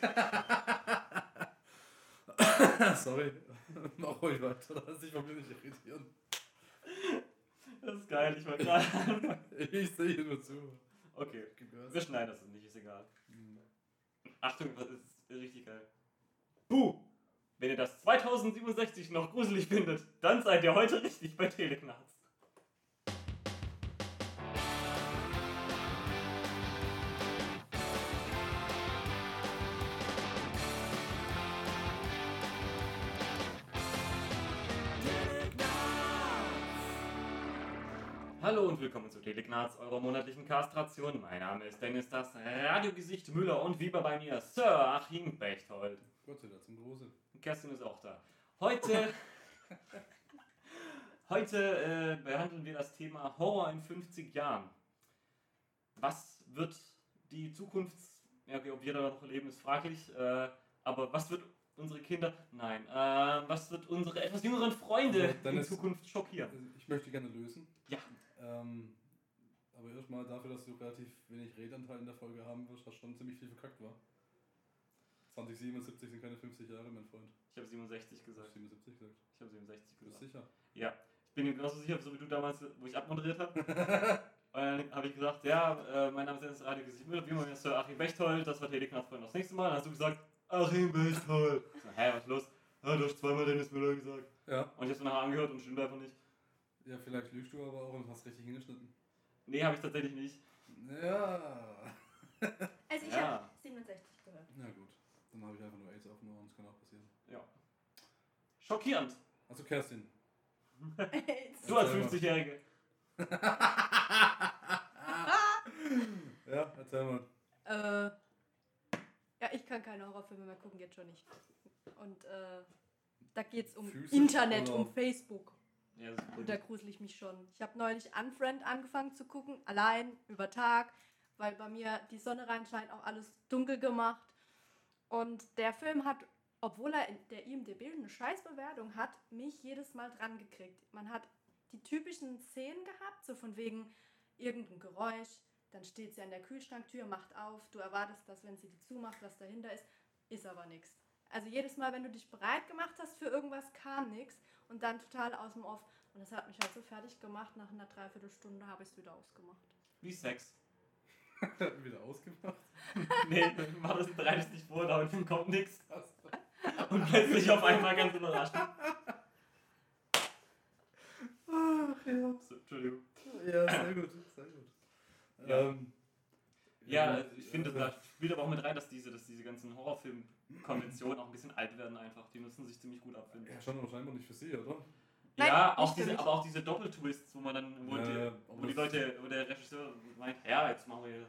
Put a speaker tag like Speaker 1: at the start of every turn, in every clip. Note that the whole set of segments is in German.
Speaker 1: Sorry. Mach ruhig weiter. Lass dich von mir nicht irritieren.
Speaker 2: Das ist geil, ich war gerade.
Speaker 1: Ich sehe nur zu.
Speaker 2: Okay, wir schneiden das nicht, ist egal.
Speaker 1: Hm.
Speaker 2: Achtung, das ist richtig geil. Buh! Wenn ihr das 2067 noch gruselig findet, dann seid ihr heute richtig bei Teleknarz. Hallo und willkommen zu Teleknarz, eurer monatlichen Kastration. Mein Name ist Dennis, das Radiogesicht Müller und wie bei mir Sir Achim Bechtold.
Speaker 1: Gott sei Dank zum Große.
Speaker 2: Kerstin ist auch da. Heute, heute äh, behandeln wir das Thema Horror in 50 Jahren. Was wird die Zukunft, ja, okay, ob wir da noch leben, ist fraglich, äh, aber was wird unsere Kinder, nein, äh, was wird unsere etwas jüngeren Freunde
Speaker 1: Also,
Speaker 2: in Zukunft schockieren?
Speaker 1: Ich möchte gerne lösen.
Speaker 2: Ja,
Speaker 1: Ähm, aber erstmal dafür, dass du relativ wenig Redanteil in der Folge haben wirst, hast schon ziemlich viel verkackt, war. 2077 sind keine 50 Jahre, mein Freund.
Speaker 2: ich habe 67
Speaker 1: Du
Speaker 2: gesagt.
Speaker 1: hast 77 gesagt.
Speaker 2: Ich habe 67
Speaker 1: Du bist
Speaker 2: gesagt.
Speaker 1: sicher.
Speaker 2: Ja, ich bin mir genauso sicher, so wie du damals, wo ich abmoderiert habe. Und dann habe ich gesagt, ja, äh, mein Name ist Dennis Radio Gesicht Müller, wie immer ist Sir Achim Bechtold, das war Teleknarz Freund das nächste Mal. Dann hast du gesagt, Achim Bechtold. Ich so, hä, was ist los? Ja, du hast zweimal Dennis Müller gesagt.
Speaker 1: Ja.
Speaker 2: Und ich habe es nachher angehört und stimmt einfach nicht.
Speaker 1: Ja, vielleicht lügst du aber auch und hast richtig hingeschnitten.
Speaker 2: Nee, habe ich tatsächlich nicht.
Speaker 1: Ja.
Speaker 3: Also ich
Speaker 2: Ja.
Speaker 3: habe 67 gehört.
Speaker 1: Na gut. Dann habe ich einfach nur AIDS auf dem Ohr und das kann auch passieren.
Speaker 2: Ja. Schockierend.
Speaker 1: Also Kerstin.
Speaker 2: Du als
Speaker 1: Erzähl mal.
Speaker 2: 50-Jährige.
Speaker 1: Ja, erzähl mal.
Speaker 3: Äh, ja, ich kann keine Horrorfilme mehr gucken, jetzt schon nicht. Und äh, da geht es um
Speaker 1: Physisch
Speaker 3: Internet,
Speaker 1: oder-
Speaker 3: um Facebook.
Speaker 2: Ja,
Speaker 3: Und da grusel ich mich schon. Ich habe neulich Unfriend angefangen zu gucken, allein, über Tag, weil bei mir die Sonne reinscheint, auch alles dunkel gemacht. Und der Film hat, obwohl er in der IMDB eine Scheißbewertung hat, mich jedes Mal dran gekriegt. Man hat die typischen Szenen gehabt, so von wegen irgendein Geräusch, dann steht sie an der Kühlschranktür, macht auf, du erwartest, dass wenn sie die zumacht, was dahinter ist, ist aber nichts. Also jedes Mal, wenn du dich bereit gemacht hast für irgendwas, kam nichts und dann total aus dem Off. Und das hat mich halt so fertig gemacht, nach einer Dreiviertelstunde habe ich es wieder ausgemacht.
Speaker 2: Wie Sex.
Speaker 1: Wieder ausgemacht.
Speaker 2: Nee, mach das bereitest dich vor, damit kommt nichts. Und plötzlich auf einmal ganz überrascht.
Speaker 1: Ach, ja.
Speaker 2: So, Entschuldigung.
Speaker 1: Ja, sehr gut. Sehr gut.
Speaker 2: Ja.
Speaker 1: Ähm,
Speaker 2: Ja, also ich finde, da spielt aber auch mit rein, dass diese, dass diese ganzen Horrorfilm-Konventionen auch ein bisschen alt werden einfach. Die nutzen sich ziemlich gut ab, finde ich.
Speaker 1: Ja, schon aber scheinbar nicht für sie, oder?
Speaker 3: Nein,
Speaker 2: ja, auch diese, aber auch diese Doppeltwists, wo man dann, wo,
Speaker 1: Ja,
Speaker 2: die, wo die Leute, wo der Regisseur meint, ja, jetzt machen wir hier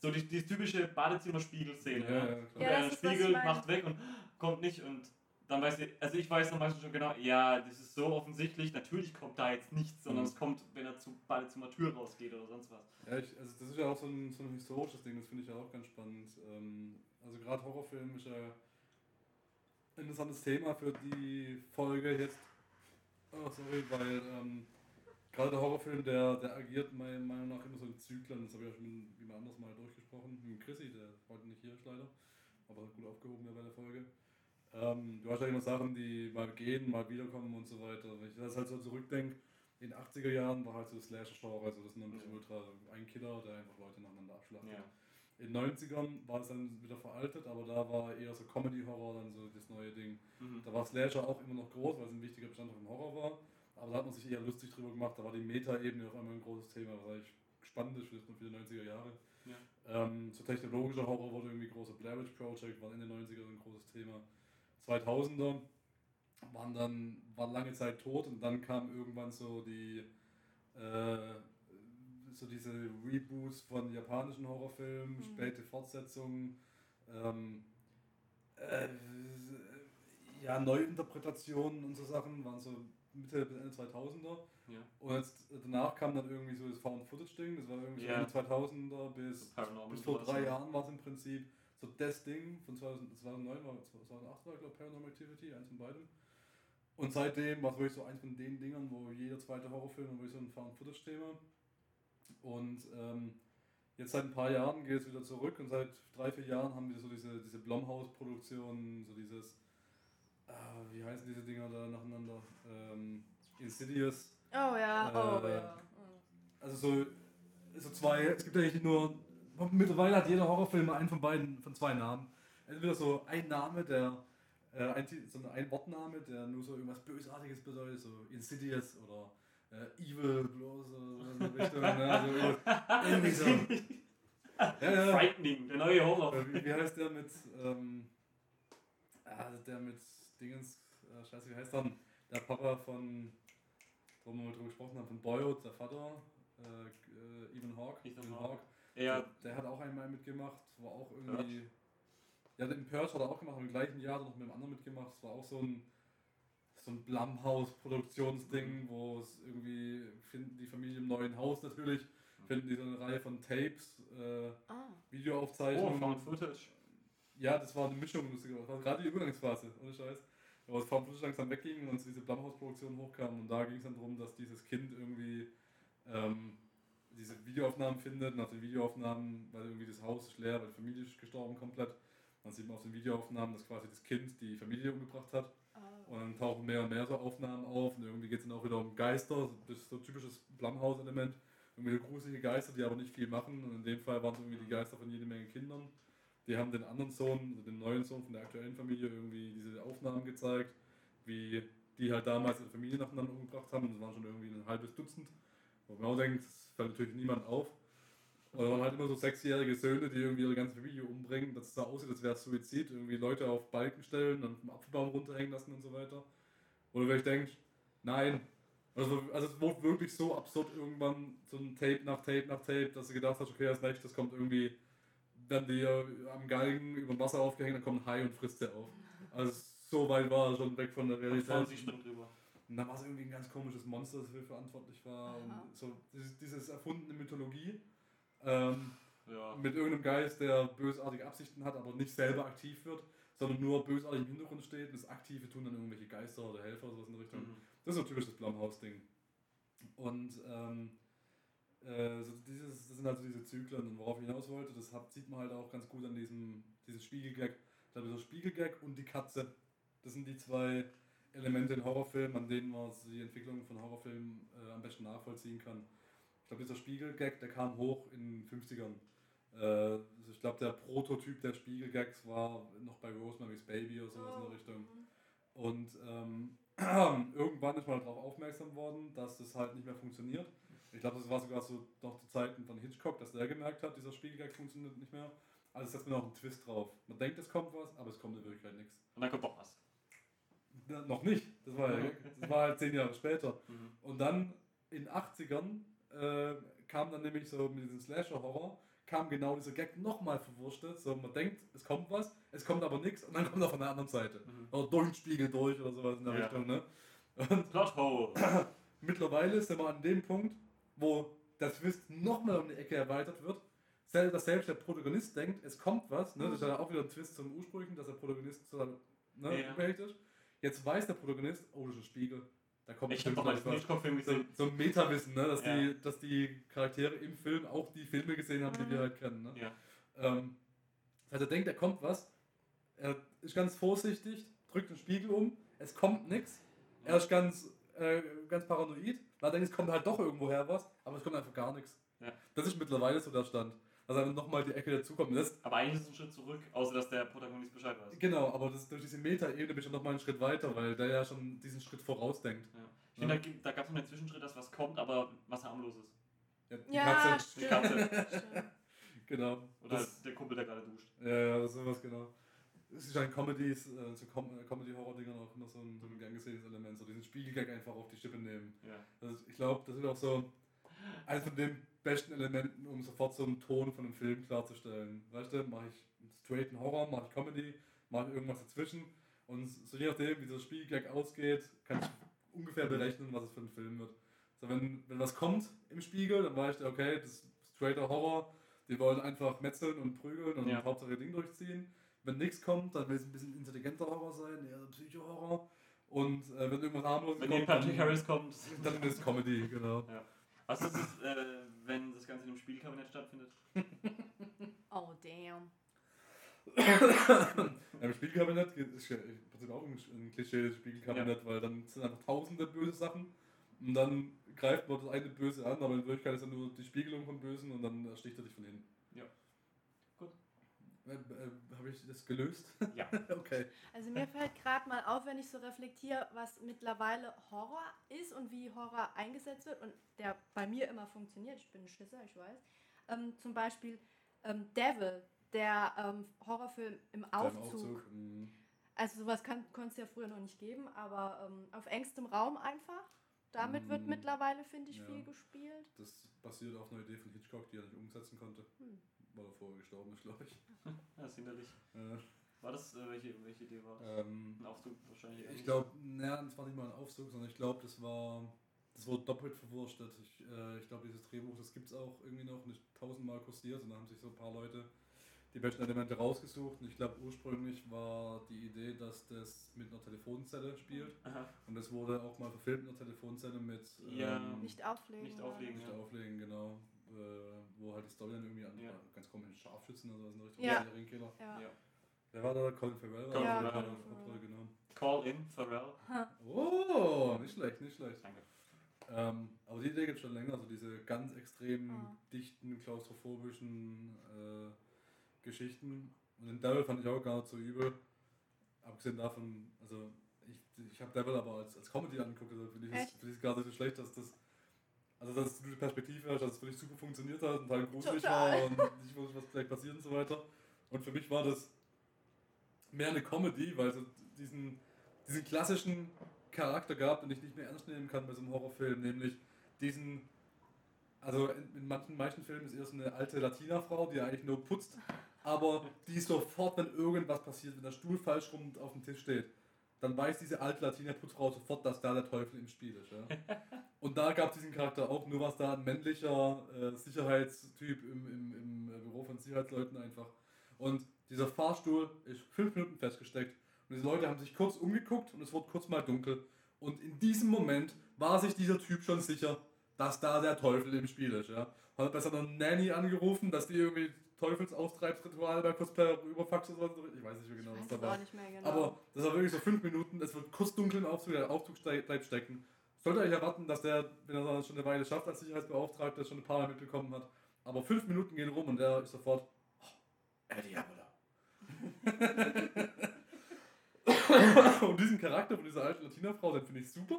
Speaker 2: so die, die typische Badezimmer-Spiegel-Szene.
Speaker 1: Ja,
Speaker 2: ne?
Speaker 1: ja,
Speaker 2: Und
Speaker 1: klar.
Speaker 3: Ja,
Speaker 2: der Spiegel macht weg und kommt nicht und dann weiß ich, also ich weiß dann meistens schon genau, ja, das ist so offensichtlich, natürlich kommt da jetzt nichts, sondern
Speaker 1: Mhm.
Speaker 2: es kommt, wenn er zu Badezimmer-Tür rausgeht oder sonst was.
Speaker 1: Ja, ich, also das ist ja auch so ein, so ein historisches Ding, das finde ich ja auch ganz spannend. Ähm, also gerade Horrorfilm ist ja ein interessantes Thema für die Folge jetzt. Oh, sorry, weil ähm, gerade der Horrorfilm, der, der agiert meiner Meinung nach immer so in Zyklen. Das habe ich auch schon wie mal anders mal durchgesprochen. Mit Chrissy, der heute nicht hier ist leider, aber gut aufgehoben ja bei der Folge. Ähm, du hast ja immer Sachen, die mal gehen, mal wiederkommen und so weiter. Wenn ich das halt so zurückdenke, in den 80er Jahren war halt so das Slasher-Genre, also das ist ein bisschen
Speaker 2: Mhm.
Speaker 1: ultra ein Killer, der einfach Leute nacheinander abschlachtet.
Speaker 2: Ja.
Speaker 1: In den 90ern war es dann wieder veraltet, aber da war eher so Comedy-Horror dann so das neue Ding.
Speaker 2: Mhm.
Speaker 1: Da war Slasher auch immer noch groß, weil es ein wichtiger Bestandteil vom Horror war. Aber da hat man sich eher lustig drüber gemacht. Da war die Meta-Ebene auf einmal ein großes Thema, was eigentlich spannend ist für die für die 90er Jahre.
Speaker 2: Ja.
Speaker 1: Ähm, so technologischer Horror wurde irgendwie großer Blair Witch Project, war in den 90er ein großes Thema. 2000er waren dann, war lange Zeit tot und dann kam irgendwann so die, äh, so diese Reboots von japanischen Horrorfilmen,
Speaker 3: Mhm.
Speaker 1: späte Fortsetzungen, ähm, äh, ja, Neuinterpretationen und so Sachen waren so Mitte bis Ende 2000er.
Speaker 2: Ja.
Speaker 1: Und jetzt, danach kam dann irgendwie so das Found-Footage-Ding, das war irgendwie so
Speaker 2: Ja.
Speaker 1: Ende 2000er bis, bis vor drei
Speaker 2: ja.
Speaker 1: Jahren war es im Prinzip so das Ding von 2000, 2009 war 2008 war, glaube Paranormal Activity, eins von beiden. Und seitdem war es wirklich so eins von den Dingern, wo jeder zweite Horrorfilm war wirklich so ein Found-Footage-Thema. Und ähm, jetzt seit ein paar Jahren geht es wieder zurück und seit drei, vier Jahren haben wir so diese, diese Blumhouse-Produktionen, so dieses, äh, wie heißen diese Dinger da nacheinander? Ähm, Insidious.
Speaker 3: Oh ja, oh
Speaker 1: Äh,
Speaker 3: ja.
Speaker 1: Also so, so zwei, es gibt eigentlich nur, mittlerweile hat jeder Horrorfilm einen von beiden, von zwei Namen. Entweder so ein Name, der, äh, ein, so ein Wortname, der nur so irgendwas Bösartiges bedeutet, so Insidious oder äh, Evil bloß oder so in der Richtung. ne? also irgendwie so. Ja, ja.
Speaker 2: Frightening, der neue Horror.
Speaker 1: Äh, Wie, wie heißt der mit, ähm, ah, der mit Dingens, äh, scheiße, wie heißt der? Der Papa von, wo wir drüber gesprochen haben, von Boyd, der Vater, äh, äh, Ethan Hawke.
Speaker 2: Ethan Hawke. Ja,
Speaker 1: Der hat auch einmal mitgemacht, war auch irgendwie. Ja, den Purge hat er auch gemacht, im gleichen Jahr hat er noch mit einem anderen mitgemacht. Es war auch so ein, so ein Blumhouse-Produktionsding, wo es irgendwie finden die Familie im neuen Haus natürlich, finden die so eine Reihe von Tapes, äh,
Speaker 3: Ah.
Speaker 2: oh,
Speaker 1: Videoaufzeichnungen.
Speaker 2: Found Footage.
Speaker 1: Ja, das war eine Mischung, lustigerweise. Das war gerade die Übergangsphase, ohne Scheiß. Aber das Found Footage langsam wegging und diese Blumhouse-Produktion hochkam. Und da ging es dann darum, dass dieses Kind irgendwie ähm, diese Videoaufnahmen findet. Nach den Videoaufnahmen, weil irgendwie das Haus ist leer, weil die Familie ist gestorben komplett. Dann sieht man auf den Videoaufnahmen, dass quasi das Kind die Familie umgebracht hat. Und dann tauchen mehr und mehr so Aufnahmen auf. Und irgendwie geht es dann auch wieder um Geister. Das ist so ein typisches Blumhouse-Element. Irgendwie gruselige Geister, die aber nicht viel machen. Und in dem Fall waren es irgendwie die Geister von jede Menge Kindern. Die haben den anderen Sohn, also den neuen Sohn von der aktuellen Familie, irgendwie diese Aufnahmen gezeigt, wie die halt damals ihre Familie nacheinander umgebracht haben. Und es waren schon irgendwie ein halbes Dutzend. Wo man auch denkt, das fällt natürlich niemand auf. Und dann waren halt immer so sechsjährige Söhne, die irgendwie ihre ganze Familie umbringen, dass es so aussieht, als wäre es Suizid, irgendwie Leute auf Balken stellen, dann vom Apfelbaum runterhängen lassen und so weiter. Oder wenn ich denke, nein. Also, also es wurde wirklich so absurd irgendwann, so ein Tape nach Tape nach Tape, dass du gedacht hast, okay, als nächstes kommt irgendwie, werden die am Galgen über dem Wasser aufgehängt, dann kommt ein Hai und frisst der auf. Also so weit war er schon weg von der Realität.
Speaker 2: drüber.
Speaker 1: Und dann war es irgendwie ein ganz komisches Monster, das dafür verantwortlich war. Und so dieses, dieses erfundene Mythologie ähm,
Speaker 2: Ja.
Speaker 1: mit irgendeinem Geist, der bösartige Absichten hat, aber nicht selber aktiv wird, sondern nur bösartig im Hintergrund steht. Und das Aktive tun dann irgendwelche Geister oder Helfer oder sowas in der Richtung.
Speaker 2: Mhm.
Speaker 1: Das ist so typisch das Blumhouse-Ding. Und ähm, äh, so dieses, das sind also diese Zyklen. Und worauf ich hinaus wollte, das hat, sieht man halt auch ganz gut an diesem, diesem Spiegelgag. Da habe ich so Spiegelgag und die Katze. Das sind die zwei Elemente in Horrorfilmen, an denen man die Entwicklung von Horrorfilmen äh, am besten nachvollziehen kann. Ich glaube, dieser Spiegelgag, der kam hoch in den 50ern. Äh, also ich glaube, der Prototyp der Spiegelgags war noch bei Rosemary's Baby oder sowas in der Richtung.
Speaker 3: Mhm.
Speaker 1: Und ähm, irgendwann ist man darauf aufmerksam worden, dass das halt nicht mehr funktioniert. Ich glaube, das war sogar so noch zu Zeiten von Hitchcock, dass der gemerkt hat, dieser Spiegelgag funktioniert nicht mehr. Also setzt man noch einen Twist drauf. Man denkt, es kommt was, aber es kommt in Wirklichkeit nichts.
Speaker 2: Und dann kommt doch was.
Speaker 1: Na, Noch nicht. Das war, ja, das war halt zehn Jahre später.
Speaker 2: Mhm.
Speaker 1: Und dann in den 80ern äh, kam dann nämlich so mit diesem Slasher-Horror, kam genau dieser Gag nochmal verwurstet. So, man denkt, es kommt was, es kommt aber nichts und dann kommt er von der anderen Seite.
Speaker 2: Mhm.
Speaker 1: Oder durch den Spiegel durch oder sowas in der
Speaker 2: Ja.
Speaker 1: Richtung. Ne? Und
Speaker 2: Plothole.
Speaker 1: mittlerweile sind wir an dem Punkt, wo der Twist nochmal um die Ecke erweitert wird. Dass selbst der Protagonist denkt, es kommt was. Ne? Das ist ja auch wieder ein Twist zum Ursprünglichen, dass der Protagonist so, ne,
Speaker 2: Ja.
Speaker 1: ist. Jetzt weiß der Protagonist, oh, das ist ein Spiegel. Da kommt
Speaker 2: Ich habe
Speaker 1: bestimmt gleich was. So, so ein Meta-Wissen, ne? dass,
Speaker 2: Ja.
Speaker 1: die, dass die Charaktere im Film auch die Filme gesehen haben, die
Speaker 3: Mhm.
Speaker 1: wir halt kennen. Ne?
Speaker 2: Ja.
Speaker 1: Ähm, das heißt, er denkt, da kommt was. Er ist ganz vorsichtig, drückt den Spiegel um, es kommt nichts. Er ist ganz, äh, ganz paranoid, weil er denkt, es kommt halt doch irgendwoher was, aber es kommt einfach gar nichts.
Speaker 2: Ja.
Speaker 1: Das ist mittlerweile so der Stand. Dass er nochmal die Ecke dazukommen lässt.
Speaker 2: Aber eigentlich ist es ein Schritt zurück, außer dass der Protagonist Bescheid weiß.
Speaker 1: Genau, aber das, durch diese Meta-Ebene bin ich nochmal einen Schritt weiter, weil der ja schon diesen Schritt vorausdenkt.
Speaker 2: Ja. Ich finde, da, gibt- da gab es noch einen Zwischenschritt, dass was kommt, aber was harmlos ist.
Speaker 1: Ja, die
Speaker 3: Ja,
Speaker 1: Katze.
Speaker 3: stimmt.
Speaker 2: Katze.
Speaker 3: stimmt.
Speaker 1: Genau.
Speaker 2: Oder
Speaker 1: Das,
Speaker 2: der Kumpel, der gerade duscht.
Speaker 1: ja, ja, sowas genau. Es ist an Comedies, äh, zu Com äh, Comedy-Horror-Dingern auch immer so ein, so ein gern gesehenes Element, so diesen Spiegelgag einfach auf die Schippe nehmen.
Speaker 2: Ja.
Speaker 1: Das ist, ich glaube, das ist auch so eines von den besten Elementen, um sofort so einen Ton von einem Film klarzustellen. Weißt du, mache ich straighten Horror, mache ich Comedy, mache ich irgendwas dazwischen und so je nachdem, wie dieser Spiegelgag ausgeht, kann ich ungefähr berechnen, was es für ein Film wird. So, wenn, wenn was kommt im Spiegel, dann weiß ich, okay, das ist straighter Horror, die wollen einfach metzeln und prügeln und
Speaker 2: Ja.
Speaker 1: Hauptsache Ding durchziehen. Wenn nichts kommt, dann will es ein bisschen intelligenter Horror sein, eher Psycho-Horror. Und äh, wenn irgendwas harmloses
Speaker 2: Wenn
Speaker 1: kommt,
Speaker 2: Neil Patrick Harris kommt.
Speaker 1: dann ist es Comedy, genau.
Speaker 2: Was ist es, äh, wenn das Ganze in einem Spielkabinett stattfindet?
Speaker 3: damn.
Speaker 1: Ja, Im Spiegelkabinett geht- ist ja im Prinzip auch ein, ein Klischee Spiegelkabinett, weil dann sind einfach tausende böse Sachen und dann greift man das eine Böse an, aber in Wirklichkeit ist ja nur die Spiegelung vom Bösen und dann ersticht er dich von hinten.
Speaker 2: Ja. Gut.
Speaker 1: Äh, äh, Habe ich das gelöst?
Speaker 2: Ja.
Speaker 1: okay.
Speaker 3: Also mir fällt gerade mal auf, wenn ich so reflektiere, was mittlerweile Horror ist und wie Horror eingesetzt wird und der bei mir immer funktioniert. Ich bin ein Schisser, ich weiß. Ähm, zum Beispiel ähm, Devil, der ähm, Horrorfilm im
Speaker 1: im
Speaker 3: Aufzug.
Speaker 1: mhm.
Speaker 3: Also sowas konnte es ja früher noch nicht geben, aber ähm, auf engstem Raum einfach. Damit wird
Speaker 1: Mm,
Speaker 3: mittlerweile, finde ich,
Speaker 1: ja.
Speaker 3: viel gespielt.
Speaker 1: Das basiert auf einer Idee von Hitchcock, die er nicht umsetzen konnte,
Speaker 3: Hm.
Speaker 1: Weil er vorher gestorben ist, glaube ich.
Speaker 2: Ja, ist hinderlich.
Speaker 1: Äh,
Speaker 2: War das, äh, welche, welche Idee war das?
Speaker 1: ähm,
Speaker 2: Ein Aufzug wahrscheinlich.
Speaker 1: Ich glaube, naja, das war nicht mal ein Aufzug, sondern ich glaube, das war, das wurde doppelt verwurstet. Ich, äh, ich glaube, dieses Drehbuch, das gibt es auch irgendwie noch nicht tausendmal kursiert und da haben sich so ein paar Leute die besten Elemente rausgesucht. Und ich glaube, ursprünglich war die Idee, dass das mit einer Telefonzelle spielt.
Speaker 2: Aha.
Speaker 1: Und das wurde auch mal verfilmt mit einer Telefonzelle mit
Speaker 2: Ja.
Speaker 1: ähm,
Speaker 3: Nicht auflegen.
Speaker 2: Nicht auflegen.
Speaker 1: nicht
Speaker 2: ja.
Speaker 1: auflegen, genau. Äh, wo halt die Story dann irgendwie an
Speaker 2: Ja.
Speaker 1: ganz komischen Scharfschützen oder so in Richtung
Speaker 3: Ja.
Speaker 1: Serienkiller.
Speaker 3: Ja.
Speaker 2: Ja.
Speaker 1: Wer war da? Colin Farrell?
Speaker 2: Colin
Speaker 1: da?
Speaker 2: Farrell.
Speaker 1: Ja, genau.
Speaker 2: Call in, Pharrell.
Speaker 1: Oh, nicht schlecht, nicht schlecht.
Speaker 2: Danke.
Speaker 1: Ähm, aber die Idee gibt es schon länger, also diese ganz extrem
Speaker 3: Ah.
Speaker 1: dichten, klaustrophobischen äh, Geschichten. Und den Devil fand ich auch gar nicht so übel. Abgesehen davon, also ich, ich habe Devil aber als, als Comedy angeguckt, also finde ich es find gar nicht so schlecht, dass das. Also dass du die Perspektive hast, dass es wirklich super funktioniert hat und halt gruselig
Speaker 3: Total.
Speaker 1: war und nicht wusste, was gleich passiert und so weiter. Und für mich war das mehr eine Comedy, weil es diesen, diesen klassischen Charakter gab, den ich nicht mehr ernst nehmen kann bei so einem Horrorfilm, nämlich diesen, also in, in manchen, manchen Filmen ist eher so eine alte Latina-Frau, die eigentlich nur putzt, aber die sofort, wenn irgendwas passiert, wenn der Stuhl falsch rum auf dem Tisch steht, dann weiß diese alte Latina-Putzfrau sofort, dass da der Teufel im Spiel ist. Ja? Und da gab es diesen Charakter auch, nur was da ein männlicher äh, Sicherheitstyp im, im, im äh, Büro von Sicherheitsleuten einfach. Und dieser Fahrstuhl ist fünf Minuten festgesteckt. Und diese Leute haben sich kurz umgeguckt und es wurde kurz mal dunkel. Und in diesem Moment war sich dieser Typ schon sicher, dass da der Teufel im Spiel ist. Ja? Hat bei seiner Nanny angerufen, dass die irgendwie Teufelsaustreibsrituale bei per Überfax oder so. Ich weiß nicht mehr genau, was da war.
Speaker 3: genau.
Speaker 1: Aber das war wirklich so fünf Minuten, es wird kurz dunkel im Aufzug, der Aufzug bleibt stecken. Sollte eigentlich erwarten, dass der, wenn er das schon eine Weile schafft als Sicherheitsbeauftragter, schon ein paar Mal mitbekommen hat. Aber fünf Minuten gehen rum und er ist sofort. Oh, Eddie Diabolo. und diesen Charakter von dieser alten Latina-Frau, den finde ich super.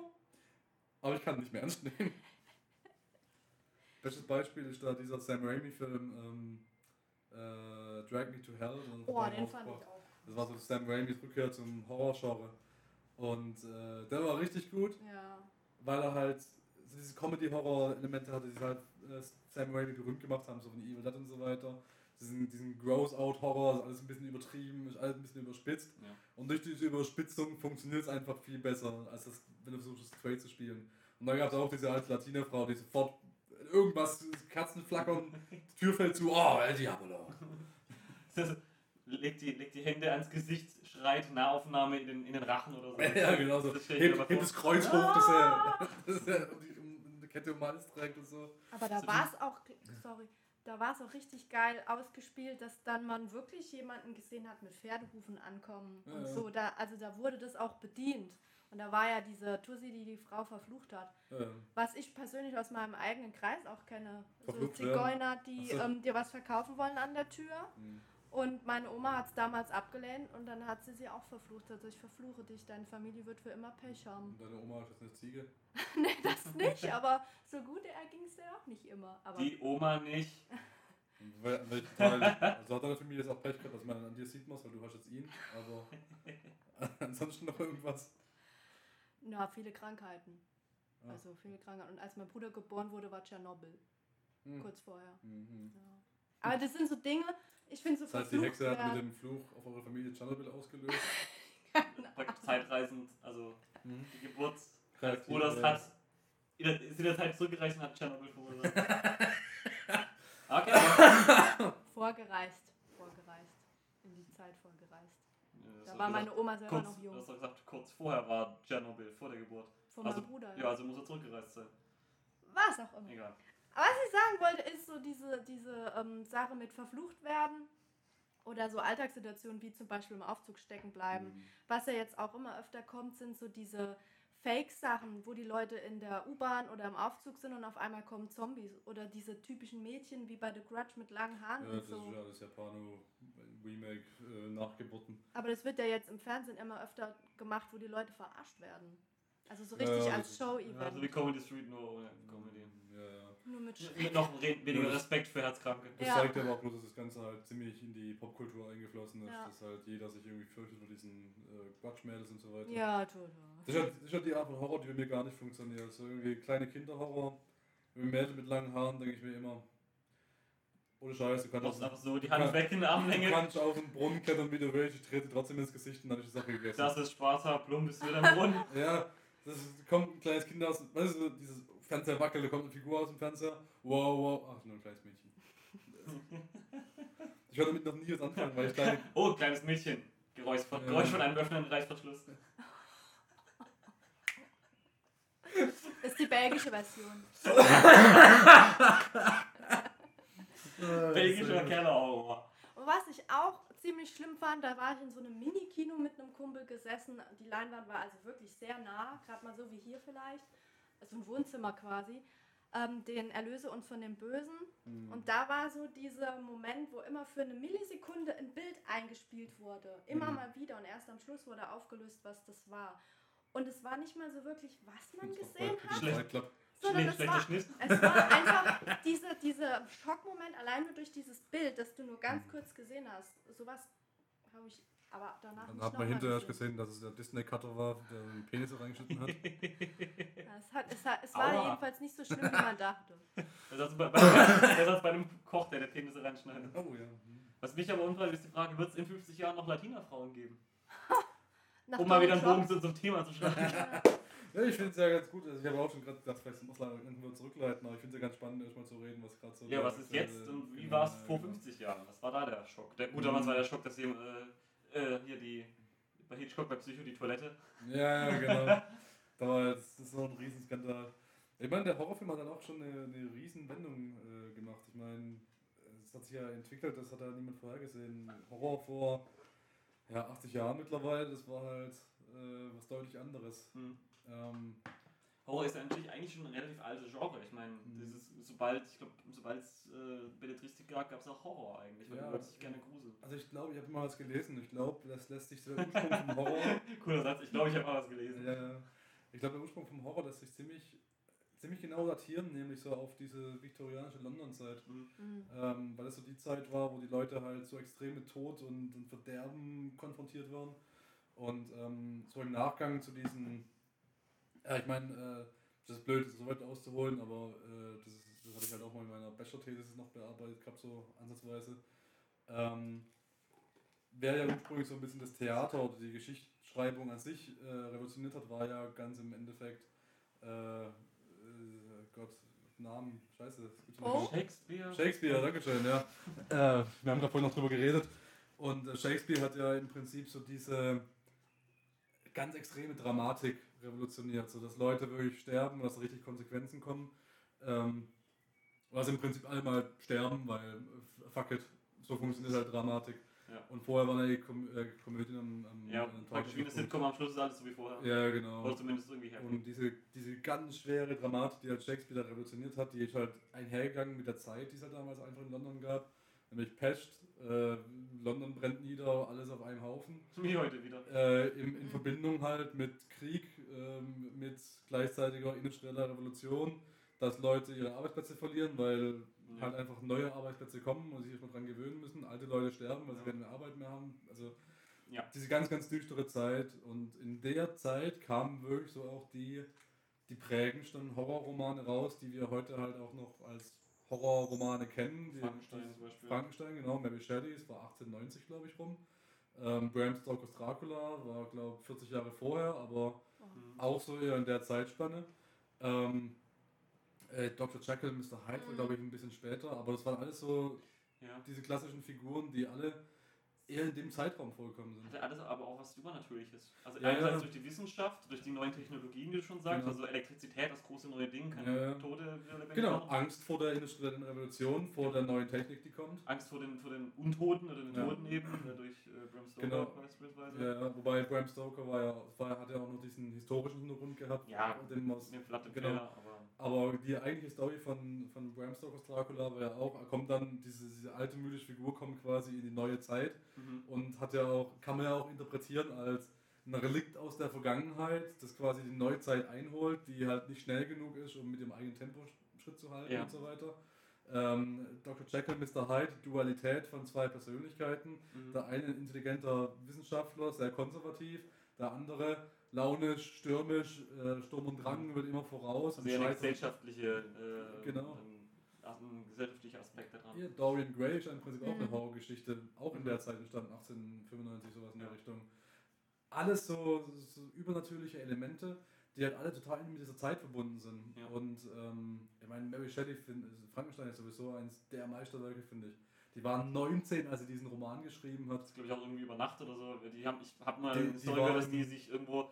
Speaker 1: Aber ich kann ihn nicht mehr ernst nehmen. Bestes Beispiel ist da dieser Sam Raimi-Film ähm, äh, Drag Me to Hell. er
Speaker 3: den fand ich auch.
Speaker 1: Das war so Sam Raimis Rückkehr zum Horrorgenre. Und äh, der war richtig gut,
Speaker 3: Ja.
Speaker 1: weil er halt so diese Comedy-Horror-Elemente hatte, die halt äh, Sam Raimi berühmt gemacht haben, so von Evil Dead und so weiter. Diesen, diesen Gross-Out-Horror, ist alles ein bisschen übertrieben, ist alles ein bisschen überspitzt.
Speaker 2: Ja.
Speaker 1: Und durch diese Überspitzung funktioniert es einfach viel besser, als das, wenn du versuchst, das straight zu spielen. Und dann gab es auch diese alte Latina-Frau, die sofort irgendwas, Katzen flackern, die Tür fällt zu, oh, El Diabolo.
Speaker 2: legt, die, legt die Hände ans Gesicht, schreit Nahaufnahme in den, in den Rachen oder so.
Speaker 1: Ja, genau so.
Speaker 2: Das
Speaker 1: Hebt, hebt das Kreuz hoch, dass er, dass er um die, um eine Kette um den Hals trägt und so.
Speaker 3: Aber da
Speaker 2: So
Speaker 3: war es auch, sorry, da war es auch richtig geil ausgespielt, dass dann man wirklich jemanden gesehen hat mit Pferdehufen ankommen
Speaker 1: Ja,
Speaker 3: und
Speaker 1: ja.
Speaker 3: so. Da, also da wurde das auch bedient. Und da war ja diese Tussi, die die Frau verflucht hat.
Speaker 1: Ja.
Speaker 3: Was ich persönlich aus meinem eigenen Kreis auch kenne. So
Speaker 1: Verflucht werden?
Speaker 3: Zigeuner, die
Speaker 1: so.
Speaker 3: ähm, dir was verkaufen wollen an der Tür.
Speaker 1: Hm.
Speaker 3: Und meine Oma hat es damals abgelehnt und dann hat sie sie auch verflucht. Also ich verfluche dich, deine Familie wird für immer Pech haben.
Speaker 1: Und deine Oma ist jetzt eine Ziege.
Speaker 3: nee, das nicht, aber so gut erging es dir auch nicht immer. Aber
Speaker 2: Die Oma nicht.
Speaker 1: Teil? Also hat deine Familie jetzt auch Pech gehabt, dass man an dir sieht muss, weil du hast jetzt ihn. Aber ansonsten noch irgendwas.
Speaker 3: Na, viele Krankheiten.
Speaker 1: Ah.
Speaker 3: Also viele Krankheiten. Und als mein Bruder geboren wurde, war Tschernobyl.
Speaker 1: Hm.
Speaker 3: Kurz vorher.
Speaker 1: Mhm.
Speaker 3: Ja. Aber das sind so Dinge, ich finde so
Speaker 1: Das heißt, die Hexe hat mit dem Fluch auf eure Familie Tschernobyl ausgelöst.
Speaker 2: Praktisch zeitreisend, also
Speaker 1: Mhm.
Speaker 2: die Geburt des Bruders
Speaker 1: ja.
Speaker 2: hat in der, ist in der Zeit zurückgereist und hat Tschernobyl verursacht. Okay.
Speaker 3: Vorgereist. Vorgereist. In die Zeit vorgereist. Da war
Speaker 2: gesagt,
Speaker 3: meine Oma selber
Speaker 2: kurz,
Speaker 3: noch
Speaker 2: Du
Speaker 3: jung.
Speaker 2: hast doch gesagt, kurz vorher war Tschernobyl, vor der Geburt.
Speaker 3: Von
Speaker 2: also-
Speaker 3: meinem Bruder.
Speaker 2: Ja, also muss er zurückgereist sein.
Speaker 3: Was auch immer.
Speaker 2: Egal.
Speaker 3: Aber was ich sagen wollte, ist so diese, diese ähm, Sache mit verflucht werden. Oder so Alltagssituationen wie zum Beispiel im Aufzug stecken bleiben.
Speaker 1: Mhm.
Speaker 3: Was ja jetzt auch immer öfter kommt, sind so diese Fake-Sachen, wo die Leute in der U-Bahn oder im Aufzug sind und auf einmal kommen Zombies. Oder diese typischen Mädchen wie bei The Grudge mit langen Haaren
Speaker 1: Ja,
Speaker 3: und
Speaker 1: das ist
Speaker 3: so.
Speaker 1: ja alles Japano-Remake, äh, Nachgeburten.
Speaker 3: Aber das wird ja jetzt im Fernsehen immer öfter gemacht, wo die Leute verarscht werden. Also so richtig
Speaker 1: ja,
Speaker 3: als Show-Event.
Speaker 2: Also wie Comedy Street nur ohne Comedy.
Speaker 1: Ja, ja.
Speaker 3: Nur mit Sch
Speaker 2: Mit noch weniger Respekt für Herzkranke.
Speaker 1: Das
Speaker 3: Ja.
Speaker 1: zeigt aber auch nur, dass das Ganze halt ziemlich in die Popkultur eingeflossen ist,
Speaker 3: Ja.
Speaker 1: dass halt jeder sich irgendwie fürchtet vor diesen äh, Quatschmädels und so weiter.
Speaker 3: Ja, total.
Speaker 1: Das ist, halt, das ist halt die Art von Horror, die bei mir gar nicht funktioniert. Also irgendwie kleine Kinderhorror, Mädchen mit langen Haaren, denke ich mir immer. Ohne Scheiß, du
Speaker 2: Du
Speaker 1: kannst,
Speaker 2: einfach so die
Speaker 1: kann-
Speaker 2: Hand weg in der
Speaker 1: du
Speaker 2: Armlänge.
Speaker 1: kannst auf den Brunnen klettern, wie du willst, ich trete trotzdem ins Gesicht und dann ist die Sache gegessen.
Speaker 2: Das ist Sparta, plump bist du wieder im Brunnen.
Speaker 1: Ja, das ist, kommt ein kleines Kind aus, weißt du, dieses Fernseher wackelt, da kommt eine Figur aus dem Fernseher. Wow, wow, ach, nur ein kleines Mädchen. Ich werde damit noch nie was anfangen, weil ich kleine,
Speaker 2: Oh, kleines Mädchen. Geräusch von,
Speaker 1: Ja.
Speaker 2: Geräusch von einem öffnenden Reißverschluss.
Speaker 3: Ist die belgische Version.
Speaker 2: Belgischer Kellerhorror.
Speaker 3: Und was ich auch ziemlich schlimm fand, da war ich in so einem Mini-Kino mit einem Kumpel gesessen. Die Leinwand war also wirklich sehr nah, gerade mal so wie hier vielleicht. Also ein Wohnzimmer quasi. Ähm, den Erlöse uns von dem Bösen.
Speaker 1: Mhm.
Speaker 3: Und da war so dieser Moment, wo immer für eine Millisekunde ein Bild eingespielt wurde. Immer
Speaker 1: Mhm.
Speaker 3: mal wieder. Und erst am Schluss wurde aufgelöst, was das war. Und es war nicht mal so wirklich, was man gesehen hat,
Speaker 2: Schlecht.
Speaker 1: Klappt.
Speaker 3: Sondern es war, es war einfach dieser, dieser Schockmoment, allein nur durch dieses Bild, das du nur ganz
Speaker 1: Mhm.
Speaker 3: kurz gesehen hast. Sowas habe ich aber danach
Speaker 1: Dann
Speaker 3: nicht
Speaker 1: hat man hinterher
Speaker 3: gesehen.
Speaker 1: gesehen, dass es der Disney-Cutter war, der den Penis reingeschnitten hat.
Speaker 3: Ja, es, hat, es, hat, es war
Speaker 2: Aua.
Speaker 3: jedenfalls nicht so schlimm, wie man dachte.
Speaker 2: Das ist bei, bei, das ist bei einem Koch, der der Penisse reinschneidet.
Speaker 1: Oh ja.
Speaker 2: Was mich aber umtreibt, ist die Frage, wird es in 50 Jahren noch Latina-Frauen geben?
Speaker 3: Nach
Speaker 2: Um mal wieder einen Bogen zu unserem Thema zu schlagen.
Speaker 1: Ich finde es ja ganz gut. Also ich habe auch schon gerade gedacht, vielleicht muss man irgendwo zurückleiten, aber ich finde es ja ganz spannend, erstmal zu reden, was gerade so.
Speaker 2: Ja, was ist jetzt und wie
Speaker 1: genau,
Speaker 2: war es vor
Speaker 1: genau.
Speaker 2: 50 Jahren? Was war da der Schock? Der, gut,
Speaker 1: Mhm.
Speaker 2: damals war der Schock, dass sie äh, äh, hier die, bei Hitchcock bei Psycho die Toilette.
Speaker 1: Ja, ja, genau. da war jetzt, das ist so ein Riesenskandal. Ich meine, der Horrorfilm hat dann auch schon eine, eine Riesenwendung äh, gemacht. Ich meine, es hat sich ja entwickelt, das hat ja niemand vorhergesehen. Horror vor ja, 80 Jahren mittlerweile, das war halt äh, was deutlich anderes.
Speaker 2: Hm.
Speaker 1: Ähm,
Speaker 2: Horror ist ja natürlich eigentlich schon ein relativ altes Genre. Ich meine,
Speaker 1: Mhm.
Speaker 2: dieses, sobald, ich glaube, sobald es äh, Belletristik gab, gab es auch Horror eigentlich, weil
Speaker 1: Ja.
Speaker 2: Leute sich gerne gruseln.
Speaker 1: also ich glaube, ich habe mal was gelesen. Ich glaube, das lässt sich der Ursprung vom Horror
Speaker 2: Cooler Satz, ich glaube, ich habe mal was gelesen.
Speaker 1: Ja. Ich glaube, der Ursprung vom Horror lässt sich ziemlich, ziemlich genau datieren, nämlich so auf diese viktorianische London-Zeit.
Speaker 2: Hm.
Speaker 3: Mhm.
Speaker 1: Ähm, weil das so die Zeit war, wo die Leute halt so extrem mit Tod und, und Verderben konfrontiert waren. Und ähm, so im Nachgang zu diesen, ja, ich meine, äh, das ist blöd, das so weit auszuholen, aber äh, das, das hatte ich halt auch mal in meiner Bachelor-Thesis noch bearbeitet gehabt, so ansatzweise. Ähm, wer ja ursprünglich so ein bisschen das Theater oder die Geschichtsschreibung an sich äh, revolutioniert hat, war ja ganz im Endeffekt, äh, äh, Gott, Namen, scheiße. das gibt's
Speaker 3: Oh.
Speaker 1: nicht.
Speaker 2: Shakespeare.
Speaker 1: Shakespeare, dankeschön, ja. Äh, wir haben da vorhin noch drüber geredet. Und äh, Shakespeare hat ja im Prinzip so diese ganz extreme Dramatik revolutioniert, so dass Leute wirklich sterben dass richtig Konsequenzen kommen. Ähm, was im Prinzip alle mal sterben, weil äh, fuck it, so funktioniert halt Dramatik.
Speaker 2: Ja.
Speaker 1: Und vorher waren ja die Kom äh, Komödien am, am
Speaker 2: Ja,
Speaker 1: am
Speaker 2: praktisch wie eine. Sitcom am Schluss ist alles so wie vorher.
Speaker 1: Ja, genau.
Speaker 2: Oder zumindest irgendwie happy.
Speaker 1: Und diese, diese ganz schwere Dramatik, die halt Shakespeare da revolutioniert hat, die ist halt einhergegangen mit der Zeit, die es halt damals einfach in London gab. Nämlich Pest, äh, London brennt nieder, alles auf einem Haufen.
Speaker 2: Wie heute wieder.
Speaker 1: Äh, in, in Verbindung halt mit Krieg, ähm, mit gleichzeitiger industrieller Revolution, dass Leute ihre Arbeitsplätze verlieren, weil
Speaker 2: Ja.
Speaker 1: halt einfach neue Arbeitsplätze kommen und sich erstmal dran gewöhnen müssen. Alte Leute sterben, weil sie
Speaker 2: Ja.
Speaker 1: keine Arbeit mehr haben. Also
Speaker 2: Ja.
Speaker 1: diese ganz, ganz düstere Zeit. Und in der Zeit kamen wirklich so auch die, die prägendsten Horrorromane raus, die wir heute halt auch noch als Horrorromane kennen. Die,
Speaker 2: Frankenstein zum Beispiel.
Speaker 1: Frankenstein, genau. Mary Shelley, es war 1890, glaube ich, rum. Ähm, Bram Stokers Dracula war, glaube ich, 40 Jahre vorher, aber
Speaker 2: Mhm.
Speaker 1: auch so eher in der Zeitspanne. Ähm, äh, Dr. Jekyll, Mr. Hyde war,
Speaker 3: Mhm.
Speaker 1: glaube ich, ein bisschen später, aber das waren alles so
Speaker 2: Ja.
Speaker 1: diese klassischen Figuren, die alle eher in dem Zeitraum vorgekommen sind.
Speaker 2: Hatte alles aber auch was Übernatürliches. Also
Speaker 1: Ja,
Speaker 2: einerseits
Speaker 1: ja.
Speaker 2: durch die Wissenschaft, durch die neuen Technologien, wie du schon sagst,
Speaker 1: Genau.
Speaker 2: also Elektrizität, das große neue Ding, kann
Speaker 1: Ja.
Speaker 2: Tote
Speaker 1: Genau,
Speaker 2: machen.
Speaker 1: Angst vor der industriellen Revolution, vor der neuen Technik, die kommt.
Speaker 2: Angst vor den, vor den Untoten oder den. Toten eben, äh, durch äh, Bram Stoker
Speaker 1: Genau.
Speaker 2: beispielsweise.
Speaker 1: Ja, wobei Bram Stoker war ja, war, hat ja auch nur diesen historischen Hintergrund gehabt.
Speaker 2: Ja,
Speaker 1: den aus,
Speaker 2: Mit Vlad
Speaker 1: Genau.
Speaker 2: aber
Speaker 1: aber die eigentliche Story von, von Bram Stokers Dracula war ja auch, kommt dann, diese, diese alte mythische Figur kommt quasi in die neue Zeit
Speaker 2: mhm.
Speaker 1: und hat ja auch, kann man ja auch interpretieren als ein Relikt aus der Vergangenheit, das quasi die Neuzeit einholt, die halt nicht schnell genug ist, um mit dem eigenen Tempo Schritt zu halten
Speaker 2: Ja.
Speaker 1: und so weiter. Ähm, Dr. Jekyll, Mr. Hyde, Dualität von zwei Persönlichkeiten.
Speaker 2: Mhm.
Speaker 1: Der eine ein intelligenter Wissenschaftler, sehr konservativ, der andere launisch, stürmisch, äh, Sturm und Drang wird immer voraus.
Speaker 2: also
Speaker 1: und
Speaker 2: eher eine gesellschaftliche, äh,
Speaker 1: Genau.
Speaker 2: Ein, gesellschaftlicher Aspekt daran.
Speaker 1: Hier, Dorian Gray ist im Prinzip auch eine
Speaker 3: Mhm.
Speaker 1: Horrorgeschichte, auch in
Speaker 2: Mhm.
Speaker 1: der Zeit entstanden, 1895, sowas in der
Speaker 2: Ja.
Speaker 1: Richtung. Alles so, so übernatürliche Elemente, die halt alle total mit dieser Zeit verbunden sind.
Speaker 2: Ja.
Speaker 1: Und ähm, ich meine, Mary Shelley, find, also Frankenstein ist sowieso eins der Meisterwerke, finde ich. Die waren 19, als sie diesen Roman geschrieben hat.
Speaker 2: Das glaube ich auch irgendwie über Nacht oder so. Die haben, ich habe mal
Speaker 1: Die-
Speaker 2: eine Story gehört, dass die sich irgendwo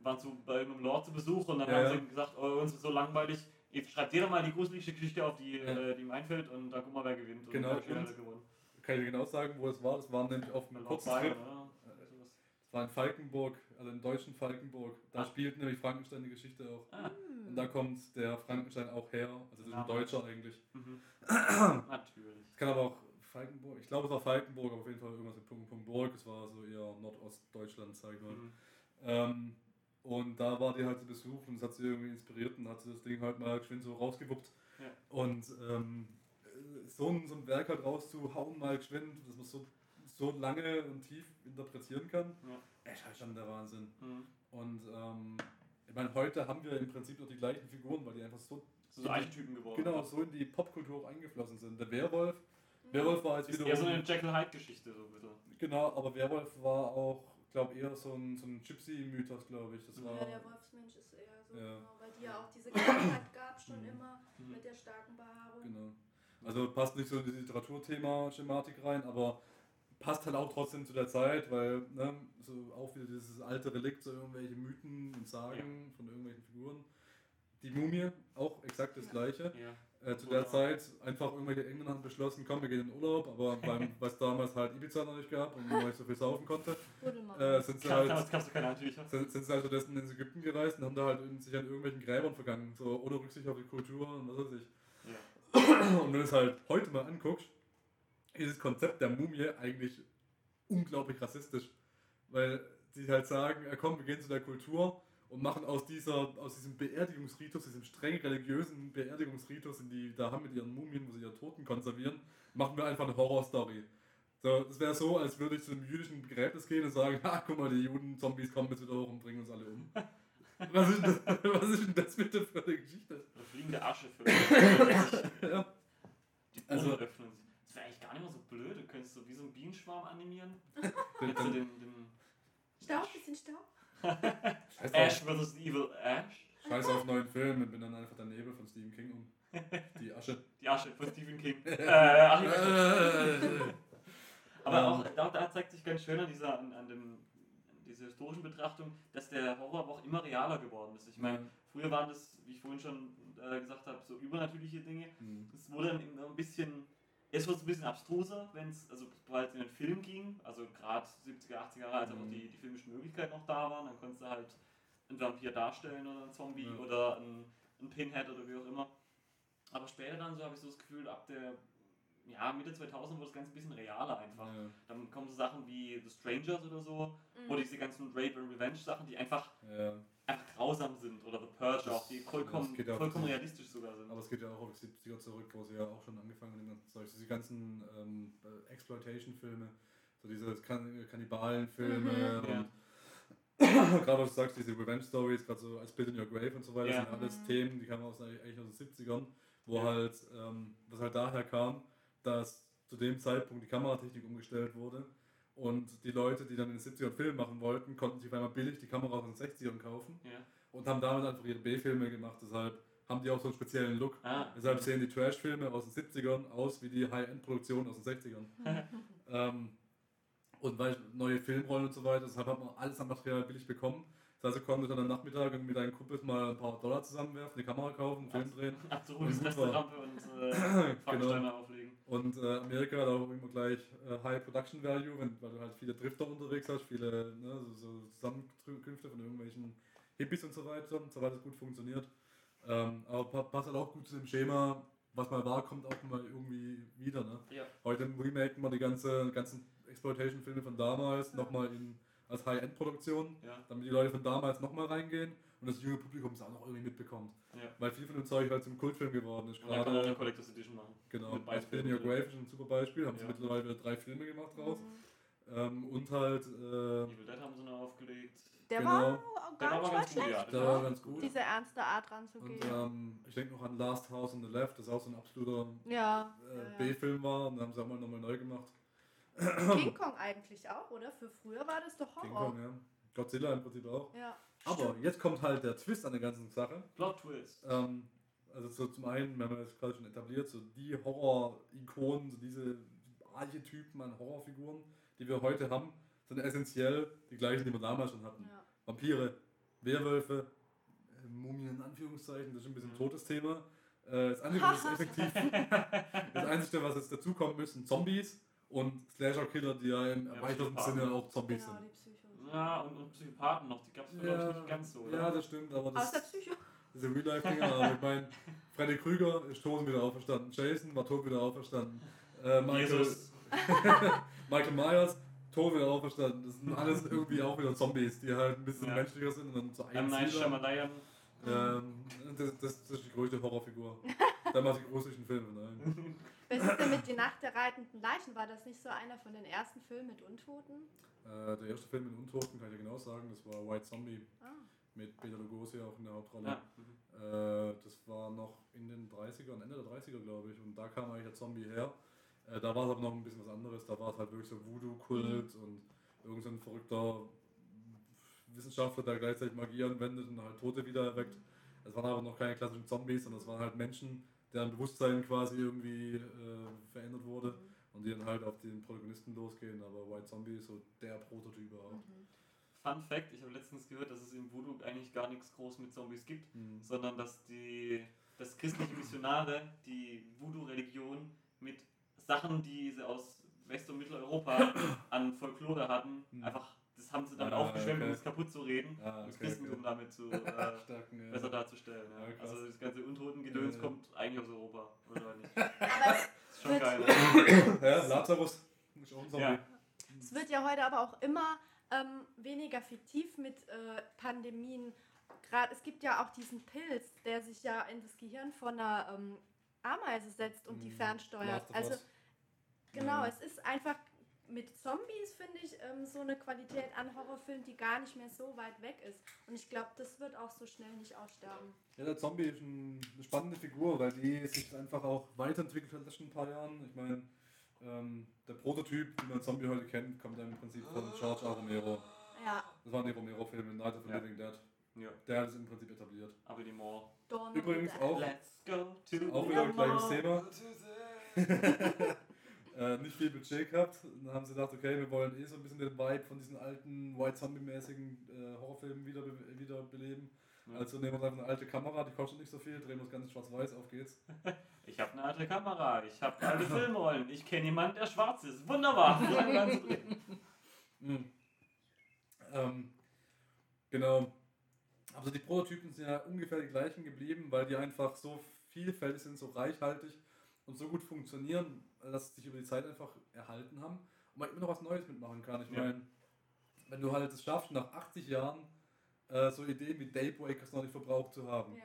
Speaker 2: waren zu, bei irgendeinem Lord zu Besuch und dann
Speaker 1: Ja,
Speaker 2: haben
Speaker 1: ja.
Speaker 2: sie gesagt, oh, uns ist so langweilig. Jetzt schreibt jeder mal die gruseligste Geschichte auf, die,
Speaker 1: Ja.
Speaker 2: äh, die ihm einfällt und dann guck mal, wer gewinnt. Und
Speaker 1: Genau, und-
Speaker 2: er gewonnen.
Speaker 1: Kann ich dir genau sagen, wo es war? Das war nämlich auf einem kurzen Trip.
Speaker 2: Sowas.
Speaker 1: Das war in Falkenburg, also im deutschen Falkenburg. Da
Speaker 2: Ah.
Speaker 1: spielt nämlich Frankenstein die Geschichte auch.
Speaker 2: Ah,
Speaker 1: Und da kommt der Frankenstein auch her. Also das ist ein Deutscher eigentlich.
Speaker 2: mhm. Natürlich.
Speaker 1: Es kann aber auch Falkenburg, ich glaube es war Falkenburg, aber auf jeden Fall irgendwas mit Punkt, Punkt, Burg. Es war so eher Nordostdeutschland, sag ich mal.
Speaker 2: Mhm.
Speaker 1: Ähm, und da war die halt zu Besuch und das hat sie irgendwie inspiriert und hat sie das Ding halt mal geschwind so rausgewuppt.
Speaker 2: Ja.
Speaker 1: Und ähm, so, ein, so ein Werk halt rauszuhauen, mal geschwind, dass man so, so lange und tief interpretieren kann,
Speaker 2: Ja.
Speaker 1: ist halt schon der Wahnsinn.
Speaker 2: Mhm.
Speaker 1: Und ähm, ich meine, heute haben wir im Prinzip noch die gleichen Figuren, weil die einfach so,
Speaker 2: So, Archetypen geworden.
Speaker 1: genau, so in die Popkultur auch eingeflossen sind. Der Werwolf, Werwolf war jetzt
Speaker 2: Ist
Speaker 1: wiederum...
Speaker 2: eher so eine Jekyll Hyde-Geschichte, so bitte.
Speaker 1: Genau, aber Werwolf war auch, glaube eher so ein, so ein Gypsy-Mythos, glaube ich. Das war,
Speaker 3: Ja, der Wolfsmensch ist eher so,
Speaker 1: Ja.
Speaker 3: genau, weil die ja auch diese Krankheit gab schon
Speaker 1: Mhm.
Speaker 3: immer
Speaker 2: Mhm.
Speaker 3: mit der starken Behaarung.
Speaker 1: Genau. Also passt nicht so in die Literaturthema-Schematik rein, aber passt halt auch trotzdem zu der Zeit, weil ne, so auch wieder dieses alte Relikt, so irgendwelche Mythen und Sagen von irgendwelchen Figuren. Die Mumie, auch exakt das
Speaker 3: Ja.
Speaker 1: gleiche.
Speaker 2: Ja.
Speaker 1: Äh, zu der. Zeit einfach irgendwelche Engländer haben beschlossen, komm, wir gehen in Urlaub, aber weil es damals halt Ibiza noch nicht gab und man nicht so viel saufen konnte, äh, sind sie halt sind, sind sie halt stattdessen ins Ägypten gereist und haben da halt in- sich an irgendwelchen Gräbern vergangen, so ohne Rücksicht auf die Kultur und was weiß ich.
Speaker 2: Ja.
Speaker 1: Und wenn du es halt heute mal anguckst, ist das Konzept der Mumie eigentlich unglaublich rassistisch. Weil sie halt sagen, komm, wir gehen zu der Kultur und machen aus, dieser, aus diesem Beerdigungsritus, diesem streng religiösen Beerdigungsritus, den die da haben mit ihren Mumien, wo sie ihre Toten konservieren, machen wir einfach eine Horrorstory. So, das wäre so, als würde ich zu einem jüdischen Begräbnis gehen und sagen, ha, guck mal, die Juden-Zombies kommen jetzt wieder hoch und bringen uns alle um. Was ist, denn das, was ist denn das bitte für eine Geschichte?
Speaker 2: Eine fliegende Asche für
Speaker 1: Ja.
Speaker 2: die Boden
Speaker 1: Also-
Speaker 2: öffnen. Das wäre eigentlich gar nicht mal so blöd. Du könntest so wie so einen Bienenschwarm animieren.
Speaker 1: Dann-
Speaker 2: Jetzt so
Speaker 1: dann-
Speaker 2: den, den
Speaker 3: Staub, bisschen Staub.
Speaker 2: Ash vs. Evil Ash.
Speaker 1: scheiß auf neuen Film und bin dann einfach der Nebel von Stephen King um. Die Asche.
Speaker 2: Die Asche von Stephen King. äh, Aber
Speaker 1: Ähm.
Speaker 2: auch da, da zeigt sich ganz schön an dieser, an, an dem, an dieser historischen Betrachtung, dass der Horror aber auch immer realer geworden ist. Ich meine, früher waren das, wie ich vorhin schon äh, gesagt habe, so übernatürliche Dinge. Es wurde dann immer ein bisschen, es wurde ein bisschen abstruser, wenn es, also es in den Film ging, also gerade 70er, 80er Jahre, als auch
Speaker 1: Mhm.
Speaker 2: die, die filmischen Möglichkeiten noch da waren, dann konntest du halt einen Vampir darstellen oder einen Zombie
Speaker 1: Ja.
Speaker 2: oder einen, einen Pinhead oder wie auch immer. Aber später dann so habe ich so das Gefühl, ab der ja, Mitte 2000 wurde das Ganze ein bisschen realer einfach.
Speaker 1: Ja,
Speaker 2: Dann kommen so Sachen wie The Strangers oder so,
Speaker 3: Mhm.
Speaker 2: oder diese ganzen Rape and Revenge Sachen, die einfach,
Speaker 1: ja.
Speaker 2: Einfach grausam sind. Oder The Purge
Speaker 1: Das-
Speaker 2: auch, die vollkommen,
Speaker 1: ja auch
Speaker 2: vollkommen realistisch sogar sind.
Speaker 1: Aber es geht ja auch auf die 70er zurück, wo sie ja auch schon angefangen haben, ganzen Zeug. Diese ganzen ähm, äh, Exploitation-Filme, so diese kan Kannibalen-Filme
Speaker 3: Mhm.
Speaker 1: und
Speaker 2: Ja.
Speaker 1: gerade was du sagst, diese Revenge-Stories, gerade so als Build in Your Grave und so weiter,
Speaker 2: Ja.
Speaker 1: sind alles
Speaker 3: Mhm.
Speaker 1: Themen, die kamen aus, eigentlich aus den 70ern, wo
Speaker 2: Ja.
Speaker 1: halt, ähm, was halt daher kam, dass zu dem Zeitpunkt die Kameratechnik umgestellt wurde und die Leute, die dann in den 70ern Film machen wollten, konnten sich auf einmal billig die Kamera aus den 60ern kaufen
Speaker 2: Ja.
Speaker 1: und haben damit einfach ihre B-Filme gemacht. Deshalb haben die auch so einen speziellen Look.
Speaker 2: Ah,
Speaker 1: Deshalb sehen die Trash-Filme aus den 70ern aus wie die High-End-Produktionen aus den 60ern. ähm, und weil neue Filmrollen und so weiter, deshalb hat man alles an Material billig bekommen. Das heißt, du konntest dann am Nachmittag mit deinen Kumpels mal ein paar Dollar zusammenwerfen, die Kamera kaufen, einen Film drehen.
Speaker 2: Abzuholen,
Speaker 1: Und gut
Speaker 2: Resterampe und äh,
Speaker 1: genau.
Speaker 2: Auflegen.
Speaker 1: Und äh, Amerika hat auch immer gleich äh, High Production Value, wenn, weil du halt viele Drifter unterwegs hast, viele ne, so, so Zusammenkünfte von irgendwelchen Hippies und so weiter, und so weiter das gut funktioniert. Ähm, aber pa- passt halt auch gut zu dem Schema, was mal war, kommt auch mal irgendwie wieder. Ne?
Speaker 2: Ja.
Speaker 1: Heute remaken wir die ganze, ganzen Exploitation-Filme von damals nochmal in, als High-End-Produktion,
Speaker 2: Ja.
Speaker 1: damit die Leute von damals nochmal reingehen und das junge Publikum es auch noch irgendwie mitbekommt.
Speaker 2: Ja.
Speaker 1: Weil viel von dem Zeug halt zum Kultfilm geworden ist.
Speaker 2: Und dann kann man eine
Speaker 1: Gerade,
Speaker 2: Collectors Edition machen.
Speaker 1: genau,
Speaker 2: mit beiden
Speaker 1: Spin Your. Grave ist ein super Beispiel, haben sie
Speaker 2: Ja.
Speaker 1: mittlerweile wieder drei Filme gemacht raus.
Speaker 3: Mhm.
Speaker 1: Ähm, und halt, äh,
Speaker 2: Evil Dead haben sie noch aufgelegt.
Speaker 3: Der
Speaker 1: Genau.
Speaker 3: war
Speaker 2: Der
Speaker 3: auch
Speaker 2: war
Speaker 3: gar nicht
Speaker 2: ganz gut,
Speaker 3: schlecht.
Speaker 2: ja.
Speaker 1: der war ganz gut.
Speaker 3: Diese ernste Art
Speaker 1: Und
Speaker 3: ranzugehen.
Speaker 1: ähm, ich denke noch an Last House on the Left, das auch so ein absoluter
Speaker 3: Ja.
Speaker 1: äh,
Speaker 3: ja, ja.
Speaker 1: B-Film war und dann haben sie auch mal nochmal neu gemacht.
Speaker 3: King Kong eigentlich auch, oder? Für früher war das doch
Speaker 1: King
Speaker 3: Horror.
Speaker 1: Kong, ja. Godzilla im Prinzip auch.
Speaker 3: Ja.
Speaker 1: Aber jetzt kommt halt der Twist an der ganzen Sache.
Speaker 2: Plot Twist.
Speaker 1: Ähm, also so zum einen, wir haben das gerade schon etabliert, so die Horror-Ikonen, so diese Archetypen an Horrorfiguren, die wir heute haben, sind essentiell die gleichen, die wir damals schon hatten.
Speaker 3: Ja.
Speaker 1: Vampire, Werwölfe, Mumien in Anführungszeichen, das ist ein bisschen ein
Speaker 2: Mhm.
Speaker 1: totes Thema. Äh, das Einzige, was effektiv, das Einzige, was jetzt dazukommen müssen, Zombies und Slasher-Killer, die ja im
Speaker 2: Ja,
Speaker 1: erweiterten
Speaker 2: Psychopathen.
Speaker 1: Sinne auch Zombies
Speaker 3: Genau,
Speaker 1: sind.
Speaker 2: Ja, und, und Psychopathen noch, die gab es glaube ich nicht ganz so, oder?
Speaker 1: ja, das stimmt, aber das,
Speaker 3: Außer Psycho.
Speaker 1: diese Real-Life-Dinger, aber ich meine, Freddy Krüger ist tot wieder auferstanden, Jason war tot wieder auferstanden, äh, Michael,
Speaker 2: Jesus.
Speaker 1: Michael Myers, tot wieder auferstanden, das sind alles irgendwie auch wieder Zombies, die halt ein bisschen
Speaker 2: Ja.
Speaker 1: menschlicher sind und dann so
Speaker 2: M. Night
Speaker 1: einziehen.
Speaker 2: Shyamalan.
Speaker 1: Ähm, das, das, das ist die größte Horrorfigur. Damals die größten Filme, nein.
Speaker 3: Was ist denn mit Die Nacht der reitenden Leichen? War das nicht so einer von den ersten Filmen mit Untoten?
Speaker 1: Äh, der erste Film mit Untoten, kann ich ja genau sagen, das war White Zombie
Speaker 3: Ah.
Speaker 1: mit Peter Lugosi auch in der Hauptrolle.
Speaker 2: Ja. mhm.
Speaker 1: Äh, das war noch in den 30ern, Ende der 30er glaube ich, und da kam eigentlich der Zombie her. Äh, da war es aber noch ein bisschen was anderes, da war es halt wirklich so Voodoo-Kult und irgend so ein verrückter Wissenschaftler, der gleichzeitig Magie anwendet und halt Tote wieder erweckt. Es waren aber noch keine klassischen Zombies, sondern es waren halt Menschen, deren Bewusstsein quasi irgendwie äh, verändert wurde und die dann halt auf den Protagonisten losgehen. Aber White Zombie ist so der Prototyp auch.
Speaker 3: Mhm.
Speaker 2: Fun Fact, ich habe letztens gehört, dass es im Voodoo eigentlich gar nichts groß mit Zombies gibt,
Speaker 1: Mhm.
Speaker 2: sondern dass die dass christliche Missionare die Voodoo-Religion mit Sachen, die sie aus West- und Mitteleuropa an Folklore hatten,
Speaker 1: Mhm.
Speaker 2: einfach, das haben sie dann
Speaker 1: Ah,
Speaker 2: aufgeschwemmt, um
Speaker 1: okay.
Speaker 2: es kaputt zu reden,
Speaker 1: Ah,
Speaker 2: um das
Speaker 1: okay,
Speaker 2: Christentum
Speaker 1: okay.
Speaker 2: damit zu äh,
Speaker 1: Starken, ja.
Speaker 2: besser darzustellen. Ja.
Speaker 1: Ja, krass.
Speaker 2: also das ganze Untotengedöns
Speaker 1: Ja.
Speaker 2: kommt eigentlich aus Europa, oder nicht?
Speaker 3: Aber es,
Speaker 2: Das ist schon
Speaker 3: Wird-
Speaker 2: geil.
Speaker 1: Ja, Lazarus ist auch ein Zombie.
Speaker 2: Ja.
Speaker 3: es wird ja heute aber auch immer ähm, weniger fiktiv mit äh, Pandemien. Gerade es gibt ja auch diesen Pilz, der sich ja in das Gehirn von einer ähm, Ameise setzt und die
Speaker 1: Mhm.
Speaker 3: fernsteuert. Also. Genau,
Speaker 1: Ja.
Speaker 3: es ist einfach mit Zombies, finde ich, ähm, so eine Qualität an Horrorfilm, die gar nicht mehr so weit weg ist. Und ich glaube, das wird auch so schnell nicht aussterben.
Speaker 1: Ja, der Zombie ist ein, eine spannende Figur, weil die sich einfach auch weiterentwickelt hat in den letzten paar Jahren. Ich meine, ähm, der Prototyp, wie man Zombie heute kennt, kommt dann im Prinzip von George A. Romero.
Speaker 3: Ja,
Speaker 1: Das waren die Romero-Filme, Night of the
Speaker 2: Ja.
Speaker 1: Living Dead.
Speaker 2: Ja,
Speaker 1: Der hat es im Prinzip etabliert.
Speaker 2: aber die
Speaker 3: of
Speaker 1: Übrigens auch,
Speaker 2: Let's go to
Speaker 1: auch
Speaker 2: the
Speaker 1: wieder ein gleiches. Thema. äh, nicht viel Budget gehabt. Und dann haben sie gedacht, okay, wir wollen eh so ein bisschen den Vibe von diesen alten White Zombie-mäßigen äh, Horrorfilmen wieder, wieder beleben.
Speaker 2: Ja.
Speaker 1: Also nehmen wir einfach eine alte Kamera, die kostet nicht so viel, drehen wir das Ganze schwarz-weiß, auf geht's.
Speaker 2: Ich habe eine alte Kamera, ich habe alte Filmrollen, ich kenne jemanden, der schwarz ist. Wunderbar.
Speaker 1: Mhm. Ähm, genau. Also die Prototypen sind ja ungefähr die gleichen geblieben, weil die einfach so vielfältig sind, so reichhaltig und so gut funktionieren, dass sie sich über die Zeit einfach erhalten haben und man immer noch was Neues mitmachen kann. Ich
Speaker 2: Ja.
Speaker 1: meine, wenn du halt es schaffst, nach 80 Jahren äh, so Ideen wie Daybreakers noch nicht verbraucht zu haben.
Speaker 3: Ja.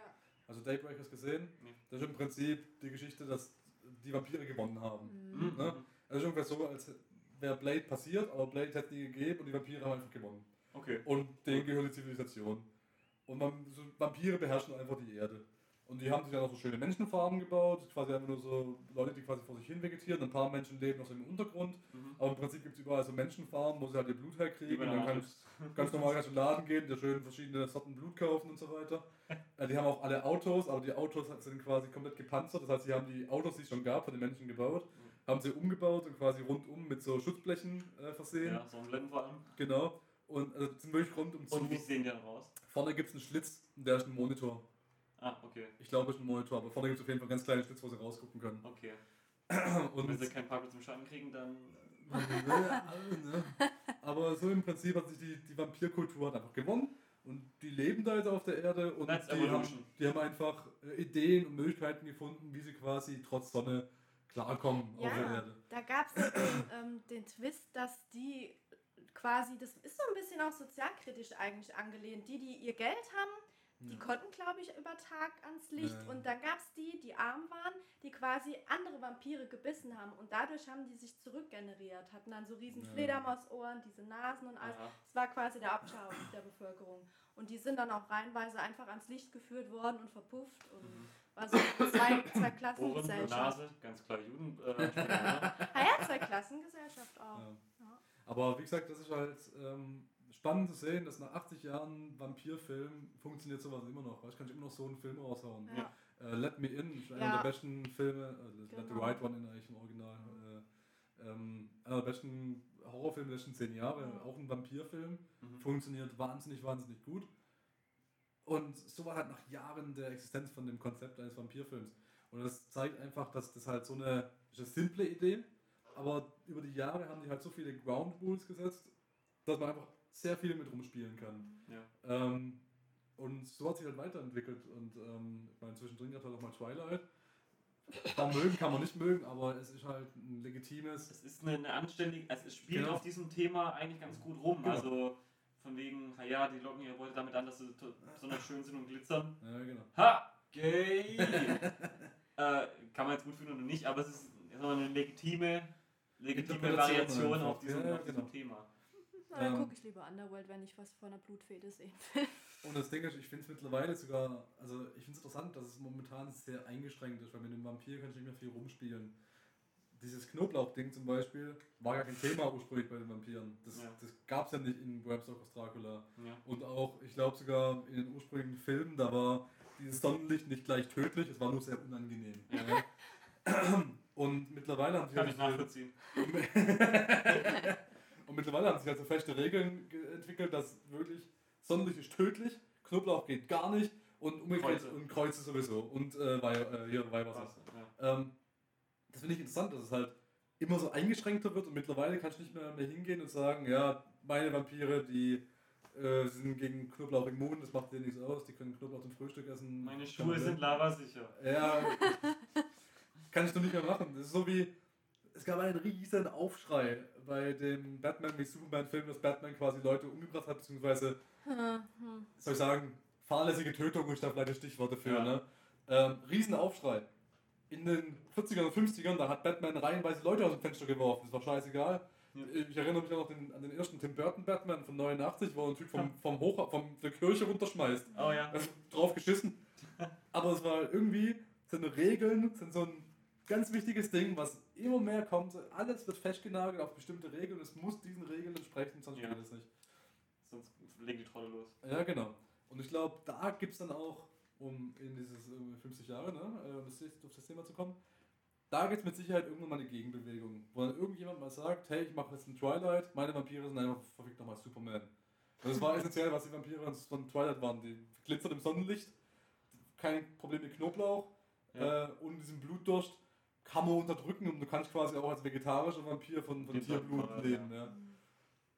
Speaker 1: Also Daybreakers gesehen,
Speaker 2: Nee.
Speaker 1: das ist im Prinzip die Geschichte, dass die Vampire gewonnen haben.
Speaker 3: Mhm.
Speaker 2: Mhm.
Speaker 1: Ne? Also ungefähr so, als wäre Blade passiert, aber Blade hätte es nie gegeben und die Vampire haben einfach gewonnen.
Speaker 2: Okay.
Speaker 1: Und denen gehört die Zivilisation. Und man, so Vampire beherrschen einfach die Erde. Und die haben sich dann auch so schöne Menschenfarben gebaut, quasi einfach nur so Leute, die quasi vor sich hin vegetieren. Ein paar Menschen leben noch so im Untergrund.
Speaker 2: Mhm.
Speaker 1: Aber im Prinzip gibt es überall so Menschenfarben, wo sie halt ihr Blut herkriegen. Und dann kann
Speaker 2: Matrix.
Speaker 1: ganz normal ganz in den Laden gehen, der schön verschiedene Sorten Blut kaufen und so weiter. Äh, die haben auch alle Autos, aber die Autos sind quasi komplett gepanzert. Das heißt, sie haben die Autos, die es schon gab, von den Menschen gebaut, haben sie umgebaut und quasi rundum mit so Schutzblechen äh, versehen.
Speaker 2: Ja, Sonnenblenden vor allem.
Speaker 1: Genau. Und also, sind wirklich rundum zu.
Speaker 2: Und wie sehen die dann raus?
Speaker 1: Vorne gibt es einen Schlitz, der ist ein Monitor.
Speaker 2: Ah, okay.
Speaker 1: Ich glaube, es ist ein Monitor, aber vorne gibt es auf jeden Fall ganz kleinen Schlitz, wo sie rausgucken können.
Speaker 2: Okay. Und wenn sie keinen Parkplatz im Schatten kriegen, dann. ne?
Speaker 1: Aber so im Prinzip hat sich die, die Vampirkultur hat einfach gewonnen und die leben da jetzt auf der Erde und
Speaker 2: That's
Speaker 1: die haben, die haben einfach äh, Ideen und Möglichkeiten gefunden, wie sie quasi trotz Sonne klarkommen auf der
Speaker 3: Ja,
Speaker 1: Erde.
Speaker 3: da gab es den, ähm, den Twist, dass die quasi, das ist so ein bisschen auch sozialkritisch eigentlich angelehnt, die, die ihr Geld haben, die konnten, glaube ich, über Tag ans Licht.
Speaker 1: Ja.
Speaker 3: Und dann gab es die, die arm waren, die quasi andere Vampire gebissen haben. Und dadurch haben die sich zurückgeneriert, hatten dann so riesen
Speaker 1: Ja.
Speaker 3: Fledermausohren, diese Nasen und alles. Das war quasi der Abschau der Bevölkerung. Und die sind dann auch reihenweise einfach ans Licht geführt worden und verpufft. Und
Speaker 2: Mhm.
Speaker 3: war so zwei, zwei
Speaker 2: Ohren,
Speaker 3: Klassengesellschaft.
Speaker 2: Nase, ganz klar Juden. Äh, ne?
Speaker 3: Ah ja, zwei Klassengesellschaft auch.
Speaker 1: Ja.
Speaker 3: Ja.
Speaker 1: Aber wie gesagt, das ist halt ähm, spannend zu sehen, dass nach 80 Jahren Vampirfilm funktioniert sowas immer noch. Ich kann ich immer noch so einen Film raushauen.
Speaker 3: Ja.
Speaker 1: Äh, Let Me In ist einer
Speaker 3: Ja.
Speaker 1: der besten Filme, äh, Let the
Speaker 3: Genau.
Speaker 1: Right One in eigentlich im Original. Äh, ähm, einer der besten Horrorfilme der letzten zehn Jahre,
Speaker 3: Ja.
Speaker 1: auch ein Vampirfilm.
Speaker 2: Mhm.
Speaker 1: Funktioniert wahnsinnig, wahnsinnig gut. Und so war halt nach Jahren der Existenz von dem Konzept eines Vampirfilms. Und das zeigt einfach, dass das halt so eine, eine simple Idee, aber über die Jahre haben die halt so viele Ground Rules gesetzt, dass man einfach sehr viel mit rumspielen kann.
Speaker 2: Ja.
Speaker 1: Ähm, und so hat sich halt weiterentwickelt. Und ähm, ich meine, zwischendrin gab es halt auch mal Twilight. Kann man mögen, kann man nicht mögen, aber es ist halt ein legitimes.
Speaker 2: Es ist eine, eine anständige, also es spielt
Speaker 1: Genau.
Speaker 2: auf diesem Thema eigentlich ganz gut rum.
Speaker 1: Genau.
Speaker 2: Also von wegen, ja, die locken ihre Beute damit an, dass sie besonders schön sind und glitzern.
Speaker 1: Ja, genau.
Speaker 2: Ha! Gay! äh, kann man jetzt gut finden oder nicht, aber es ist eine legitime, legitime Variation auf diesem,
Speaker 1: Ja,
Speaker 2: auf diesem
Speaker 1: genau.
Speaker 2: Thema.
Speaker 3: Dann
Speaker 1: Ähm.
Speaker 3: gucke ich lieber Underworld, wenn ich was von einer Blutfede sehen will.
Speaker 1: Und das Ding ist, ich finde es mittlerweile sogar, also ich finde es interessant, dass es momentan sehr eingeschränkt ist, weil mit dem Vampir kann ich nicht mehr viel rumspielen. Dieses Knoblauch-Ding zum Beispiel war gar kein Thema ursprünglich bei den Vampiren. Das,
Speaker 2: Ja.
Speaker 1: das gab es ja nicht in Bram Stokers Dracula.
Speaker 2: Ja.
Speaker 1: Und auch, ich glaube sogar in den ursprünglichen Filmen, da war dieses Sonnenlicht nicht gleich tödlich, es war nur sehr unangenehm. Ja. Und mittlerweile haben sie
Speaker 2: Kann
Speaker 1: halt
Speaker 2: ich nachvollziehen.
Speaker 1: und mittlerweile haben sich halt so feste Regeln ge- entwickelt, dass wirklich Sonnenlicht ist tödlich, Knoblauch geht gar nicht und umgekehrt
Speaker 2: Kreuze.
Speaker 1: und Kreuze sowieso und äh, äh, hier Weihwasser.
Speaker 2: Ja.
Speaker 1: Ähm, das finde ich interessant, dass es halt immer so eingeschränkter wird und mittlerweile kannst du nicht mehr, mehr hingehen und sagen, ja, meine Vampire, die äh, sind gegen Knoblauch immun, das macht denen nichts aus, die können Knoblauch zum Frühstück essen.
Speaker 2: Meine Schuhe sind lavasicher.
Speaker 1: Ja, kann ich doch nicht mehr machen. Das ist so wie, es gab einen riesen Aufschrei bei dem Batman wie Superman-Film, dass Batman quasi Leute umgebracht hat, beziehungsweise,
Speaker 3: Hm.
Speaker 1: soll ich sagen, fahrlässige Tötung ist da vielleicht das Stichwort dafür.
Speaker 2: Ja.
Speaker 1: Ne? Ähm, riesen Aufschrei. In den 40ern und 50ern, da hat Batman reihenweise Leute aus dem Fenster geworfen, das war scheißegal.
Speaker 2: Ja.
Speaker 1: Ich erinnere mich auch noch den, an den ersten Tim Burton Batman von 89, wo ein Typ vom, vom Hoch, vom der Kirche runterschmeißt.
Speaker 2: Oh ja.
Speaker 1: Also drauf geschissen. Aber es war irgendwie, sind Regeln, sind so ein ganz wichtiges Ding, was immer mehr kommt. Alles wird festgenagelt auf bestimmte Regeln. Es muss diesen Regeln entsprechen, sonst
Speaker 2: Ja.
Speaker 1: geht es nicht.
Speaker 2: Sonst legen die Trolle los.
Speaker 1: Ja, genau. Und ich glaube, da gibt es dann auch, um in dieses äh, 50 Jahre, ne, äh, das, auf das Thema zu kommen, da gibt es mit Sicherheit irgendwann mal eine Gegenbewegung, wo dann irgendjemand mal sagt, hey, ich mache jetzt ein Twilight, meine Vampire sind einfach verfickt nochmal Superman. Und das war essentiell, was die Vampire von Twilight waren. Die glitzern im Sonnenlicht, kein Problem mit Knoblauch
Speaker 2: Ja.
Speaker 1: äh, und diesem Blutdurst kann man unterdrücken und du kannst quasi auch als vegetarischer Vampir von, von Tierblut
Speaker 2: Tod,
Speaker 1: leben.
Speaker 2: ja.
Speaker 1: Ja.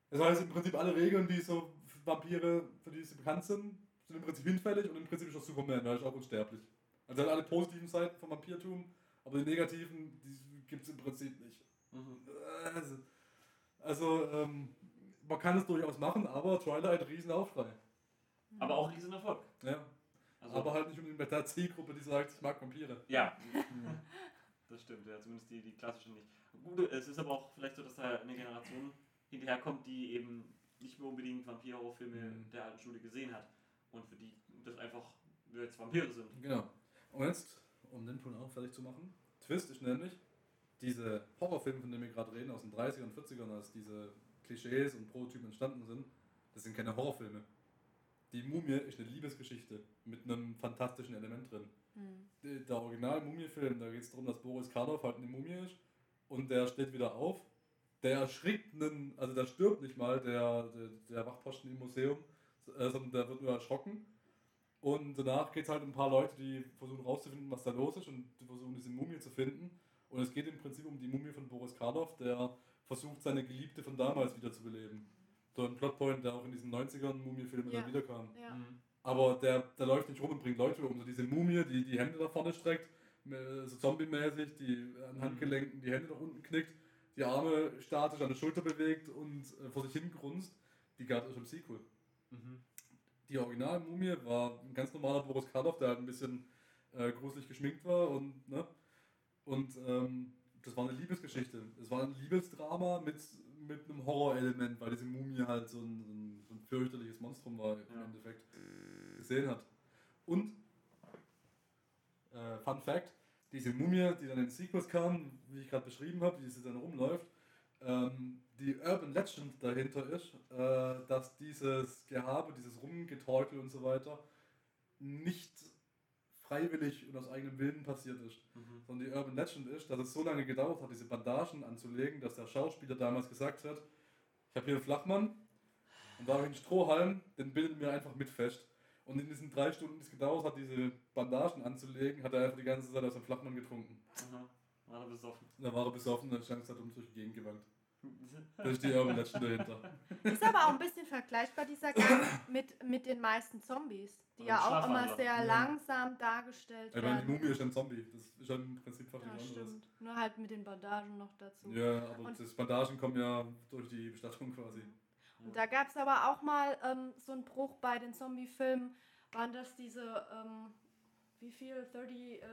Speaker 1: Das heißt im Prinzip alle Regeln, die so für Vampire, für die sie bekannt sind, sind im Prinzip hinfällig und im Prinzip ist auch Superman, weil er ist auch unsterblich. Also alle positiven Seiten vom Vampirtum, aber die negativen, die gibt es im Prinzip nicht.
Speaker 2: Mhm.
Speaker 1: Also, also ähm, man kann es durchaus machen, aber Twilight Riesenaufschrei.
Speaker 2: Aber auch riesen Erfolg.
Speaker 1: Ja.
Speaker 2: Also,
Speaker 1: aber halt nicht unbedingt bei der Zielgruppe, die sagt, ich mag Vampire.
Speaker 2: ja, das stimmt, ja, zumindest die, die klassischen nicht. Gut, es ist aber auch vielleicht so, dass da eine Generation hinterherkommt, die eben nicht mehr unbedingt Vampir-Horrorfilme
Speaker 1: Mhm.
Speaker 2: der alten Schule gesehen hat. Und für die das einfach jetzt Vampire sind.
Speaker 1: Genau. Und jetzt, um den Punkt auch fertig zu machen, Twist ist nämlich, diese Horrorfilme, von denen wir gerade reden, aus den 30ern und 40ern, als diese Klischees und Prototypen entstanden sind, das sind keine Horrorfilme. Die Mumie ist eine Liebesgeschichte mit einem fantastischen Element drin.
Speaker 3: Hm.
Speaker 1: Der Original-Mumie-Film, da geht es darum, dass Boris Karloff halt eine Mumie ist und der steht wieder auf. Der erschrickt einen, also der stirbt nicht mal, der, der, der Wachposten im Museum, äh, sondern der wird nur erschrocken. Und danach geht es halt um ein paar Leute, die versuchen rauszufinden, was da los ist und die versuchen diese Mumie zu finden. Und es geht im Prinzip um die Mumie von Boris Karloff, der versucht, seine Geliebte von damals wieder zu beleben. So ein Plotpoint, der auch in diesen 90ern Mumie-Filmen
Speaker 3: Ja.
Speaker 1: dann wiederkam.
Speaker 3: Ja.
Speaker 2: Mhm.
Speaker 1: Aber der, der läuft nicht rum und bringt Leute um. So diese Mumie, die die Hände nach vorne streckt, äh, so zombie-mäßig, die an Handgelenken die Hände nach unten knickt, die Arme statisch an der Schulter bewegt und äh, vor sich hin grunzt, die gab es auch im Sequel.
Speaker 2: Mhm.
Speaker 1: Die Original-Mumie war ein ganz normaler Boris Karloff, der halt ein bisschen äh, gruselig geschminkt war und, ne? Und ähm, das war eine Liebesgeschichte. Es war ein Liebesdrama mit, mit einem Horrorelement, weil diese Mumie halt so ein, so ein, fürchterliches Monstrum war im
Speaker 2: Ja.
Speaker 1: Endeffekt gesehen hat. Und äh, Fun Fact, diese Mumie, die dann in Sequels kam, wie ich gerade beschrieben habe, wie sie dann rumläuft, ähm, die Urban Legend dahinter ist, äh, dass dieses Gehabe, dieses Rumgetorkel und so weiter nicht freiwillig und aus eigenem Willen passiert ist.
Speaker 2: Mhm.
Speaker 1: Sondern die Urban Legend ist, dass es so lange gedauert hat, diese Bandagen anzulegen, dass der Schauspieler damals gesagt hat, ich habe hier einen Flachmann und da habe ich einen Strohhalm, den bilden wir einfach mit fest. Und in diesen drei Stunden, die es gedauert hat, diese Bandagen anzulegen, hat er einfach die ganze Zeit aus dem Flachmann getrunken.
Speaker 2: Aha. War er besoffen.
Speaker 1: Da war er besoffen und dann stand es halt um durch die Gegend gewankt. Das ist die Legend dahinter.
Speaker 3: Ist aber auch ein bisschen vergleichbar, dieser Gang, mit, mit den meisten Zombies, die ja auch immer sehr
Speaker 1: Ja.
Speaker 3: langsam dargestellt
Speaker 1: Ich meine, die
Speaker 3: werden.
Speaker 1: Mumie ist ein Zombie. Das ist ja im Prinzip fast
Speaker 3: Ja,
Speaker 1: nichts anderes.
Speaker 3: stimmt. Nur halt mit den Bandagen noch dazu.
Speaker 1: Ja, aber
Speaker 3: Und-
Speaker 1: das Bandagen kommen ja durch die Bestattung quasi.
Speaker 3: Und da gab es aber auch mal ähm, so einen Bruch bei den Zombie-Filmen. Waren das diese, ähm, wie viel? 30, äh,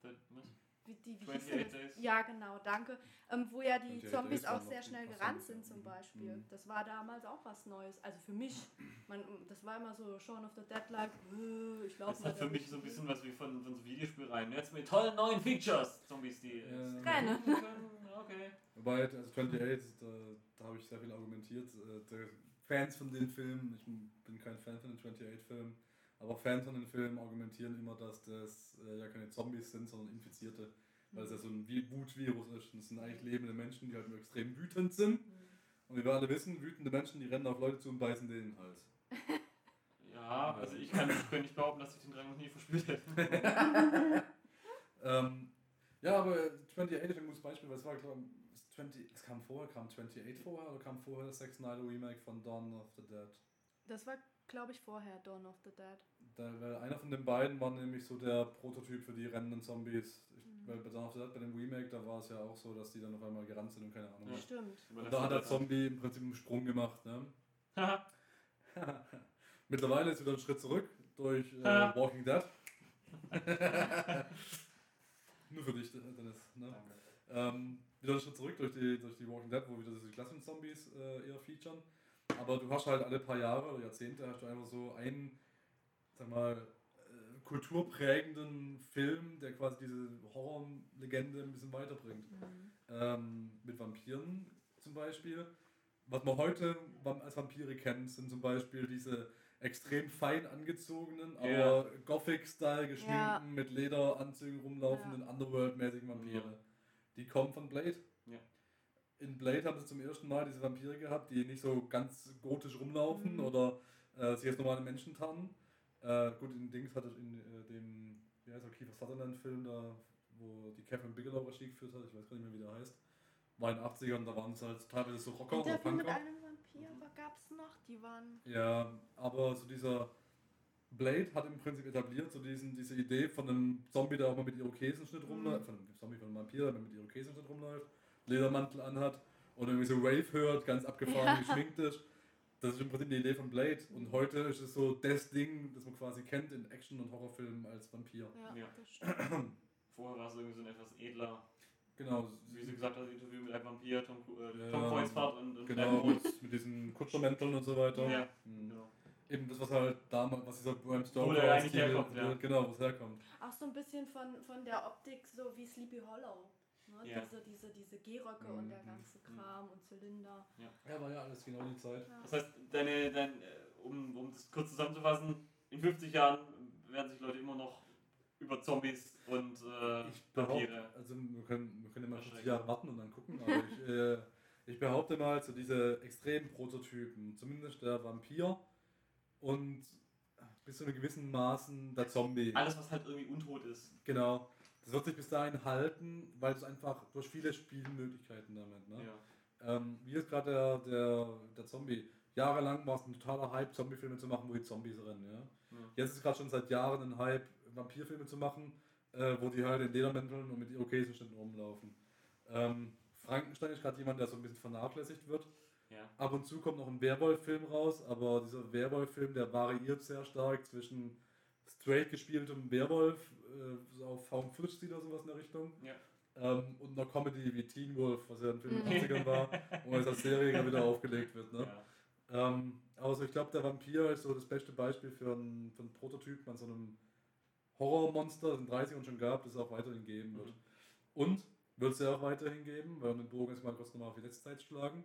Speaker 2: Das- was?
Speaker 3: Wie, die, wie hieß
Speaker 2: 28
Speaker 3: das?
Speaker 2: Days.
Speaker 3: Ja, genau, danke. Ähm, wo ja die
Speaker 1: 28
Speaker 3: Zombies
Speaker 1: Days
Speaker 3: auch sehr schnell gerannt sind zum. Beispiel.
Speaker 1: Mhm.
Speaker 3: Das war damals auch was Neues. Also für mich, man, das war immer so Shaun of the Dead like, äh, ich
Speaker 2: Das
Speaker 3: laufe
Speaker 2: ist halt für mich so ein bisschen was wie von, von so Videospielreihen. Jetzt mit tollen neuen Features. Zombies, die
Speaker 1: Ja.
Speaker 3: Rennen.
Speaker 2: Okay.
Speaker 1: Wobei, also 28, da, da habe ich sehr viel argumentiert. Äh, Fans von den Filmen, ich bin kein Fan von den 28-Filmen, aber Fans von den Filmen argumentieren immer, dass das äh, ja keine Zombies sind, sondern Infizierte. Weil es ja so ein Vi- Wutvirus ist. Und es sind eigentlich lebende Menschen, die halt nur extrem wütend sind. Und wie wir alle wissen, wütende Menschen, die rennen auf Leute zu und beißen denen Hals.
Speaker 2: Ja, also ich kann, ich kann nicht behaupten, dass ich den Drang noch nie verspürt hätte.
Speaker 1: Ähm, ja, aber 28 ist ein gutes Beispiel, weil es war, glaube ich, 20, es kam vorher, kam 28 vorher oder kam vorher das Sex Snyder Remake von Dawn of the Dead?
Speaker 3: Das war, glaube ich, vorher Dawn of the Dead.
Speaker 1: Da, weil einer von den beiden war nämlich so der Prototyp für die rennenden Zombies. Ich,
Speaker 3: Mhm.
Speaker 1: Weil bei Dawn of the Dead, bei dem Remake, da war es ja auch so, dass die dann auf einmal gerannt sind und keine Ahnung
Speaker 2: Ja.
Speaker 3: Stimmt.
Speaker 1: Und da hat der Zombie im Prinzip einen Sprung gemacht. Ne?
Speaker 2: Haha.
Speaker 1: Mittlerweile ist wieder ein Schritt zurück durch äh. Walking Dead. Nur für dich, Dennis. Ne?
Speaker 2: Danke.
Speaker 1: Ähm, wieder einen Schritt zurück durch die, durch die Walking Dead, wo wieder diese Klassen-Zombies äh, eher featuren. Aber du hast halt alle paar Jahre oder Jahrzehnte hast du einfach so einen, sag mal, äh, kulturprägenden Film, der quasi diese Horrorlegende ein bisschen weiterbringt.
Speaker 3: Mhm.
Speaker 1: Ähm, mit Vampiren zum Beispiel. Was man heute als Vampire kennt, sind zum Beispiel diese extrem fein angezogenen, aber
Speaker 2: Ja.
Speaker 1: Gothic-Style geschminkten,
Speaker 3: Ja.
Speaker 1: mit Lederanzügen rumlaufenden, Underworld-mäßigen Vampire.
Speaker 2: Ja.
Speaker 1: Die kommen von Blade. In Blade haben sie zum ersten Mal diese Vampire gehabt, die nicht so ganz gotisch rumlaufen
Speaker 3: Mhm.
Speaker 1: oder äh, sich als normale Menschen tarnen. Äh, gut, in Dings hat es in äh, dem, wie heißt der Kiefer Sutherland-Film da, wo die Catherine Bigelow Regie geführt hat, ich weiß gar nicht mehr, wie der heißt. War in den 80ern, da waren es halt teilweise so Rocker oder
Speaker 3: Interview mit
Speaker 1: Punker.
Speaker 3: einem Vampir gab es noch, die waren.
Speaker 1: Ja, aber so dieser Blade hat im Prinzip etabliert, so diesen, diese Idee von einem Zombie, der auch mal mit Irokesenschnitt rumläuft, von einem Zombie, von einem Vampir, der mit Irokesenschnitt rumläuft, Ledermantel anhat und irgendwie so Wave hört, ganz abgefahren
Speaker 3: Ja.
Speaker 1: geschminkt ist. Das ist im Prinzip die Idee von Blade. Und heute ist es so das Ding, das man quasi kennt in Action- und Horrorfilmen als Vampir.
Speaker 3: Ja,
Speaker 2: Ja. Vorher war es irgendwie so ein etwas edler,
Speaker 1: Genau.
Speaker 2: wie sie gesagt hat, das Interview mit einem Vampir, Tom, äh,
Speaker 1: Ja.
Speaker 2: Kreuzfahrt und, und
Speaker 1: Genau, mit, mit diesen Kutschermänteln und so weiter.
Speaker 2: Ja,
Speaker 1: Mhm.
Speaker 2: genau.
Speaker 1: Eben das, was halt damals, was dieser Bram Stoker
Speaker 2: eigentlich herkommt, ja.
Speaker 1: Genau, wo es herkommt.
Speaker 3: Auch so ein bisschen von, von der Optik, so wie Sleepy Hollow. Ne?
Speaker 2: Ja.
Speaker 3: Diese, diese, diese Gehröcke und der
Speaker 1: Mhm.
Speaker 3: ganze Kram und Zylinder.
Speaker 1: Ja, war ja alles genau die Zeit.
Speaker 3: Ja.
Speaker 2: Das heißt, deine, dein, äh, um, um das kurz zusammenzufassen, in 50 Jahren werden sich Leute immer noch über Zombies und äh,
Speaker 1: Ich behaupte,
Speaker 2: Vampire.
Speaker 1: also wir können, wir können ja mal 50
Speaker 2: Erschrecken.
Speaker 1: Jahre warten und dann gucken, aber ich, äh, ich behaupte mal, so diese extremen Prototypen, zumindest der Vampir und bis zu einem gewissen Maßen der Zombie.
Speaker 2: Alles, was halt irgendwie untot ist.
Speaker 1: Genau. Das wird sich bis dahin halten, weil es einfach durch viele Spielmöglichkeiten damit. Ne?
Speaker 2: Ja.
Speaker 1: Ähm, wie ist gerade der, der, der Zombie? Jahrelang war es ein totaler Hype, Zombiefilme zu machen, wo die Zombies rennen. Ja?
Speaker 2: Ja.
Speaker 1: Jetzt ist es gerade schon seit Jahren ein Hype, Vampirfilme zu machen, äh, wo die halt in Ledermänteln und mit Irokesenschnitten rumlaufen. Ähm, Frankenstein ist gerade jemand, der so ein bisschen vernachlässigt wird.
Speaker 2: Ja.
Speaker 1: Ab und zu kommt noch ein Werwolf-Film raus, aber dieser Werwolf-Film, der variiert sehr stark zwischen straight gespieltem Werwolf, äh, so auf Found Footage oder sowas in der Richtung,
Speaker 2: Ja.
Speaker 1: ähm, und einer Comedy wie Teen Wolf, was ja ein Film in den
Speaker 3: Mhm.
Speaker 1: 80ern war, wo jetzt als Serie dann wieder aufgelegt wird. Ne?
Speaker 2: Ja.
Speaker 1: Ähm, also ich glaube, der Vampir ist so das beste Beispiel für einen, für einen Prototyp an so einem Horrormonster, das in den 30ern schon gab, das es auch weiterhin geben wird.
Speaker 2: Mhm.
Speaker 1: Und wird es ja auch weiterhin geben, weil wir den Bogen jetzt mal kurz nochmal auf die letzte Zeit schlagen.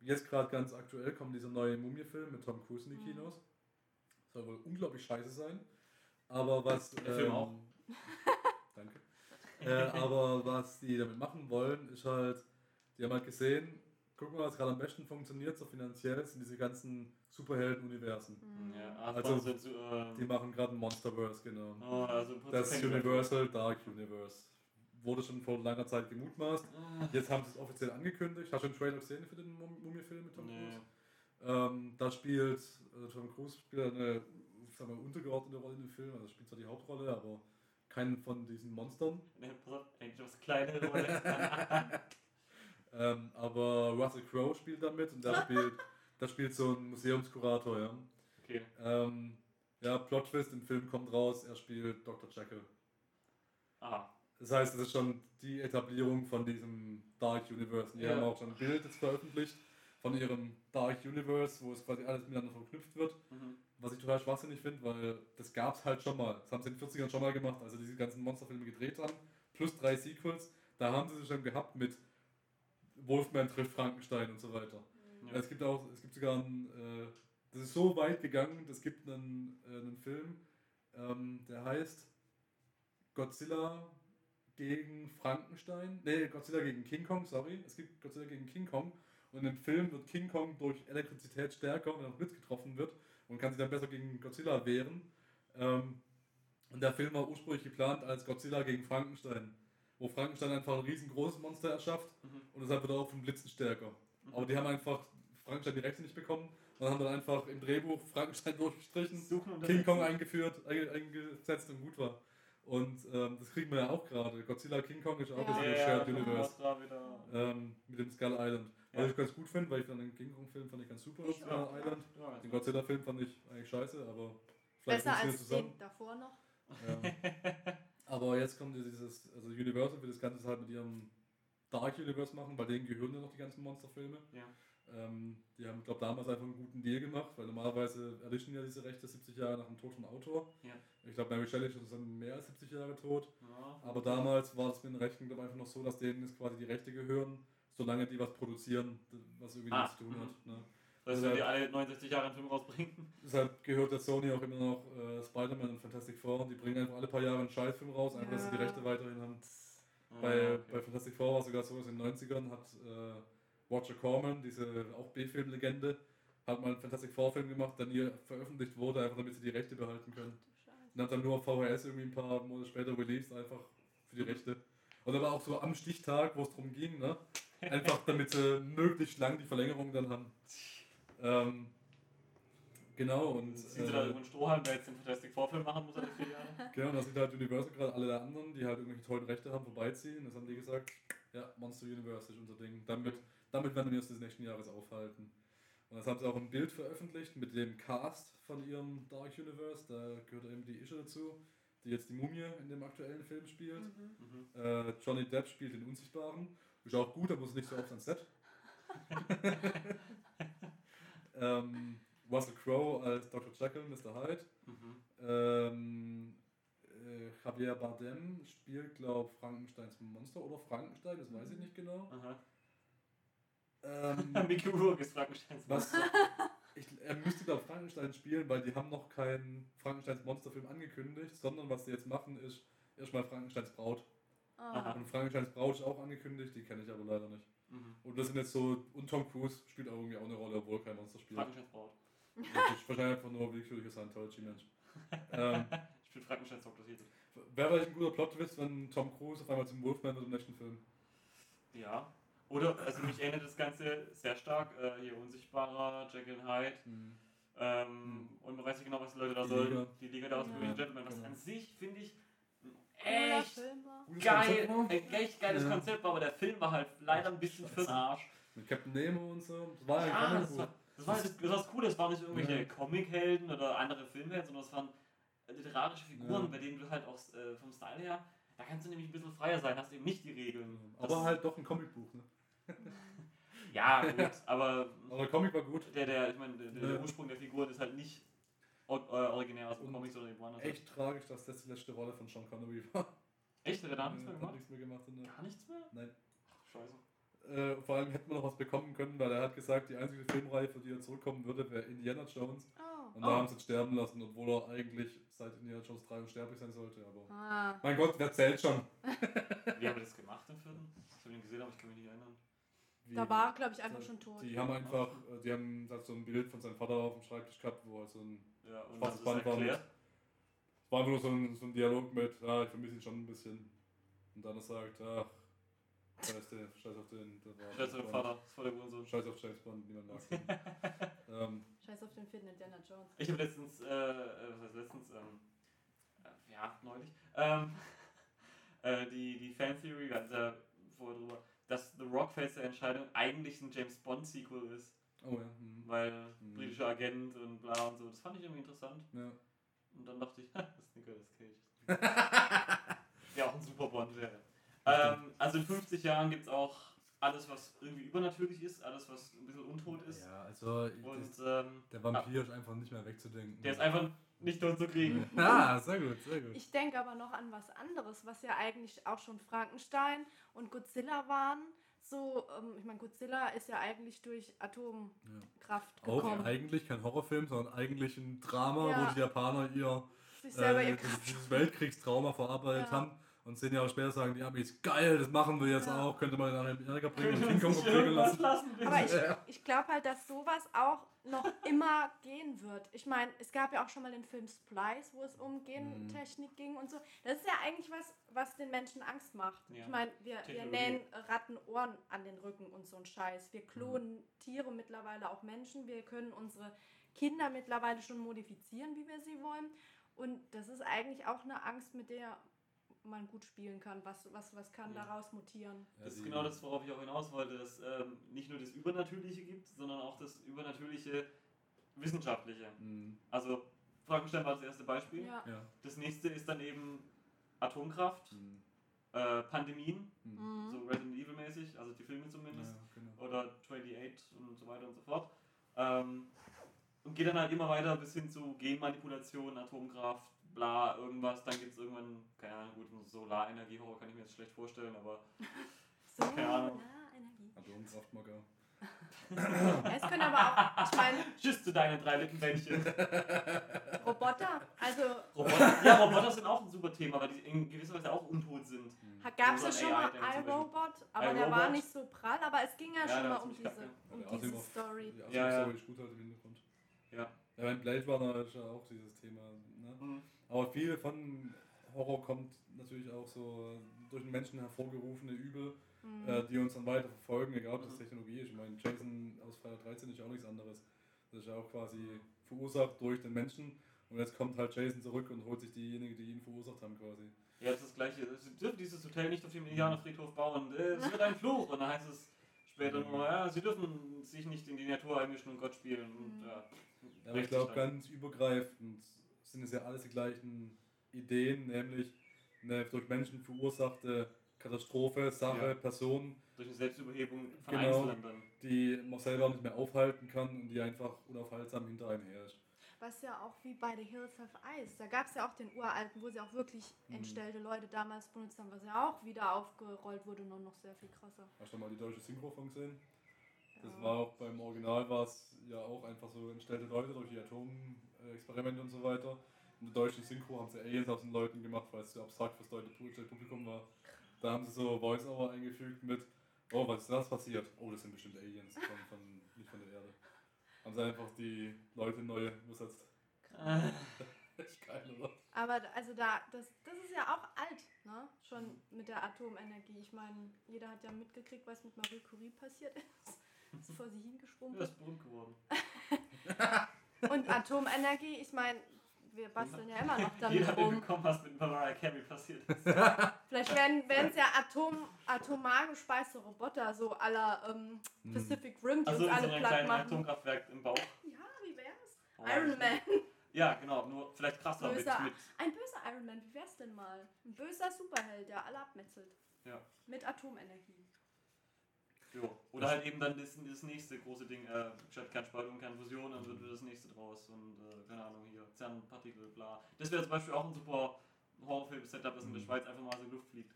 Speaker 1: Jetzt gerade ganz aktuell kommt dieser neue Mumie-Film mit Tom Cruise in die
Speaker 3: Mhm.
Speaker 1: Kinos. Soll wohl unglaublich scheiße sein. Aber was.
Speaker 2: Der Film auch.
Speaker 1: Danke. Äh, aber was die damit machen wollen, ist halt, die haben halt gesehen, guck mal, was gerade am besten funktioniert, so finanziell, sind diese ganzen Superhelden-Universen.
Speaker 3: Mhm.
Speaker 2: Ja,
Speaker 1: Also,
Speaker 2: also, so, ähm,
Speaker 1: Die machen gerade ein Monsterverse, genau.
Speaker 2: oh, also
Speaker 1: Das Universal Dark Universe. Wurde schon vor langer Zeit gemutmaßt.
Speaker 2: Ah,
Speaker 1: Jetzt haben sie es offiziell angekündigt. Hast du einen Trailer gesehen für den Mum- Mumie-Film mit Tom
Speaker 2: Nee.
Speaker 1: Cruise? Ähm, da spielt also Tom Cruise spielt eine sagen wir, untergeordnete Rolle in dem Film. Also spielt zwar die Hauptrolle, aber keinen von diesen Monstern.
Speaker 2: Nee, pass auf, eigentlich was kleine Rolle.
Speaker 1: Ähm, aber Russell Crowe spielt damit und der spielt, der spielt so einen Museumskurator, ja.
Speaker 2: okay.
Speaker 1: Ähm, ja, Plot Twist im Film kommt raus, er spielt Dr. Jekyll.
Speaker 2: Ah,
Speaker 1: Das heißt, das ist schon die Etablierung von diesem Dark Universe. Die
Speaker 2: Ja.
Speaker 1: haben auch schon ein Bild jetzt veröffentlicht von ihrem Dark Universe, wo es quasi alles miteinander verknüpft wird.
Speaker 2: mhm.
Speaker 1: Was ich total schwachsinnig finde, weil das gab es halt schon mal. Das haben sie in den 40ern schon mal gemacht, als sie diese ganzen Monsterfilme gedreht haben. Plus drei Sequels. Da haben sie es schon gehabt mit Wolfman trifft Frankenstein und so weiter.
Speaker 2: Ja.
Speaker 1: Es gibt auch, es gibt sogar einen, äh, das ist so weit gegangen, es gibt einen, äh, einen Film, ähm, der heißt Godzilla gegen Frankenstein. Nee, Godzilla gegen King Kong, sorry. Es gibt Godzilla gegen King Kong. Und im Film wird King Kong durch Elektrizität stärker, wenn er noch Blitz getroffen wird und kann sich dann besser gegen Godzilla wehren. Ähm, und der Film war ursprünglich geplant als Godzilla gegen Frankenstein, wo Frankenstein einfach ein riesengroßes Monster erschafft
Speaker 2: Mhm.
Speaker 1: und deshalb wird er auch vom Blitzen stärker.
Speaker 2: Mhm.
Speaker 1: Aber die haben einfach Frankenstein die Rechte nicht bekommen und haben dann einfach im Drehbuch Frankenstein durchgestrichen,
Speaker 2: Suchen und
Speaker 1: King Kong eingeführt, einge- eingesetzt und gut war. Und ähm, das kriegen wir ja auch gerade. Godzilla King Kong ist auch
Speaker 3: Ja.
Speaker 1: das
Speaker 2: ja,
Speaker 1: Shared
Speaker 2: ja,
Speaker 1: Universe
Speaker 2: Da wieder.
Speaker 1: ähm, mit dem Skull Island.
Speaker 2: Ja.
Speaker 1: Was ich ganz gut finde, weil ich dann den King Kong Film fand ich ganz super,
Speaker 3: Ich
Speaker 2: auch.
Speaker 1: Island.
Speaker 2: Ja,
Speaker 1: Den Godzilla Film fand ich eigentlich scheiße, aber vielleicht
Speaker 3: Besser als
Speaker 1: es zusammen.
Speaker 3: den davor noch.
Speaker 1: Ja. Aber jetzt kommt ja dieses, also Universal will das Ganze halt mit ihrem Dark Universe machen, bei denen gehören ja noch die ganzen Monsterfilme.
Speaker 2: Ja.
Speaker 1: Ähm, die haben, glaube damals einfach einen guten Deal gemacht, weil normalerweise erlischen ja diese Rechte 70 Jahre nach dem Tod vom Autor.
Speaker 2: Ja.
Speaker 1: Ich glaube, Mary Shelley ist schon mehr als 70 Jahre tot.
Speaker 2: Ja.
Speaker 1: Aber damals war es mit den Rechten glaub, einfach noch so, dass denen jetzt quasi die Rechte gehören, solange die was produzieren, was irgendwie
Speaker 2: Ah,
Speaker 1: zu tun
Speaker 2: mhm.
Speaker 1: hat. Ne?
Speaker 2: Also, wenn die alle 69 Jahre einen Film rausbringen.
Speaker 1: Deshalb gehört der Sony auch immer noch äh, Spider-Man und Fantastic Four und die bringen einfach alle paar Jahre einen Scheißfilm raus, einfach dass sie die
Speaker 3: Ja.
Speaker 1: Rechte weiterhin haben.
Speaker 2: Ah,
Speaker 1: Bei,
Speaker 2: okay.
Speaker 1: bei Fantastic Four war es sogar so, dass in den 90ern hat äh, Roger Corman, diese auch B-Film-Legende, hat mal einen Fantastic Four-Film gemacht, der nie veröffentlicht wurde, einfach damit sie die Rechte behalten können. Und hat dann nur auf VHS irgendwie ein paar Monate später released, einfach für die Rechte. Und aber auch so am Stichtag, wo es darum ging, ne? Einfach damit sie möglichst lang die Verlängerung dann haben. Ähm, genau, und.
Speaker 2: Sind sie da irgendwo einen Strohhalm, wer jetzt den Fantastic Four-Film machen muss, alle vier Jahre?
Speaker 1: Genau, und da sind halt Universal gerade alle der anderen, die halt irgendwelche tollen Rechte haben, vorbeiziehen. Das haben die gesagt, ja, Monster Universe ist unser Ding. Damit, damit werden wir uns des nächsten Jahres aufhalten. Und das haben sie auch ein Bild veröffentlicht mit dem Cast von ihrem Dark Universe. Da gehört eben die Ische dazu, die jetzt die Mumie in dem aktuellen Film spielt.
Speaker 3: Mhm.
Speaker 2: Mhm.
Speaker 1: Äh, Johnny Depp spielt den Unsichtbaren. Ist auch gut, da muss nicht so oft ans Set. ähm, Russell Crowe als Dr. Jekyll, Mr. Hyde.
Speaker 2: Mhm.
Speaker 1: Ähm, äh, Javier Bardem spielt, glaube Frankensteins Monster oder Frankenstein, das weiß ich nicht genau.
Speaker 2: Aha.
Speaker 1: Ähm,
Speaker 2: Mickey Rourke ist Frankensteins
Speaker 1: was, ich, er müsste da Frankenstein spielen, weil die haben noch keinen Frankensteins Monsterfilm angekündigt, sondern was sie jetzt machen ist erstmal Frankensteins Braut.
Speaker 3: Ah.
Speaker 1: Und Frankensteins Braut ist auch angekündigt, die kenne ich aber leider nicht.
Speaker 2: Mhm.
Speaker 1: Und das sind jetzt so, und Tom Cruise spielt auch irgendwie auch eine Rolle, obwohl kein Monster spielt.
Speaker 2: Frankensteins Braut.
Speaker 1: Das ist wahrscheinlich einfach nur willkürlicher Scientology-Mensch. ähm,
Speaker 2: Ich bin Frankensteins Dr. Titel.
Speaker 1: Wäre vielleicht ein guter Plot-Twist, wenn Tom Cruise auf einmal zum Wolfman wird im nächsten Film.
Speaker 2: Ja. Oder, also mich erinnert das Ganze sehr stark, äh, hier Unsichtbarer, Jekyll Hyde. Ähm, Und man weiß nicht genau, was die Leute da
Speaker 1: Die
Speaker 2: sollen.
Speaker 1: Liga.
Speaker 2: Die Liga da aus
Speaker 3: Ja.
Speaker 2: Green Gentleman, was
Speaker 1: Genau.
Speaker 2: an sich, finde ich, ein echt geil, ein echt geiles
Speaker 1: Ja.
Speaker 2: Konzept, war, aber der Film war halt leider ein bisschen
Speaker 1: Scheiße.
Speaker 2: Arsch.
Speaker 1: Mit Captain Nemo und so. Das war ja,
Speaker 2: Ja,
Speaker 1: ja
Speaker 2: das war, das war das, das war das Coole, es waren nicht irgendwelche
Speaker 1: Ja.
Speaker 2: Comichelden oder andere Filmhelden, sondern es waren literarische Figuren,
Speaker 1: Ja.
Speaker 2: bei denen du halt auch äh, vom Style her, da kannst du nämlich ein bisschen freier sein, hast eben nicht die Regeln.
Speaker 1: Aber
Speaker 2: Das-
Speaker 1: halt doch ein Comicbuch, ne?
Speaker 2: Ja, gut, aber
Speaker 1: Aber der Comic war gut.
Speaker 2: der, der, ich meine, der, der
Speaker 1: Ja.
Speaker 2: Ursprung der Figuren ist halt nicht originär aus dem
Speaker 1: Und
Speaker 2: Comics oder irgendwo anders.
Speaker 1: Echt tragisch, dass das die letzte Rolle von Sean Connery war.
Speaker 2: Echt? Hat er da nichts mehr
Speaker 1: Hat
Speaker 2: gemacht?
Speaker 1: nichts mehr gemacht. Und,
Speaker 2: Gar nichts mehr?
Speaker 1: nein.
Speaker 2: Scheiße.
Speaker 1: Äh, vor allem hätten wir noch was bekommen können, weil er hat gesagt, die einzige Filmreihe, für die er zurückkommen würde, wäre Indiana Jones.
Speaker 3: Oh.
Speaker 1: Und
Speaker 2: Oh.
Speaker 1: da haben sie ihn sterben lassen, obwohl er eigentlich seit Indiana Jones 3 unsterblich sein sollte. Aber
Speaker 3: Ah.
Speaker 1: mein Gott, wer zählt schon?
Speaker 2: Wie haben wir das gemacht im vierten? Ich habe ihn gesehen, aber ich kann mich nicht erinnern.
Speaker 1: Wie-
Speaker 3: Da war, glaube ich, einfach schon tot.
Speaker 1: Die haben einfach, äh, die haben halt so ein Bild von seinem Vater auf dem Schreibtisch gehabt, wo halt so ein
Speaker 2: Ja,
Speaker 1: schwarzes Band war. Mit, es war einfach nur so ein, so ein Dialog mit, ja, ich vermisse ihn schon ein bisschen. Und dann er sagt, ach, scheiß, der, scheiß auf den, der war
Speaker 2: Scheiße, der Vater, das voll der Hurensohn.
Speaker 1: Scheiß auf James Bond, niemand mag ähm,
Speaker 3: Scheiß auf den vierten Indiana Jones.
Speaker 2: Ich habe letztens, äh, äh, was heißt letztens, ähm, äh, ja, neulich, ähm, äh, die, die Fan-Theory, wir hatten ja vorher drüber, dass The Rock feste Entscheidung eigentlich ein James Bond-Sequel ist,
Speaker 1: oh ja. hm,
Speaker 2: weil
Speaker 1: Mhm.
Speaker 2: britischer Agent und bla und so, das fand ich irgendwie interessant.
Speaker 1: ja.
Speaker 2: Und dann dachte ich, das ist Nicolas Cage. ja, auch ein super Bond wäre. Ähm, also in 50 Jahren gibt es auch alles, was irgendwie übernatürlich ist, alles, was ein bisschen untot ist.
Speaker 1: Ja, also
Speaker 2: Und
Speaker 1: das,
Speaker 2: ähm,
Speaker 1: der Vampir ist einfach nicht mehr wegzudenken.
Speaker 2: der ist einfach nicht tot zu kriegen.
Speaker 1: Ah, sehr gut, sehr gut.
Speaker 3: Ich denke aber noch an was anderes, was ja eigentlich auch schon Frankenstein und Godzilla waren. So, ähm, ich meine, Godzilla ist ja eigentlich durch Atomkraft
Speaker 1: Auch
Speaker 3: gekommen.
Speaker 1: eigentlich kein Horrorfilm, sondern eigentlich ein Drama,
Speaker 3: Ja.
Speaker 1: wo die Japaner ihr
Speaker 3: Sich selber
Speaker 1: äh, dieses Weltkriegstrauma verarbeitet
Speaker 3: Ja.
Speaker 1: haben. Und zehn Jahre später sagen die Amis, geil, das machen wir jetzt
Speaker 3: Ja.
Speaker 1: auch, könnte man nach Amerika bringen und
Speaker 2: Können
Speaker 1: King Kong
Speaker 2: irgendwas
Speaker 1: lassen.
Speaker 2: lassen?
Speaker 3: Aber ich, ich glaube halt, dass sowas auch noch immer gehen wird. Ich meine, es gab ja auch schon mal den Film Splice, wo es um Gentechnik ging und so. Das ist ja eigentlich was, was den Menschen Angst macht.
Speaker 2: Ja.
Speaker 3: Ich meine, wir, wir nähen Ratten Ohren an den Rücken und so ein Scheiß. Wir klonen Tiere mittlerweile auch Menschen. Wir können unsere Kinder mittlerweile schon modifizieren, wie wir sie wollen. Und das ist eigentlich auch eine Angst, mit der man gut spielen kann. Was, was, was kann
Speaker 2: Ja.
Speaker 3: daraus mutieren?
Speaker 1: Ja,
Speaker 2: Das ist genau das, worauf ich auch hinaus wollte, dass ähm, nicht nur das Übernatürliche gibt, sondern auch das übernatürliche Wissenschaftliche.
Speaker 1: Mhm.
Speaker 2: Also Frankenstein war das erste Beispiel.
Speaker 3: Ja.
Speaker 1: Ja.
Speaker 2: Das nächste ist dann eben Atomkraft,
Speaker 1: Mhm.
Speaker 2: äh, Pandemien,
Speaker 1: Mhm.
Speaker 3: Mhm.
Speaker 2: so Resident Evil mäßig, also die Filme zumindest,
Speaker 1: Ja, genau.
Speaker 2: oder 28 und so weiter und so fort. Ähm, und geht dann halt immer weiter bis hin zu Genmanipulation, Atomkraft, bla, irgendwas. Dann gibt es irgendwann, keine Ahnung, gut, Solarenergie-Horror kann ich mir jetzt schlecht vorstellen, aber
Speaker 3: So,
Speaker 2: Keine Ahnung.
Speaker 3: ja, Energie.
Speaker 1: Atomkraftmacker.
Speaker 3: Ja, es können aber auch, ich meine,
Speaker 2: tschüss zu deinen drei Lippenbändchen.
Speaker 3: Roboter, also
Speaker 2: Roboter, ja, Roboter sind auch ein super Thema, weil die in gewisser Weise auch untot sind.
Speaker 3: Gab es ja schon mal iRobot, aber der war nicht so prall, aber es ging ja,
Speaker 2: Ja,
Speaker 3: schon mal um diese, um diese Story.
Speaker 2: Ja, ja.
Speaker 1: Asimov-Story ist gut halt im Hintergrund.
Speaker 2: Ja.
Speaker 1: Ja, mein Blade Runner ist ja auch dieses Thema. Ne? Aber viel von Horror kommt natürlich auch so durch den Menschen hervorgerufene Übel,
Speaker 3: Mhm.
Speaker 1: äh, die uns dann weiter verfolgen, egal ob das
Speaker 2: Mhm.
Speaker 1: Technologie ist. Ich meine, Jason aus Freitag 13 ist ja auch nichts anderes. Das ist ja auch quasi verursacht durch den Menschen. Und jetzt kommt halt Jason zurück und holt sich diejenigen, die ihn verursacht haben, quasi.
Speaker 2: Ja, das ist das Gleiche. Sie dürfen dieses Hotel nicht auf dem Indianerfriedhof bauen. Äh, Es wird ein Fluch. Und dann heißt es später nur, ja, sie dürfen sich nicht in die Natur einmischen und Gott spielen. Und,
Speaker 3: Mhm.
Speaker 2: Ja,
Speaker 1: aber ich glaube, ganz übergreifend sind es ja alles die gleichen Ideen, nämlich eine durch Menschen verursachte Katastrophe, Sache,
Speaker 2: Ja.
Speaker 1: Person,
Speaker 2: Durch eine Selbstüberhebung von
Speaker 1: Genau.
Speaker 2: Einzelnen dann.
Speaker 1: die man selber nicht mehr aufhalten kann und die einfach unaufhaltsam hinter einem her ist.
Speaker 3: Was ja auch wie bei The Hills of Ice, da gab es ja auch den uralten, wo sie auch wirklich
Speaker 1: Mhm.
Speaker 3: entstellte Leute damals benutzt haben, was ja auch wieder aufgerollt wurde, nur noch sehr viel krasser.
Speaker 1: Hast du mal die deutsche Synchro von gesehen? Das war auch beim Original war es ja auch einfach so entstellte Leute durch die Atomexperimente und so weiter. In der deutschen Synchro haben sie Aliens aus den Leuten gemacht, weil es so abstrakt fürs deutsche Publikum war. Da haben sie so Voice-Over eingefügt mit, oh, was ist das passiert? Oh, das sind bestimmt Aliens, von, von, nicht von der Erde. Haben sie einfach die Leute neu übersetzt.
Speaker 2: Äh,
Speaker 1: echt geil, oder?
Speaker 3: Aber also da, das, das ist ja auch alt, ne? Schon mit der Atomenergie. Ich meine, jeder hat ja mitgekriegt, was mit Marie Curie passiert ist. Ist vor sie hingesprungen.
Speaker 2: Ja, ist berühmt geworden.
Speaker 3: Und Atomenergie, ich meine, wir basteln ja immer noch damit
Speaker 2: Jeder
Speaker 3: rum.
Speaker 2: mitbekommen, was mit Mariah Carey passiert ist.
Speaker 3: Vielleicht werden es ja Atom, atomar gespeiste Roboter, so aller ähm,
Speaker 1: Hm.
Speaker 3: Pacific Rim, die
Speaker 2: Also
Speaker 3: uns
Speaker 2: so
Speaker 3: alle
Speaker 2: einem
Speaker 3: platt machen.
Speaker 2: Atomkraftwerk im Bauch.
Speaker 3: Ja, wie wär's?
Speaker 2: Oh,
Speaker 3: Iron Man.
Speaker 2: Ja, genau, nur vielleicht krasser mit,
Speaker 3: Böser.
Speaker 2: mit.
Speaker 3: Ein böser Iron Man, wie wär's denn mal? Ein böser Superheld, der alle abmetzelt.
Speaker 2: Ja.
Speaker 3: Mit Atomenergie.
Speaker 2: Jo. Oder halt eben dann das, das nächste große Ding, äh, statt Kernspaltung, Kernfusion, dann wird das nächste draus und äh, keine Ahnung hier, CERN-Partikel, bla. Das wäre zum Beispiel auch ein super Horrorfilm-Setup, das in der
Speaker 1: Mhm.
Speaker 2: Schweiz einfach mal so in die Luft fliegt.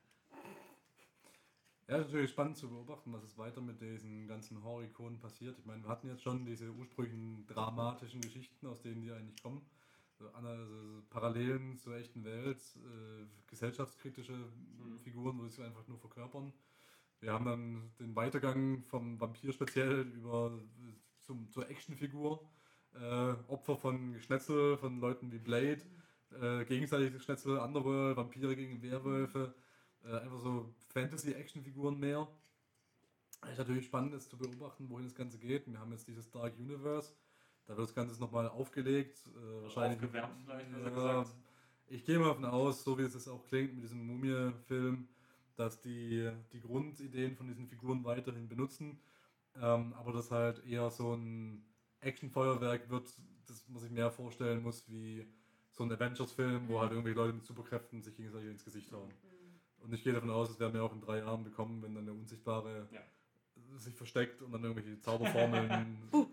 Speaker 1: Ja, ist natürlich spannend zu beobachten, was es weiter mit diesen ganzen Horror-Ikonen passiert. Ich meine, wir hatten jetzt schon diese ursprünglichen dramatischen Geschichten, aus denen die eigentlich kommen. So, also so Parallelen zur echten Welt, äh, gesellschaftskritische Figuren, wo sie sich einfach nur verkörpern. Wir haben dann den Weitergang vom Vampir speziell über zum, zur Actionfigur. Äh, Opfer von Geschnetzel, von Leuten wie Blade, äh, gegenseitiges Geschnetzel, andere Vampire gegen Werwölfe. Äh, einfach so Fantasy-Action-Figuren mehr. Ist natürlich spannend, das zu beobachten, wohin das Ganze geht. Wir haben jetzt dieses Dark Universe. Da wird das Ganze nochmal aufgelegt. Äh, wahrscheinlich.
Speaker 2: Aufgewärmt vielleicht, besser
Speaker 1: Ja,
Speaker 2: gesagt.
Speaker 1: Ich gehe mal davon aus, so wie es jetzt auch klingt mit diesem Mumie-Film, dass die die Grundideen von diesen Figuren weiterhin benutzen. Ähm, aber das halt eher so ein Action-Feuerwerk wird, das man sich mehr vorstellen muss wie so ein Avengers-Film, wo halt irgendwelche Leute mit Superkräften sich gegenseitig ins Gesicht hauen. Und ich gehe davon aus, das werden wir auch in drei Jahren bekommen, wenn dann der Unsichtbare
Speaker 2: Ja.
Speaker 1: sich versteckt und dann irgendwelche Zauberformeln,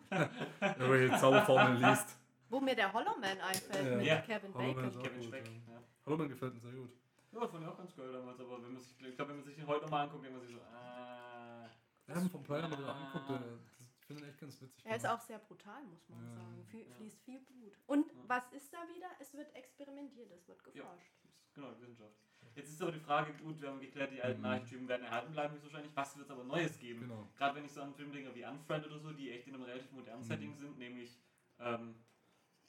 Speaker 1: irgendwelche Zauberformeln liest.
Speaker 3: Wo mir der Hollow Man einfällt
Speaker 1: Ja.
Speaker 3: mit
Speaker 2: Ja.
Speaker 3: Kevin
Speaker 1: Hollow Man
Speaker 3: Bacon.
Speaker 2: Kevin
Speaker 1: gut,
Speaker 2: Speck.
Speaker 1: ja. Hallo, man gefällt mir sehr gut.
Speaker 2: Ja, das fand ich auch ganz geil damals, aber wenn man sich, ich glaube, wenn man sich den heute nochmal anguckt, denkt man sich so, äh,
Speaker 1: Wir haben vom Player mal wieder angeguckt, der- das finde ich echt ganz witzig.
Speaker 3: Er ist auch sehr brutal, muss man
Speaker 1: Ja.
Speaker 3: sagen.
Speaker 2: Ja.
Speaker 3: Fließt viel Blut. Und
Speaker 2: Ja.
Speaker 3: was ist da wieder? Es wird experimentiert, es wird
Speaker 2: Ja.
Speaker 3: geforscht.
Speaker 2: genau, Wissenschaft. Jetzt ist aber die Frage, gut, wir haben geklärt, die alten
Speaker 1: Mhm.
Speaker 2: Archetypen werden erhalten bleiben, höchstwahrscheinlich. Was wird es aber Neues geben?
Speaker 1: Genau.
Speaker 2: Gerade wenn ich so an Filme denke wie Unfriend oder so, die echt in einem relativ modernen
Speaker 1: Mhm.
Speaker 2: Setting sind, nämlich ähm,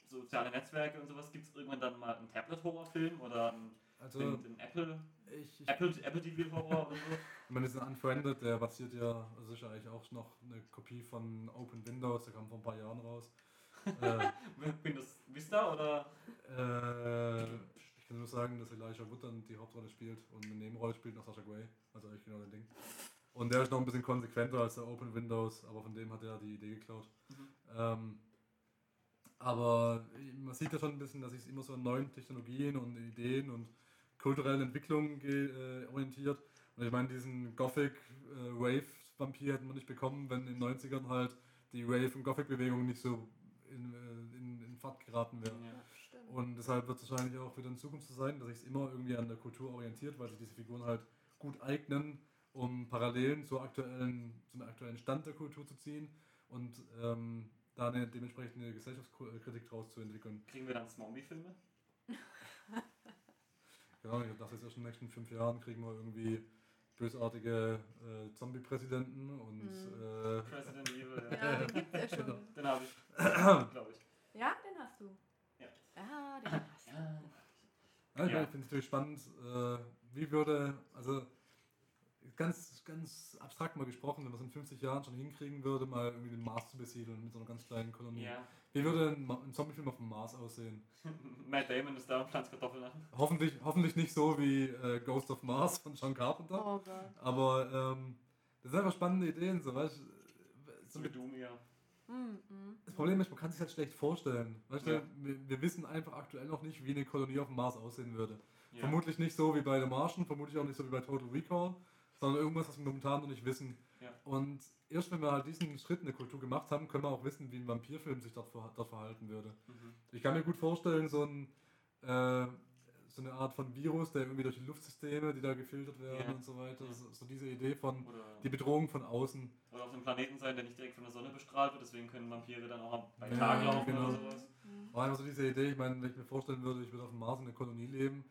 Speaker 2: soziale Netzwerke und sowas, gibt es irgendwann dann mal einen Tablet-Horrorfilm oder einen,
Speaker 1: Also,
Speaker 2: den, den Apple,
Speaker 1: ich, ich,
Speaker 2: Apple, Apple TV-Horror oder so.
Speaker 1: ich meine, diesen Unfriended, der basiert ja, ist ja eigentlich auch noch eine Kopie von Open Windows, der kam vor ein paar Jahren raus. äh,
Speaker 2: Windows Vista oder?
Speaker 1: äh, ich kann nur sagen, dass Elijah Wood dann die Hauptrolle spielt und eine Nebenrolle spielt nach Sasha Grey. Also eigentlich genau das Ding. Und der ist noch ein bisschen konsequenter als der Open Windows, aber von dem hat er die Idee geklaut.
Speaker 2: Mhm.
Speaker 1: Ähm, aber man sieht ja schon ein bisschen, dass sich immer so an neuen Technologien und Ideen und kulturellen Entwicklungen ge- äh, orientiert. Und ich meine, diesen Gothic äh, Wave Vampir hätten wir nicht bekommen, wenn in den 90ern halt die Wave und Gothic Bewegung nicht so in, äh, in, in Fahrt geraten wäre.
Speaker 2: Ja.
Speaker 1: Und deshalb wird es wahrscheinlich auch wieder in Zukunft so sein, dass sich es immer irgendwie an der Kultur orientiert, weil sich diese Figuren halt gut eignen, um Parallelen zur aktuellen, zum aktuellen Stand der Kultur zu ziehen und ähm, da eine dementsprechende Gesellschaftskritik draus zu entwickeln.
Speaker 2: Kriegen wir dann Zombie-Filme?
Speaker 1: Genau, ich dachte jetzt erst in den nächsten fünf Jahren kriegen wir irgendwie bösartige äh, Zombie-Präsidenten und
Speaker 3: Mhm.
Speaker 1: äh,
Speaker 2: President Evil,
Speaker 3: ja,
Speaker 2: ja.
Speaker 3: den gibt's ja schon.
Speaker 1: Genau.
Speaker 2: Den habe ich, glaube ich.
Speaker 3: Ja, den hast du.
Speaker 2: Ja.
Speaker 3: Ja, den hast du.
Speaker 2: Ja.
Speaker 1: Ja, ich
Speaker 2: Ja.
Speaker 1: finde es natürlich spannend, äh, wie würde, also ganz, ganz abstrakt mal gesprochen, wenn man es in 50 Jahren schon hinkriegen würde, mal irgendwie den Mars zu besiedeln mit so einer ganz kleinen Kolonie.
Speaker 2: ja.
Speaker 1: Wie würde ein, ein Zombiefilm auf dem Mars aussehen?
Speaker 2: Matt Damon ist da und pflanzt Kartoffeln an.
Speaker 1: Hoffentlich, hoffentlich nicht so wie äh, Ghost of Mars von John Carpenter,
Speaker 3: Oh Gott.
Speaker 1: aber ähm, das sind einfach spannende Ideen, so weißt du, so mit.
Speaker 3: Mm, mm.
Speaker 1: Das Problem ist, man kann sich halt schlecht vorstellen. Weißt
Speaker 2: Ja.
Speaker 1: wir, wir wissen einfach aktuell noch nicht, wie eine Kolonie auf dem Mars aussehen würde.
Speaker 2: Ja.
Speaker 1: Vermutlich nicht so wie bei The Martian, vermutlich auch nicht so wie bei Total Recall, sondern irgendwas, was wir momentan noch nicht wissen.
Speaker 2: Ja.
Speaker 1: Und erst wenn wir halt diesen Schritt in der Kultur gemacht haben, können wir auch wissen, wie ein Vampirfilm sich dort, ver dort verhalten würde.
Speaker 2: Mhm.
Speaker 1: Ich kann mir gut vorstellen, so, ein, äh, so eine Art von Virus, der irgendwie durch die Luftsysteme, die da gefiltert werden
Speaker 2: Ja.
Speaker 1: und so weiter,
Speaker 2: Ja.
Speaker 1: so, so diese Idee von
Speaker 2: Oder,
Speaker 1: die Bedrohung von außen.
Speaker 2: oder auf einem Planeten sein, der nicht direkt von der Sonne bestrahlt wird, deswegen können Vampire dann auch bei
Speaker 1: Ja,
Speaker 2: Tag laufen
Speaker 1: genau.
Speaker 2: oder sowas.
Speaker 1: War einfach so diese Idee, ich meine, wenn ich mir vorstellen würde, ich würde auf dem Mars in einer Kolonie leben,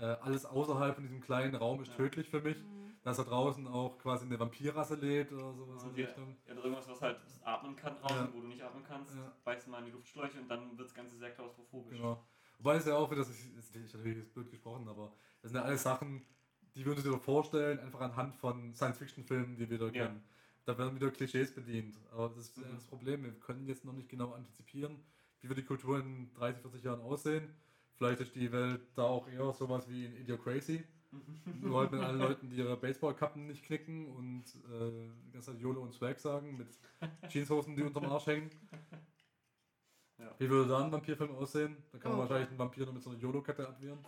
Speaker 1: äh, alles außerhalb von diesem kleinen Raum ist
Speaker 2: Ja.
Speaker 1: tödlich für mich.
Speaker 3: Mm.
Speaker 1: Dass da draußen auch quasi eine Vampirrasse lebt oder sowas in
Speaker 2: Und
Speaker 1: die
Speaker 2: ja,
Speaker 1: Richtung.
Speaker 2: ja, oder irgendwas, was halt atmen kann draußen,
Speaker 1: Ja.
Speaker 2: wo du nicht atmen kannst,
Speaker 1: Ja.
Speaker 2: beißt mal in die Luftschläuche und dann wird das Ganze sehr klaustrophobisch.
Speaker 1: Genau. Wobei es ja auch, ist, das ist natürlich jetzt blöd gesprochen, aber das sind ja alles Sachen, die würdest du dir vorstellen, einfach anhand von Science-Fiction-Filmen, die wir da kennen. Da werden wieder Klischees bedient. Aber das ist
Speaker 2: Mhm.
Speaker 1: das Problem. Wir können jetzt noch nicht genau antizipieren, wie wird die Kultur in 30, 40 Jahren aussehen. Vielleicht ist die Welt da auch eher sowas wie in Idiocracy. Nur halt mit allen Leuten, die ihre Baseballkappen nicht knicken und äh, die ganze Zeit YOLO und Swag sagen, mit Jeanshosen, die unterm Arsch hängen.
Speaker 2: Ja.
Speaker 1: Wie würde da ein Vampirfilm aussehen? Da kann man
Speaker 3: Oh.
Speaker 1: wahrscheinlich einen Vampir nur mit so einer YOLO-Kette abwehren.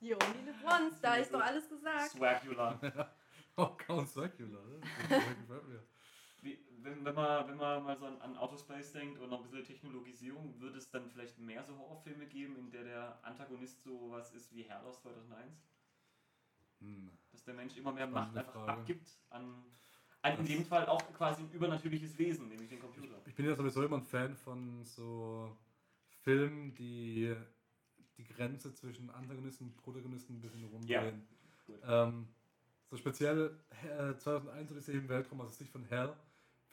Speaker 3: You only live once, da ist doch alles gesagt.
Speaker 2: Swagula.
Speaker 1: Oh, Count Dracula. ne? Das gefällt mir.
Speaker 2: Wie, wenn, wenn, man, wenn man mal so an, an Autospace denkt und noch ein bisschen Technologisierung, würde es dann vielleicht mehr so Horrorfilme geben, in der der Antagonist so was ist wie Herr aus 2001?
Speaker 1: Hm.
Speaker 2: Dass der Mensch immer mehr Macht einfach
Speaker 1: Frage.
Speaker 2: abgibt an, an in dem Fall auch quasi ein übernatürliches Wesen, nämlich den Computer.
Speaker 1: Ich bin ja sowieso immer ein Fan von so Filmen, die die Grenze zwischen Antagonisten und Protagonisten ein bisschen rumdrehen.
Speaker 2: Gut.
Speaker 1: Ähm, so speziell äh, 2001 Odyssee im Weltraum aus der Sicht von Hell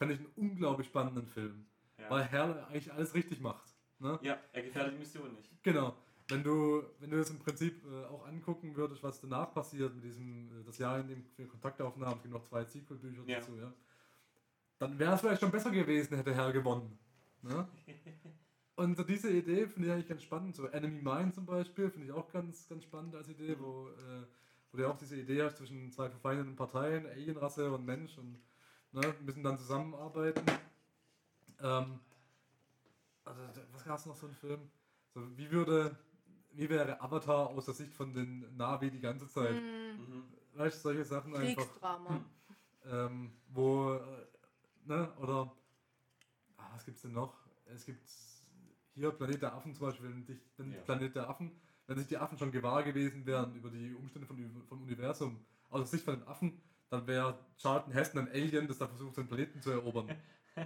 Speaker 1: fand ich einen unglaublich spannenden Film, weil
Speaker 2: Ja.
Speaker 1: Hell eigentlich alles richtig macht. Ne?
Speaker 2: ja, er gefährdet die Mission nicht.
Speaker 1: Genau. Wenn du, wenn du das im Prinzip äh, auch angucken würdest, was danach passiert mit diesem, äh, das Jahr, in dem wir Kontakt aufnahmen, es gibt noch zwei Sequel-Bücher
Speaker 2: Ja.
Speaker 1: dazu, ja, dann wäre es vielleicht schon besser gewesen, hätte Herr gewonnen. Ne? Und so diese Idee finde ich eigentlich ganz spannend. So Enemy Mine zum Beispiel finde ich auch ganz, ganz spannend als Idee,
Speaker 2: Mhm.
Speaker 1: wo, äh, wo du ja auch diese Idee hast zwischen zwei verfeindeten Parteien, Alienrasse und Mensch und ne, müssen dann zusammenarbeiten. Ähm, also, was gab es noch so einen Film? So, wie würde, wie wäre Avatar aus der Sicht von den Navi die ganze Zeit?
Speaker 3: Hm,
Speaker 2: Mhm.
Speaker 1: Weißt du, solche Sachen einfach
Speaker 3: Kriegsdrama.
Speaker 1: ähm, wo, äh, ne, oder, ah, was gibt's denn noch? Es gibt hier Planet der Affen zum Beispiel, wenn, dich, wenn
Speaker 2: Ja.
Speaker 1: Planet der Affen, wenn sich die Affen schon gewahr gewesen wären über die Umstände von, vom Universum, aus der Sicht von den Affen, dann wäre Charlton Heston ein Alien, das da versucht, den Planeten zu erobern.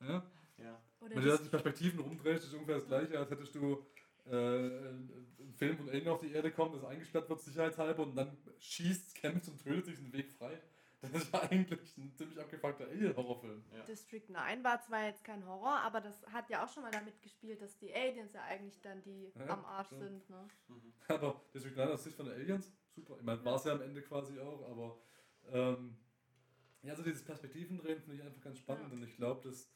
Speaker 1: ja?
Speaker 2: Ja.
Speaker 3: Oder
Speaker 1: Wenn du das die Perspektiven rumdrehst, ist ungefähr das gleiche, als hättest du äh, einen Film von Alien auf die Erde kommt, das eingesperrt wird, sicherheitshalber, und dann schießt, kämpft und tötet sich den Weg frei. Das ist ja eigentlich ein ziemlich abgefuckter Alien-Horrorfilm.
Speaker 2: Ja.
Speaker 3: District 9 war zwar jetzt kein Horror, aber das hat ja auch schon mal damit gespielt, dass die Aliens ja eigentlich dann die
Speaker 1: Ja,
Speaker 3: am Arsch
Speaker 1: stimmt.
Speaker 3: sind. Ne?
Speaker 2: Mhm.
Speaker 1: Aber District 9 aus Sicht von den Aliens, super. Ich meine, war es ja am Ende quasi auch, aber ähm, ja, so dieses Perspektivendrehen finde ich einfach ganz spannend
Speaker 3: Ja.
Speaker 1: und ich glaube, das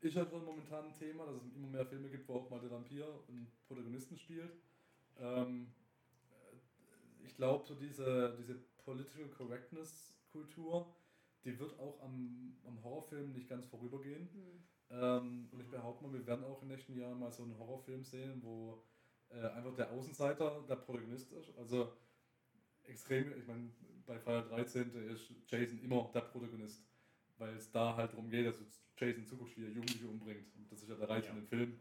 Speaker 1: ist halt schon momentan ein Thema, dass es immer mehr Filme gibt, wo auch mal der Vampir einen Protagonisten spielt. Ähm, äh, ich glaube, so diese, diese Political Correctness-Kultur, die wird auch am, am Horrorfilm nicht ganz vorübergehen.
Speaker 3: Hm.
Speaker 1: Ähm, und ich
Speaker 2: Mhm.
Speaker 1: behaupte mal, wir werden auch in den nächsten Jahren mal so einen Horrorfilm sehen, wo äh, einfach der Außenseiter der Protagonist ist. Also extrem, ich meine, bei Freitag 13. ist Jason immer der Protagonist, weil es da halt darum geht, dass Jason Zukunft wieder Jugendliche umbringt. Und das ist ja der Reiz
Speaker 2: Ja.
Speaker 1: in dem Film,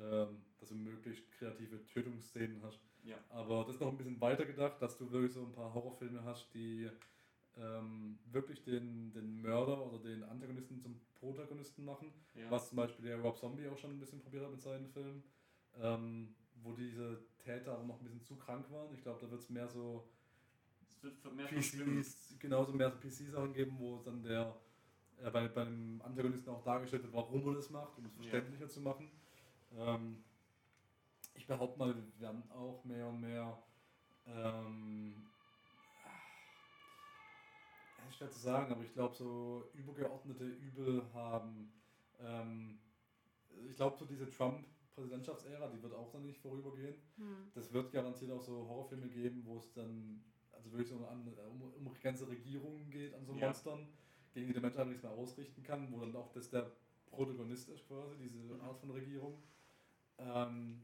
Speaker 1: ähm, dass du möglichst kreative Tötungsszenen hast.
Speaker 2: Ja.
Speaker 1: Aber das ist noch ein bisschen weiter gedacht, dass du wirklich so ein paar Horrorfilme hast, die ähm, wirklich den, den Mörder oder den Antagonisten zum Protagonisten machen.
Speaker 2: Ja.
Speaker 1: Was zum Beispiel der Rob Zombie auch schon ein bisschen probiert hat mit seinen Filmen. Ähm, wo diese Täter aber noch ein bisschen zu krank waren. Ich glaube, da wird es mehr so
Speaker 2: Es wird für mehr verschwimmen.
Speaker 1: PCs, genauso mehr PC-Sachen geben, wo es dann der äh, bei, beim Antagonisten auch dargestellt wird, warum er das macht, um es
Speaker 2: Ja.
Speaker 1: verständlicher zu machen. Ähm, ich behaupte mal, wir werden auch mehr und mehr ähm, ist schwer zu sagen, aber ich glaube, so übergeordnete Übel haben. Ähm, ich glaube, so diese Trump-Präsidentschaftsära, die wird auch dann nicht vorübergehen.
Speaker 3: Hm.
Speaker 1: Das wird garantiert auch so Horrorfilme geben, wo es dann also wirklich so an, um, um ganze Regierung geht, an so
Speaker 2: Ja.
Speaker 1: Monstern, gegen die der Mensch einfach nichts mehr ausrichten kann, wo dann auch das der Protagonist ist quasi, diese
Speaker 2: Mhm.
Speaker 1: Art von Regierung. Ähm,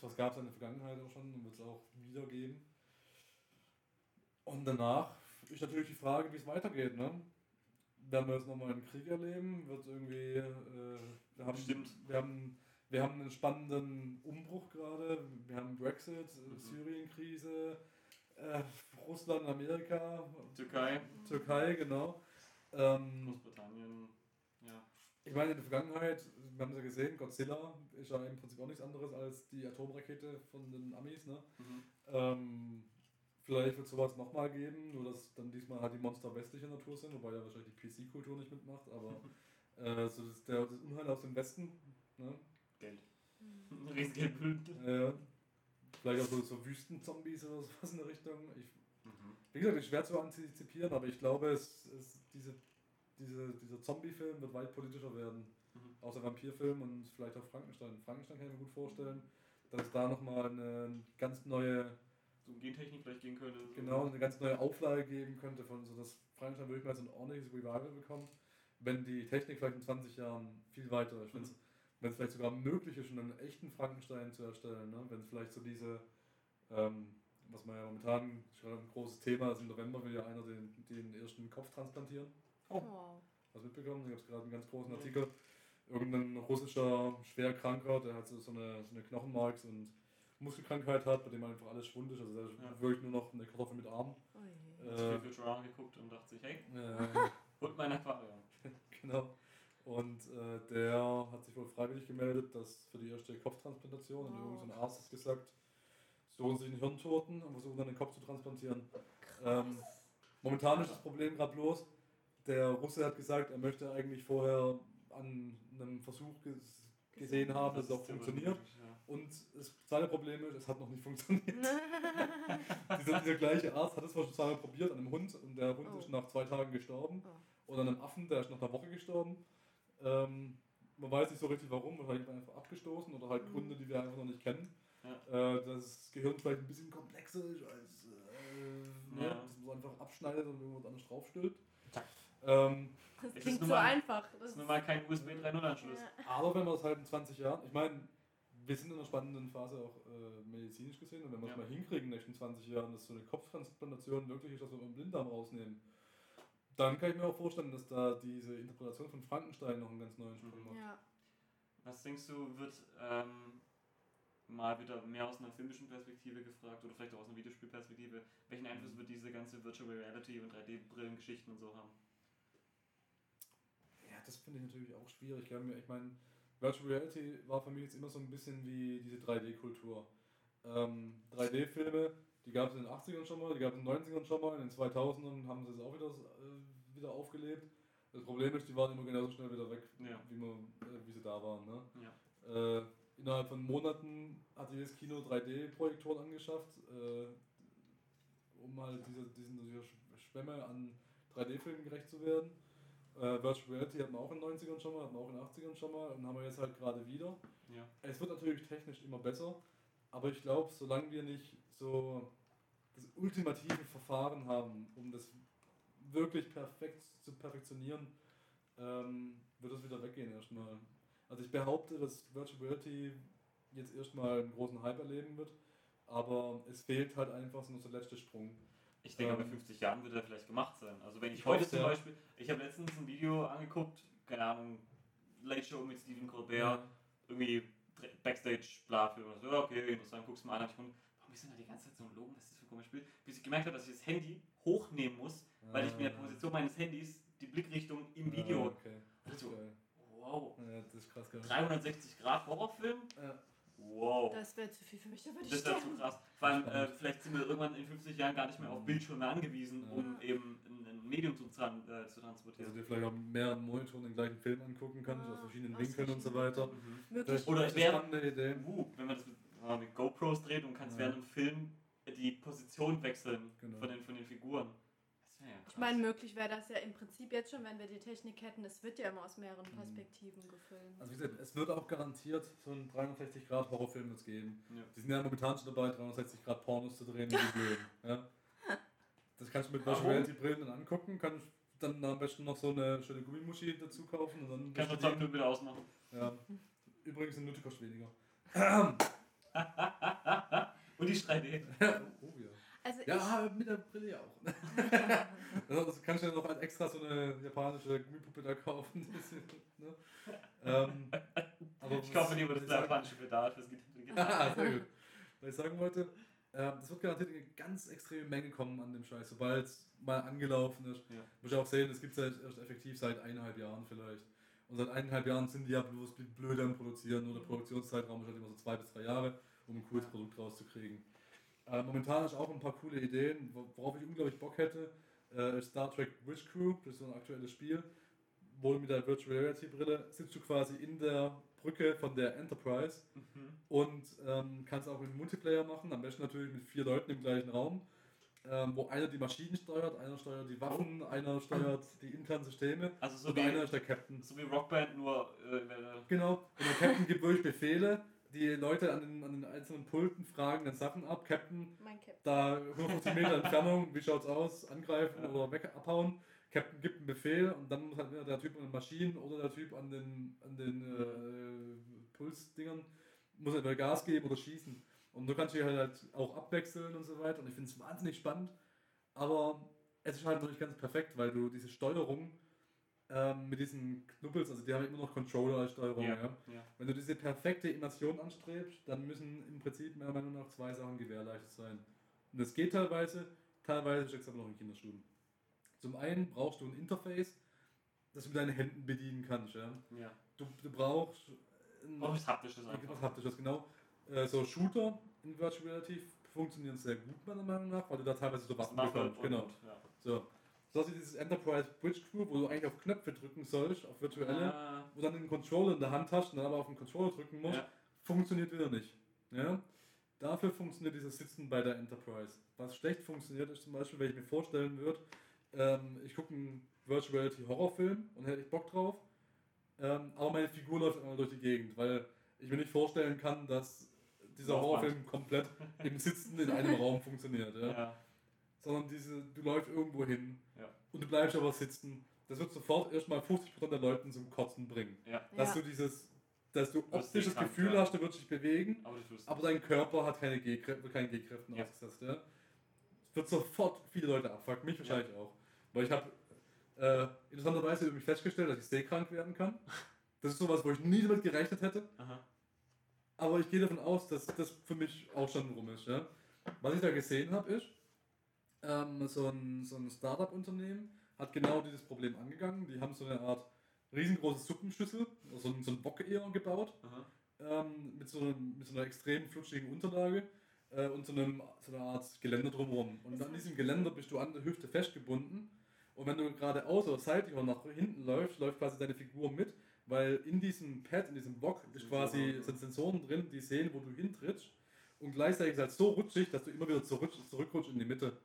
Speaker 1: das gab es in der Vergangenheit auch schon und wird es auch wieder geben. Und danach ist natürlich die Frage, wie es weitergeht. Ne? Werden wir jetzt nochmal einen Krieg erleben? Wird irgendwie. Äh, wir, haben,
Speaker 2: Stimmt.
Speaker 1: wir, haben, wir haben einen spannenden Umbruch gerade. Wir haben Brexit,
Speaker 2: Mhm.
Speaker 1: Syrien-Krise, äh, Russland, Amerika,
Speaker 2: Türkei,
Speaker 1: Türkei, genau. Ähm,
Speaker 2: Großbritannien. Ja.
Speaker 1: ich meine, in der Vergangenheit, wir haben es ja gesehen, Godzilla ist ja im Prinzip auch nichts anderes als die Atomrakete von den Amis. Ne?
Speaker 2: Mhm.
Speaker 1: Ähm, vielleicht wird sowas nochmal geben, nur dass dann diesmal halt die Monster westlicher Natur sind, wobei ja wahrscheinlich die PC-Kultur nicht mitmacht, aber äh, so das, der, das Unheil aus dem Westen, ne?
Speaker 2: Geld. Riesige Blüten.
Speaker 1: Ja. Vielleicht auch so, so Wüstenzombies oder sowas in der Richtung. Ich,
Speaker 2: Mhm.
Speaker 1: wie gesagt, ist schwer zu antizipieren, aber ich glaube, es, es, diese, diese, dieser Zombie-Film wird weit politischer werden.
Speaker 2: Mhm.
Speaker 1: Außer Vampirfilm und vielleicht auch Frankenstein. Frankenstein kann ich mir gut vorstellen, dass es da nochmal eine ganz neue,
Speaker 2: So um Gentechnik vielleicht gehen könnte. so.
Speaker 1: genau, eine ganz neue Auflage geben könnte, von so dass Frankenstein wirklich mal so ein ordentliches Revival bekommt, wenn die Technik vielleicht in 20 Jahren viel weiter ist. Wenn's- Wenn es vielleicht sogar möglich ist, schon einen echten Frankenstein zu erstellen, ne? wenn es vielleicht so diese, ähm, was man ja momentan ist gerade ein großes Thema ist, im November will ja einer den, den ersten Kopf transplantieren.
Speaker 3: Oh.
Speaker 1: Hast du mitbekommen? Da gab es gerade einen ganz großen Artikel. Irgendein russischer Schwerkranker, der hat so, so, eine, so eine Knochenmarks- und Muskelkrankheit hat, bei dem einfach alles schwund ist. Also der
Speaker 2: Ja.
Speaker 1: wirklich nur noch eine Kartoffel mit Arm.
Speaker 3: Oh je.
Speaker 1: Äh,
Speaker 2: viel Futurama geguckt und dachte sich, hey,
Speaker 1: äh,
Speaker 2: holt mein Aquarium.
Speaker 1: genau. Und äh, der hat sich wohl freiwillig gemeldet, dass für die erste Kopftransplantation, und irgendein so ein Arzt hat gesagt, suchen sich einen Hirntoten und versuchen dann den Kopf zu transplantieren. Ähm, momentan ist das Problem gerade bloß, der Russe hat gesagt, er möchte eigentlich vorher an einem Versuch ges gesehen haben, dass es auch funktioniert.
Speaker 2: ja.
Speaker 1: Und das seine Problem ist, es hat noch nicht funktioniert. dieser, dieser gleiche Arzt hat es schon zweimal probiert an einem Hund und der Hund
Speaker 3: Oh.
Speaker 1: ist nach zwei Tagen gestorben.
Speaker 3: Oh.
Speaker 1: Und an einem Affen, der ist nach einer Woche gestorben. Ähm, man weiß nicht so richtig warum, wahrscheinlich einfach abgestoßen oder halt
Speaker 3: Mhm.
Speaker 1: Gründe, die wir einfach noch nicht kennen. Äh, dass das Gehirn vielleicht ein bisschen komplexer ist als äh, ne,
Speaker 2: Ja.
Speaker 1: dass man es einfach abschneidet und irgendwas anderes draufstülpt.
Speaker 2: Zack.
Speaker 1: Ähm,
Speaker 3: Das
Speaker 2: Es ist
Speaker 3: klingt
Speaker 2: nun
Speaker 3: so
Speaker 2: mal-
Speaker 3: einfach.
Speaker 2: Das ist nun mal kein USB 3.0 Anschluss.
Speaker 3: Ja.
Speaker 1: aber wenn man es halt in 20 Jahren, ich meine, wir sind in einer spannenden Phase auch äh, medizinisch gesehen und wenn wir es
Speaker 2: Ja.
Speaker 1: mal hinkriegen in den nächsten 20 Jahren, dass so eine Kopftransplantation wirklich ist, dass wir einen Blinddarm rausnehmen, dann kann ich mir auch vorstellen, dass da diese Interpretation von Frankenstein noch einen ganz neuen Sprung
Speaker 2: Mhm.
Speaker 1: macht.
Speaker 3: Ja.
Speaker 2: Was denkst du, wird ähm, mal wieder mehr aus einer filmischen Perspektive gefragt oder vielleicht auch aus einer Videospielperspektive? Welchen Einfluss wird diese ganze Virtual Reality und 3D-Brillengeschichten und so haben?
Speaker 1: Ja, das finde ich natürlich auch schwierig. Ich meine, Virtual Reality war für mich jetzt immer so ein bisschen wie diese 3D-Kultur. Ähm, 3D-Filme, die gab es in den 80ern schon mal, die gab es in den 90ern schon mal, in den 2000ern haben sie es auch wieder, äh, wieder aufgelebt. Das Problem ist, die waren immer genauso schnell wieder weg,
Speaker 2: Ja.
Speaker 1: wie, man, äh, wie sie da waren. Ne?
Speaker 2: Ja.
Speaker 1: Äh, innerhalb von Monaten hat jedes Kino 3D-Projektoren angeschafft, äh, um halt diese, diesen, dieser Sch- Schwemme an 3D-Filmen gerecht zu werden. Äh, Virtual Reality hatten wir auch in den 90ern schon mal, hatten wir auch in den 80ern schon mal und haben wir jetzt halt gerade wieder.
Speaker 2: Ja.
Speaker 1: Es wird natürlich technisch immer besser, aber ich glaube, solange wir nicht so das ultimative Verfahren haben, um das wirklich perfekt zu perfektionieren, ähm, wird es wieder weggehen erstmal. Also ich behaupte, dass Virtual Reality jetzt erstmal einen großen Hype erleben wird, aber es fehlt halt einfach so noch der letzte Sprung.
Speaker 2: Ich denke,
Speaker 1: Ähm,
Speaker 2: bei 50 Jahren wird er vielleicht gemacht sein. Also wenn ich,
Speaker 1: Ich
Speaker 2: heute zum
Speaker 1: ja.
Speaker 2: Beispiel, ich habe letztens ein Video angeguckt, keine Ahnung, Late Show mit Stephen Colbert, irgendwie Dre- Backstage, bla, für so, ja, okay, interessant, guck's mal an. Ich denn da die ganze Zeit so ein Logo? Was ist das für ein komisches Bild? Bis ich gemerkt habe, dass ich das Handy hochnehmen muss, weil ich mit der
Speaker 1: Ah.
Speaker 2: Position meines Handys die Blickrichtung im
Speaker 1: Ah,
Speaker 2: Video.
Speaker 1: okay. Das
Speaker 2: Also,
Speaker 1: geil.
Speaker 2: Wow.
Speaker 1: Ja, das ist krass geil.
Speaker 2: 360 Grad Horrorfilm?
Speaker 1: Ja.
Speaker 2: Wow.
Speaker 3: Das wäre zu viel für mich, da würde ich
Speaker 2: Das wäre zu krass. Vor allem, äh, vielleicht sind wir irgendwann in 50 Jahren gar nicht mehr auf
Speaker 1: Mhm.
Speaker 2: Bildschirme angewiesen, um
Speaker 3: Ja.
Speaker 2: eben ein, Medium zu, tran äh, zu transportieren.
Speaker 1: dir vielleicht auch mit mehreren Monitoren den gleichen Film angucken kannst,
Speaker 3: Ah,
Speaker 1: aus verschiedenen
Speaker 3: aus
Speaker 1: Winkeln und so
Speaker 3: verschiedenen-
Speaker 1: weiter.
Speaker 2: Mhm.
Speaker 3: Möglich.
Speaker 2: Oder
Speaker 1: das spannende Idee.
Speaker 2: Uh, wenn man das mit, man mit GoPros dreht und kannst
Speaker 1: Ja.
Speaker 2: während dem Film die Position wechseln
Speaker 1: Genau.
Speaker 2: von, den, von den Figuren. Ja krass.
Speaker 3: Ich meine, möglich wäre das ja im Prinzip jetzt schon, wenn wir die Technik hätten. Es wird ja immer aus mehreren
Speaker 1: Mhm.
Speaker 3: Perspektiven gefilmt.
Speaker 1: Also wie gesagt, es wird auch garantiert so einen 360 Grad Horrorfilm jetzt geben.
Speaker 2: ja.
Speaker 1: Die sind ja momentan schon dabei, 360 Grad Pornos zu drehen, wie die blöden. Ja? Das kannst du mit Virtual? Reality Brillen dann angucken, kannst dann am besten noch so eine schöne Gummimuschi dazu kaufen und dann
Speaker 2: Kannst du zwei Minuten wieder ausmachen.
Speaker 1: Ja. Übrigens in Nutty kostet weniger.
Speaker 2: Und die 3D.
Speaker 1: oh ja.
Speaker 3: Also ich,
Speaker 1: Ja, mit der Brille ja auch. Also, das kannst du ja noch als extra so eine japanische Gummipuppe da kaufen. Ne? ähm, aber
Speaker 2: Ich kaufe lieber das japanische Pedal fürs Gitarre.
Speaker 1: Ah, sehr gut. Was ich sagen wollte, äh, das wird garantiert in eine ganz extreme Menge kommen an dem Scheiß, sobald es mal angelaufen ist.
Speaker 2: Ja.
Speaker 1: Muss ich auch sehen, es gibt es halt erst effektiv seit eineinhalb Jahren vielleicht. Und seit eineinhalb Jahren sind die ja bloß blöd am Produzieren. Nur der Produktionszeitraum ist halt immer so zwei bis drei Jahre, um ein cooles. Produkt rauszukriegen. Äh, momentan ist auch ein paar coole Ideen, wo- worauf ich unglaublich Bock hätte. Äh, Star Trek Witch Crew, das ist so ein aktuelles Spiel, wohl mit der Virtual Reality Brille, sitzt du quasi in der Brücke von der Enterprise
Speaker 2: Mhm.
Speaker 1: und ähm, kannst auch mit Multiplayer machen, am besten natürlich mit vier Leuten im gleichen Raum, ähm, wo einer die Maschinen steuert, einer steuert die Waffen, einer steuert die internen Systeme
Speaker 2: Also so
Speaker 1: und
Speaker 2: wie,
Speaker 1: einer ist der Captain.
Speaker 2: so wie Rockband, nur äh, äh,
Speaker 1: Genau, und der Captain gibt wirklich Befehle, die Leute an den, an den einzelnen Pulten fragen dann Sachen ab. Captain,
Speaker 3: Mein Captain.
Speaker 1: da 150 Meter Entfernung, wie schaut's aus, angreifen
Speaker 2: Ja.
Speaker 1: oder weg abhauen. Captain gibt einen Befehl und dann muss halt entweder der Typ an den Maschinen oder der Typ an den, an den äh, Pulsdingern muss entweder Gas geben oder schießen. Und du kannst dich halt, halt auch abwechseln und so weiter. Und ich finde es wahnsinnig spannend. Aber es ist halt noch nicht ganz perfekt, weil du diese Steuerung ähm, mit diesen Knubbels, also die haben immer noch Controller als Steuerung.
Speaker 2: ja,
Speaker 1: Ja.
Speaker 2: ja.
Speaker 1: Wenn du diese perfekte Immersion anstrebst, dann müssen im Prinzip meiner Meinung nach zwei Sachen gewährleistet sein. Und das geht teilweise, teilweise steckst du aber noch in Kinderschuhen. Zum einen brauchst du ein Interface, das du mit deinen Händen bedienen kannst. Ja. Du, du brauchst ein,
Speaker 2: das haptisches
Speaker 1: was
Speaker 2: einfach.
Speaker 1: haptisches, genau. Äh, so Shooter in Virtual Reality funktionieren sehr gut meiner Meinung nach, weil du da teilweise so Waffen
Speaker 2: Waffe
Speaker 1: bekommst. Genau.
Speaker 2: und, ja.
Speaker 1: So. So hast du dieses Enterprise Bridge Crew, wo du eigentlich auf Knöpfe drücken sollst, auf virtuelle
Speaker 2: Ah,
Speaker 1: wo dann den Controller in der Hand hast und dann aber auf den Controller drücken musst,
Speaker 2: Ja.
Speaker 1: funktioniert wieder nicht. Ja? Dafür funktioniert dieses Sitzen bei der Enterprise. Was schlecht funktioniert, ist zum Beispiel, wenn ich mir vorstellen würde, ähm, ich gucke einen Virtual Reality Horrorfilm und hätte ich Bock drauf, ähm, aber meine Figur läuft einmal durch die Gegend, weil ich mir nicht vorstellen kann, dass dieser
Speaker 2: Laufband.
Speaker 1: Horrorfilm komplett im Sitzen in einem Raum funktioniert. Ja?
Speaker 2: ja.
Speaker 1: sondern diese, du läufst irgendwo hin
Speaker 2: Ja.
Speaker 1: und du bleibst aber sitzen. Das wird sofort erstmal 50% der Leuten zum Kotzen bringen. Dass
Speaker 3: Ja.
Speaker 1: du dieses, dass du
Speaker 2: wirst
Speaker 1: optisch das Gefühl
Speaker 2: ja.
Speaker 1: hast, du würdest dich bewegen,
Speaker 2: Aber
Speaker 1: aber dein Körper hat keine G-Kräfte, keinen G-Kräften
Speaker 2: Ja.
Speaker 1: ausgesetzt. Ja? Das wird sofort viele Leute abfucken, mich wahrscheinlich auch. Weil ich habe äh, interessanterweise über mich festgestellt, dass ich seekrank werden kann. Das ist sowas, wo ich nie damit gerechnet hätte.
Speaker 2: Aha.
Speaker 1: Aber ich gehe davon aus, dass das für mich auch schon rum ist. Ja? Was ich da gesehen habe, ist, ähm, so ein, so ein Startup-Unternehmen hat genau dieses Problem angegangen. Die haben so eine Art riesengroße Suppenschüssel, so ein, so ein Bock eher gebaut, ähm, mit, so einem, mit so einer extrem flutschigen Unterlage äh, und so, einem, so einer Art Geländer drumherum. Und an diesem Geländer bist du an der Hüfte festgebunden. Und wenn du geradeaus oder seitlich oder nach hinten läufst, läuft quasi deine Figur mit, weil in diesem Pad, in diesem Bock, ist quasi
Speaker 2: Sensoren.
Speaker 1: sind Sensoren drin, die sehen, wo du hintrittst. Und gleichzeitig ist es halt so rutschig, dass du immer wieder zurück, zurückrutschst in die Mitte.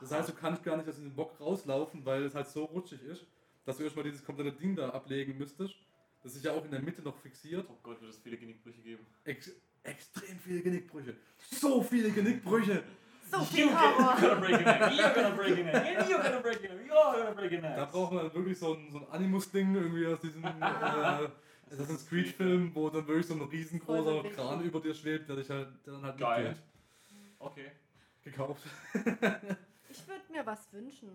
Speaker 1: Das heißt, du kannst gar nicht aus diesem Bock rauslaufen, weil es halt so rutschig ist, dass du erstmal dieses komplette Ding da ablegen müsstest. Das sich ja auch in der Mitte noch fixiert.
Speaker 2: Oh Gott, wird es viele Genickbrüche geben.
Speaker 1: Ex extrem viele Genickbrüche. So viele Genickbrüche.
Speaker 3: So
Speaker 2: You
Speaker 3: viel
Speaker 2: get-
Speaker 3: Horror.
Speaker 2: gonna break your neck. You're gonna break your neck. You're gonna break your neck. You're gonna break your neck.
Speaker 1: Da braucht man wirklich so ein, so ein Animus-Ding irgendwie aus diesem äh, Assassin's Creed-Film, wo dann wirklich so ein riesengroßer Kran über dir schwebt, der dich halt der dann halt
Speaker 2: Geil.
Speaker 1: mitgeht.
Speaker 2: Okay.
Speaker 1: Gekauft.
Speaker 3: Ich würde mir was wünschen.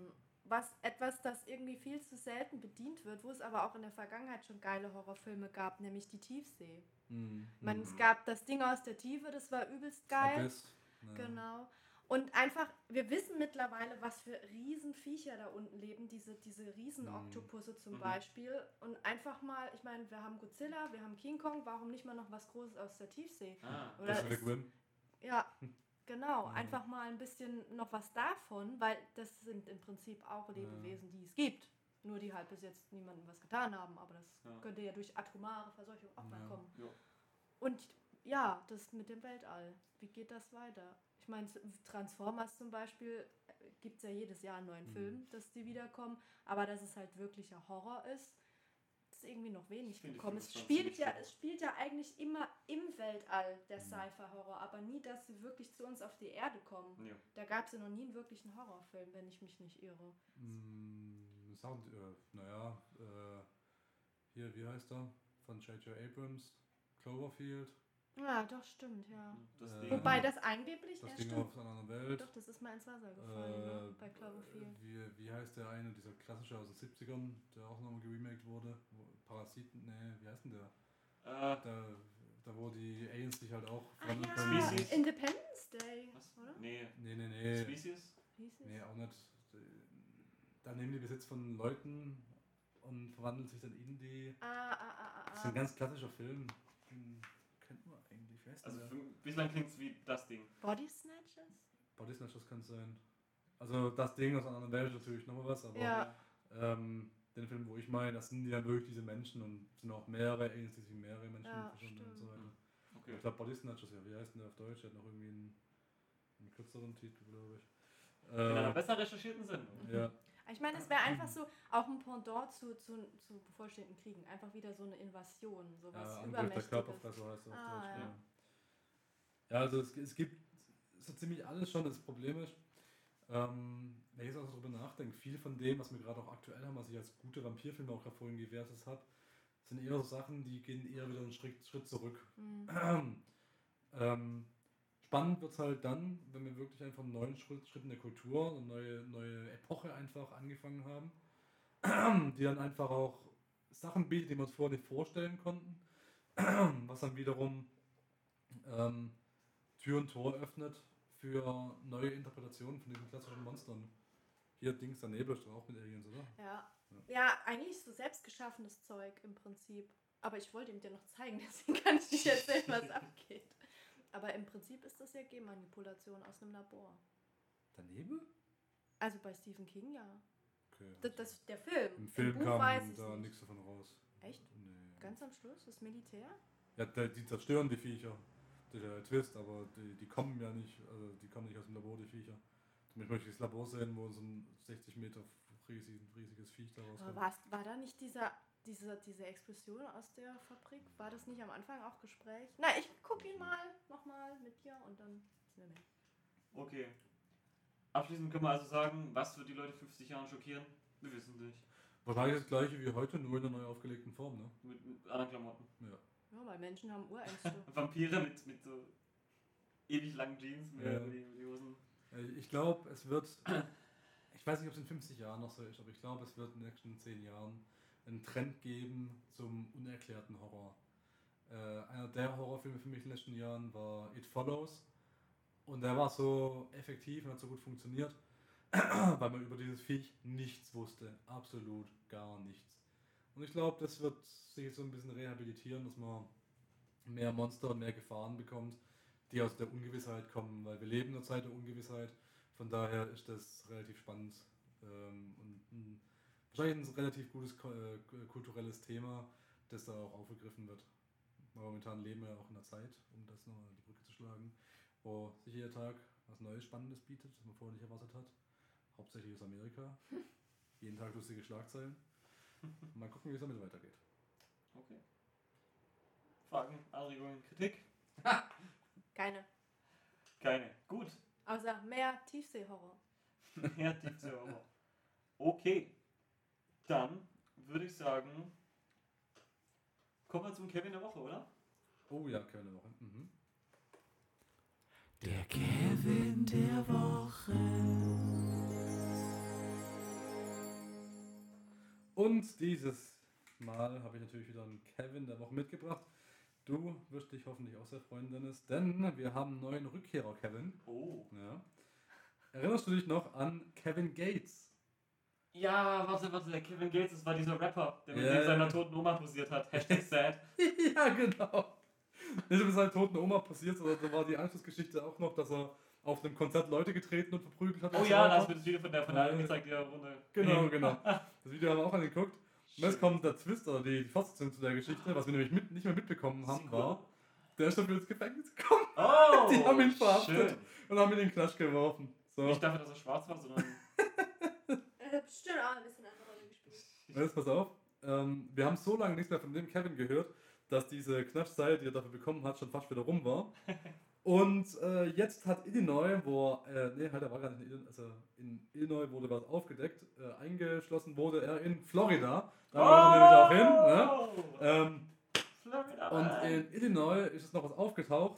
Speaker 3: Was, etwas, das irgendwie viel zu selten bedient wird, wo es aber auch in der Vergangenheit schon geile Horrorfilme gab, nämlich die Tiefsee.
Speaker 1: Hm.
Speaker 3: Ich meine, es gab das Ding aus der Tiefe, das war übelst geil.
Speaker 1: Abyss. Ja.
Speaker 3: Genau. Und einfach, wir wissen mittlerweile, was für Riesenviecher da unten leben, diese, diese Riesenoktopusse zum
Speaker 2: Mhm.
Speaker 3: Beispiel. Und einfach mal, ich meine, wir haben Godzilla, wir haben King Kong, warum nicht mal noch was Großes aus der Tiefsee?
Speaker 2: Ah.
Speaker 3: Oder
Speaker 1: Pacific
Speaker 3: ist-. Ja, genau.
Speaker 1: Mhm.
Speaker 3: Einfach mal ein bisschen noch was davon, weil das sind im Prinzip auch Lebewesen, die es gibt. Nur die halt bis jetzt niemandem was getan haben, aber das
Speaker 2: Ja.
Speaker 3: könnte ja durch atomare Verseuchung auch mal
Speaker 1: Ja.
Speaker 3: kommen.
Speaker 2: Jo.
Speaker 3: Und ja, das mit dem Weltall. Wie geht das weiter? Ich meine, Transformers zum Beispiel gibt es ja jedes Jahr einen neuen
Speaker 1: Mhm.
Speaker 3: Film, dass die wiederkommen. Aber dass es halt wirklicher Horror ist, ist irgendwie noch wenig gekommen. Es spielt, ja, es spielt ja eigentlich immer im Weltall, der
Speaker 1: Mhm.
Speaker 3: Sci-Fi-Horror, aber nie, dass sie wirklich zu uns auf die Erde kommen.
Speaker 2: Ja.
Speaker 3: Da gab es ja noch nie einen wirklichen Horrorfilm, wenn ich mich nicht irre.
Speaker 1: Mm, Sound, äh, naja, äh, hier, wie heißt er? Von J.J. Abrams, Cloverfield,
Speaker 3: Ja, doch, stimmt, ja.
Speaker 2: Das
Speaker 1: Äh,
Speaker 2: Ding.
Speaker 3: Wobei das angeblich,
Speaker 1: das
Speaker 3: ja,
Speaker 1: Ding
Speaker 3: stimmt.
Speaker 1: auf einer anderen Welt.
Speaker 3: Doch, das ist mal ins Wasser gefallen, ne?
Speaker 1: Äh,
Speaker 3: bei Cloverfield.
Speaker 1: Wie, wie heißt der eine, dieser klassische aus den 70ern, der auch nochmal geremaked wurde? Wo- Parasiten, nee, wie heißt denn der?
Speaker 2: Äh,
Speaker 1: Da, da wo die Aliens sich halt auch
Speaker 3: Ah
Speaker 1: verwandeln
Speaker 3: ja.
Speaker 2: Species?
Speaker 3: Independence Day,
Speaker 2: was?
Speaker 3: oder?
Speaker 2: Nee.
Speaker 1: Nee, nee, nee.
Speaker 2: Species?
Speaker 3: Hieß es?
Speaker 1: Nee, auch nicht. Da nehmen die Besitz von Leuten und verwandeln sich dann in die.
Speaker 3: Ah, ah, ah,
Speaker 1: Das ist
Speaker 3: ah,
Speaker 1: ein
Speaker 3: ah.
Speaker 1: ganz klassischer Film. Denn
Speaker 2: Also für, bislang klingt es wie das Ding.
Speaker 3: Body Snatchers?
Speaker 1: Body Snatchers kann es sein. Also das Ding aus einer anderen Welt ist natürlich nochmal was, aber
Speaker 3: Ja.
Speaker 1: ähm, den Film, wo ich meine, das sind ja wirklich diese Menschen und sind auch mehrere die sich mehrere Menschen
Speaker 3: Ja,
Speaker 1: und so weiter.
Speaker 2: Okay.
Speaker 1: Ich glaube, Body Snatchers, ja, wie heißt denn der auf Deutsch? Der hat noch irgendwie einen, einen kürzeren Titel, glaube ich.
Speaker 2: In einer
Speaker 1: Äh,
Speaker 2: besser recherchierten Sendung.
Speaker 1: ja,
Speaker 3: Ich meine, es wäre einfach so auch ein Pendant zu, zu, zu bevorstehenden Kriegen. Einfach wieder so eine Invasion, sowas
Speaker 1: ja Angriff der
Speaker 3: Übermächtiges.
Speaker 1: Körperfresser heißt auf
Speaker 3: Ah,
Speaker 1: Deutsch.
Speaker 3: ja.
Speaker 1: Ja. Ja, also es, es gibt so ziemlich alles schon. Das Problem ist, ähm, wenn ich jetzt auch so drüber nachdenke, viel von dem, was wir gerade auch aktuell haben, was sich als gute Vampirfilme auch hervorhin gewertet hat, sind eher so Sachen, die gehen eher wieder einen Schritt, Schritt zurück.
Speaker 3: Mhm.
Speaker 1: ähm, spannend wird es halt dann, wenn wir wirklich einfach einen neuen Schritt, Schritt in der Kultur, eine neue, neue Epoche einfach angefangen haben, die dann einfach auch Sachen bietet, die wir uns vorher nicht vorstellen konnten, was dann wiederum ähm, Tür und Tor öffnet für neue Interpretationen von diesen klassischen Monstern. Hier Dings, der Nebel ist auch mit Aliens, oder?
Speaker 3: Ja. ja, eigentlich so selbstgeschaffenes Zeug im Prinzip. Aber ich wollte ihm dir noch zeigen, deswegen kann ich nicht erzählen, was abgeht. Aber im Prinzip ist das ja Genmanipulation aus einem Labor.
Speaker 1: Der Nebel?
Speaker 3: Also bei Stephen King ja.
Speaker 1: Okay.
Speaker 3: Das, das, der Film.
Speaker 1: Im Film
Speaker 3: Buch
Speaker 1: kam da
Speaker 3: nicht.
Speaker 1: nichts davon raus.
Speaker 3: Echt?
Speaker 1: Nee.
Speaker 3: Ganz am Schluss, das Militär?
Speaker 1: Ja, die zerstören die Viecher. Das ist ja der Twist, aber die, die kommen ja nicht, also die kommen nicht aus dem Labor, die Viecher. Zum Beispiel möchte ich das Labor sehen, wo so ein 60 Meter riesig, riesiges Viech da
Speaker 3: Aber
Speaker 1: rauskommt.
Speaker 3: war's, war da nicht dieser, diese, diese Explosion aus der Fabrik? War das nicht am Anfang auch Gespräch? Na, ich guck ihn mal nochmal mit dir und dann sind wir mehr.
Speaker 2: Okay. Abschließend können wir also sagen, was wird die Leute 50 Jahren schockieren? Wir wissen es nicht.
Speaker 1: Wahrscheinlich das gleiche wie heute, nur in einer neu aufgelegten Form, ne?
Speaker 2: Mit, mit anderen Klamotten.
Speaker 1: Ja.
Speaker 3: Ja, weil Menschen haben Urängste.
Speaker 2: Vampire mit, mit so ewig langen Jeans, mit,
Speaker 1: Ja.
Speaker 2: mit, Hosen.
Speaker 1: Äh, Ich glaube, es wird, ich weiß nicht, ob es in 50 Jahren noch so ist, aber ich glaube, es wird in den nächsten 10 Jahren einen Trend geben zum unerklärten Horror. Äh, einer der Horrorfilme für mich in den letzten Jahren war It Follows. Und der war so effektiv und hat so gut funktioniert, weil man über dieses Viech nichts wusste. Absolut gar nichts. Und ich glaube, das wird sich so ein bisschen rehabilitieren, dass man mehr Monster und mehr Gefahren bekommt, die aus der Ungewissheit kommen, weil wir leben in einer Zeit der Ungewissheit. Von daher ist das relativ spannend ähm, und ein, wahrscheinlich ein relativ gutes äh, kulturelles Thema, das da auch aufgegriffen wird. Momentan leben wir auch in einer Zeit, um das nochmal die Brücke zu schlagen, wo sich jeder Tag was Neues, Spannendes bietet, das man vorher nicht erwartet hat. Hauptsächlich aus Amerika. Jeden Tag lustige Schlagzeilen. Mal gucken, wie es damit weitergeht.
Speaker 2: Okay. Fragen, Anregungen, Kritik?
Speaker 3: Keine.
Speaker 2: Keine. Gut.
Speaker 3: Außer mehr Tiefseehorror.
Speaker 2: Ja, diese Horror. Okay. Dann würde ich sagen, kommen wir zum Kevin der Woche, oder?
Speaker 1: Oh ja, keine Woche. Mhm.
Speaker 4: Der Kevin der Woche.
Speaker 1: Und dieses Mal habe ich natürlich wieder einen Kevin der Woche mitgebracht. Du wirst dich hoffentlich auch sehr freuen, Dennis, denn wir haben einen neuen Rückkehrer, Kevin.
Speaker 2: Oh.
Speaker 1: Ja. Erinnerst du dich noch an Kevin Gates?
Speaker 2: Ja, warte, warte, der Kevin Gates, das war dieser Rapper, der mit neben seiner toten Oma posiert hat. Hashtag sad.
Speaker 1: ja, genau. Ist mit seiner toten Oma passiert, oder da war die Anschlussgeschichte auch noch, dass er auf einem Konzert Leute getreten und verprügelt hat.
Speaker 2: Oh ja, da hast du das Video von der von der Alten gezeigt, die da runter.
Speaker 1: Genau, genau. Das Video haben wir auch angeguckt. Und jetzt kommt der Twist oder die Fortsetzung zu der Geschichte, was wir nämlich mit, nicht mehr mitbekommen haben,
Speaker 2: Sequel.
Speaker 1: war, der ist dafür ins Gefängnis gekommen
Speaker 2: Oh!
Speaker 1: Die haben ihn verhaftet.
Speaker 2: Schön.
Speaker 1: und haben ihn in den Klatsch geworfen. So,
Speaker 2: Nicht dafür, dass er schwarz war, sondern.
Speaker 3: Er hat bestimmt auch ein bisschen eine Rolle gespielt.
Speaker 1: jetzt pass auf. Ähm, wir haben so lange nichts mehr von dem Kevin gehört, dass diese Knatschzeit, die er dafür bekommen hat, schon fast wieder rum war. Und äh, jetzt hat Illinois, wo, er- nee, halt, er war gar nicht in Illinois, also in Illinois wurde was aufgedeckt, äh, eingeschlossen wurde er in Florida. Da wollte er nämlich auch hin. Ne?
Speaker 2: Oh!
Speaker 1: Ähm,
Speaker 2: Florida.
Speaker 1: Und in Illinois ist es noch was aufgetaucht.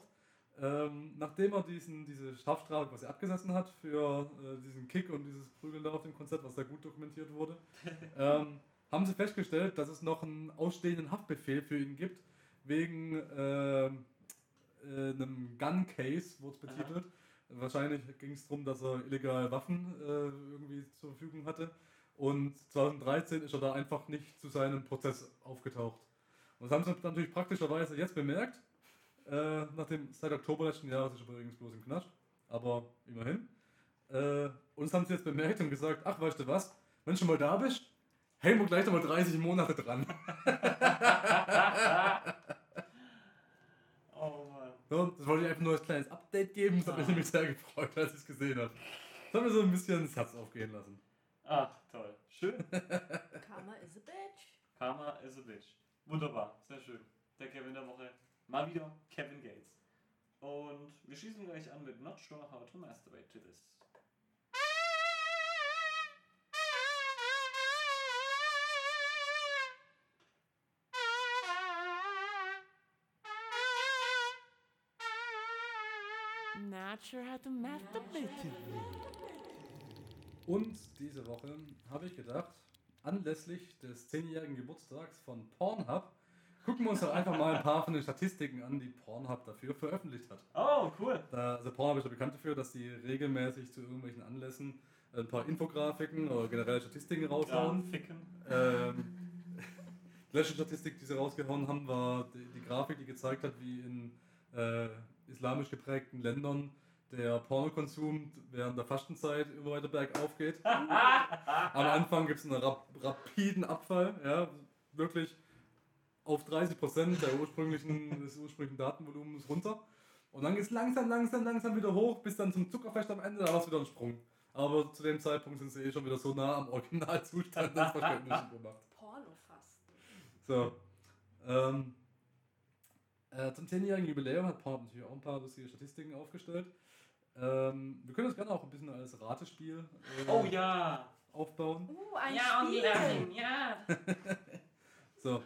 Speaker 1: Ähm, nachdem er diesen, diese Strafstrafe quasi abgesessen hat für äh, diesen Kick und dieses Prügeln da auf dem Konzert, was da gut dokumentiert wurde, ähm, haben sie festgestellt, dass es noch einen ausstehenden Haftbefehl für ihn gibt, wegen ähm, äh, einem Gun-Case, wurde es betitelt. Wahrscheinlich ging es darum, dass er illegal Waffen äh, irgendwie zur Verfügung hatte. Und 2013 ist er da einfach nicht zu seinem Prozess aufgetaucht. Und das haben sie natürlich praktischerweise jetzt bemerkt. Äh, nachdem seit Oktober letzten Jahres ist er übrigens bloß im Knast. Aber immerhin. Äh, und das haben sie jetzt bemerkt und gesagt, ach weißt du was, wenn du schon mal da bist, hängen wir gleich nochmal 30 Monate dran. So, das wollte ich einfach nur als kleines Update geben. Das hat mich
Speaker 2: Ah.
Speaker 1: nämlich sehr gefreut, als ich es gesehen habe. Das hat mir so ein bisschen das Herz aufgehen lassen.
Speaker 2: Ach, toll. Schön.
Speaker 3: Karma is a bitch.
Speaker 2: Karma is a bitch. Wunderbar, sehr schön. Der Kevin der Woche. Mal wieder Kevin Gates. Und wir schließen gleich an mit Not Sure How to Masturbate to This.
Speaker 4: Not sure how to masturbate.
Speaker 1: Und diese Woche habe ich gedacht, anlässlich des 10-jährigen Geburtstags von Pornhub, gucken wir uns doch einfach mal ein paar von den Statistiken an, die Pornhub dafür veröffentlicht hat.
Speaker 2: Oh, cool.
Speaker 1: Da, also Pornhub ist ja bekannt dafür, dass die regelmäßig zu irgendwelchen Anlässen ein paar Infografiken oder generell Statistiken
Speaker 2: Ja,
Speaker 1: raushauen.
Speaker 2: ficken.
Speaker 1: Ähm, die letzte Statistik, die sie rausgehauen haben, war die, die Grafik, die gezeigt hat, wie in äh, islamisch geprägten Ländern der Pornokonsum während der Fastenzeit immer weiter bergauf geht. Am Anfang gibt es einen rap rapiden Abfall, ja, wirklich auf 30% der ursprünglichen, des ursprünglichen Datenvolumens runter. Und dann geht es langsam, langsam, langsam wieder hoch, bis dann zum Zuckerfest am Ende, da war es wieder ein Sprung. Aber zu dem Zeitpunkt sind sie eh schon wieder so nah am Originalzustand, das verständlich gemacht.
Speaker 3: Pornofasten.
Speaker 1: So. Ähm, äh, zum 10-jährigen Jubiläum hat Pornhub natürlich auch ein paar lustige Statistiken aufgestellt. Ähm, wir können das gerne auch ein bisschen als Ratespiel äh,
Speaker 2: Oh ja.
Speaker 1: aufbauen.
Speaker 3: Uh, ein
Speaker 2: ja,
Speaker 3: Spiel.
Speaker 2: Onkel, ja.
Speaker 1: So.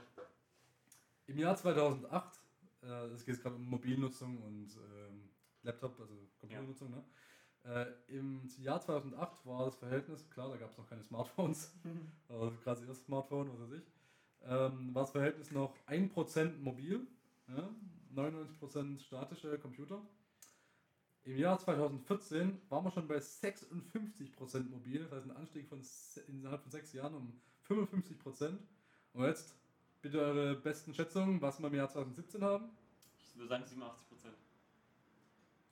Speaker 1: Im Jahr 2008, äh, es geht gerade um Mobilnutzung und ähm, Laptop, also Computernutzung, ne? Äh, Im Jahr 2008 war das Verhältnis, klar, da gab es noch keine Smartphones, also gerade das erste Smartphone, was weiß ich, ähm, war das Verhältnis noch 1% mobil, ja? 99% statische Computer. Im Jahr 2014 waren wir schon bei 56% mobil, das heißt ein Anstieg von innerhalb von sechs Jahren um 55%. Und jetzt bitte eure besten Schätzungen, was wir im Jahr 2017 haben.
Speaker 2: Ich würde sagen 87 Prozent.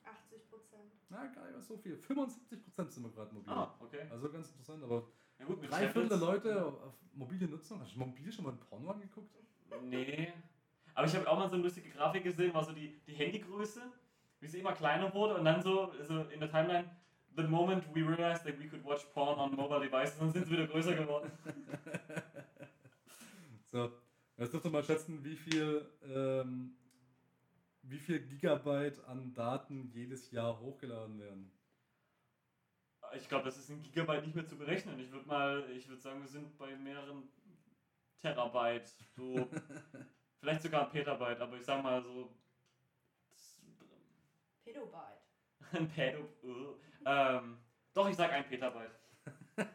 Speaker 3: 80 Prozent.
Speaker 1: Na, gar nicht mehr so viel. 75% sind wir gerade mobil.
Speaker 2: Ah, okay.
Speaker 1: Also ganz interessant, aber
Speaker 2: Ja gut,
Speaker 1: drei Viertel der Leute auf, auf mobile Nutzung. Hast du mobil schon mal ein Porno angeguckt?
Speaker 2: Nee. Aber ich habe auch mal so eine lustige Grafik gesehen, war so die, die Handygröße, wie sie immer kleiner wurde und dann so, so in der Timeline, the moment we realized that we could watch porn on mobile devices, dann sind sie wieder größer geworden.
Speaker 1: So, jetzt dürft ihr mal schätzen, wie viel, ähm, wie viel Gigabyte an Daten jedes Jahr hochgeladen werden.
Speaker 2: Ich glaube, das ist in Gigabyte nicht mehr zu berechnen. Ich würde mal, ich würde sagen, wir sind bei mehreren Terabyte, so vielleicht sogar ein Petabyte, aber ich sag mal so
Speaker 3: Pedobyte.
Speaker 2: ein Pedo. Uh, ähm, doch, ich sag ein Petabyte.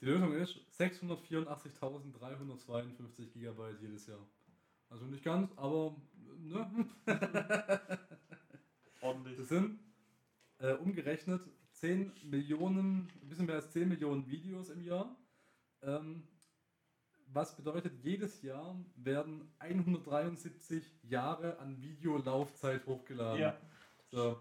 Speaker 1: Die Lösung ist 684.352 Gigabyte jedes Jahr. Also nicht ganz, aber ne?
Speaker 2: Ordentlich.
Speaker 1: Das sind äh, umgerechnet 10 Millionen, ein bisschen mehr als 10 Millionen Videos im Jahr. Ähm, was bedeutet, jedes Jahr werden 173 Jahre an Videolaufzeit hochgeladen.
Speaker 2: Ja.
Speaker 1: So.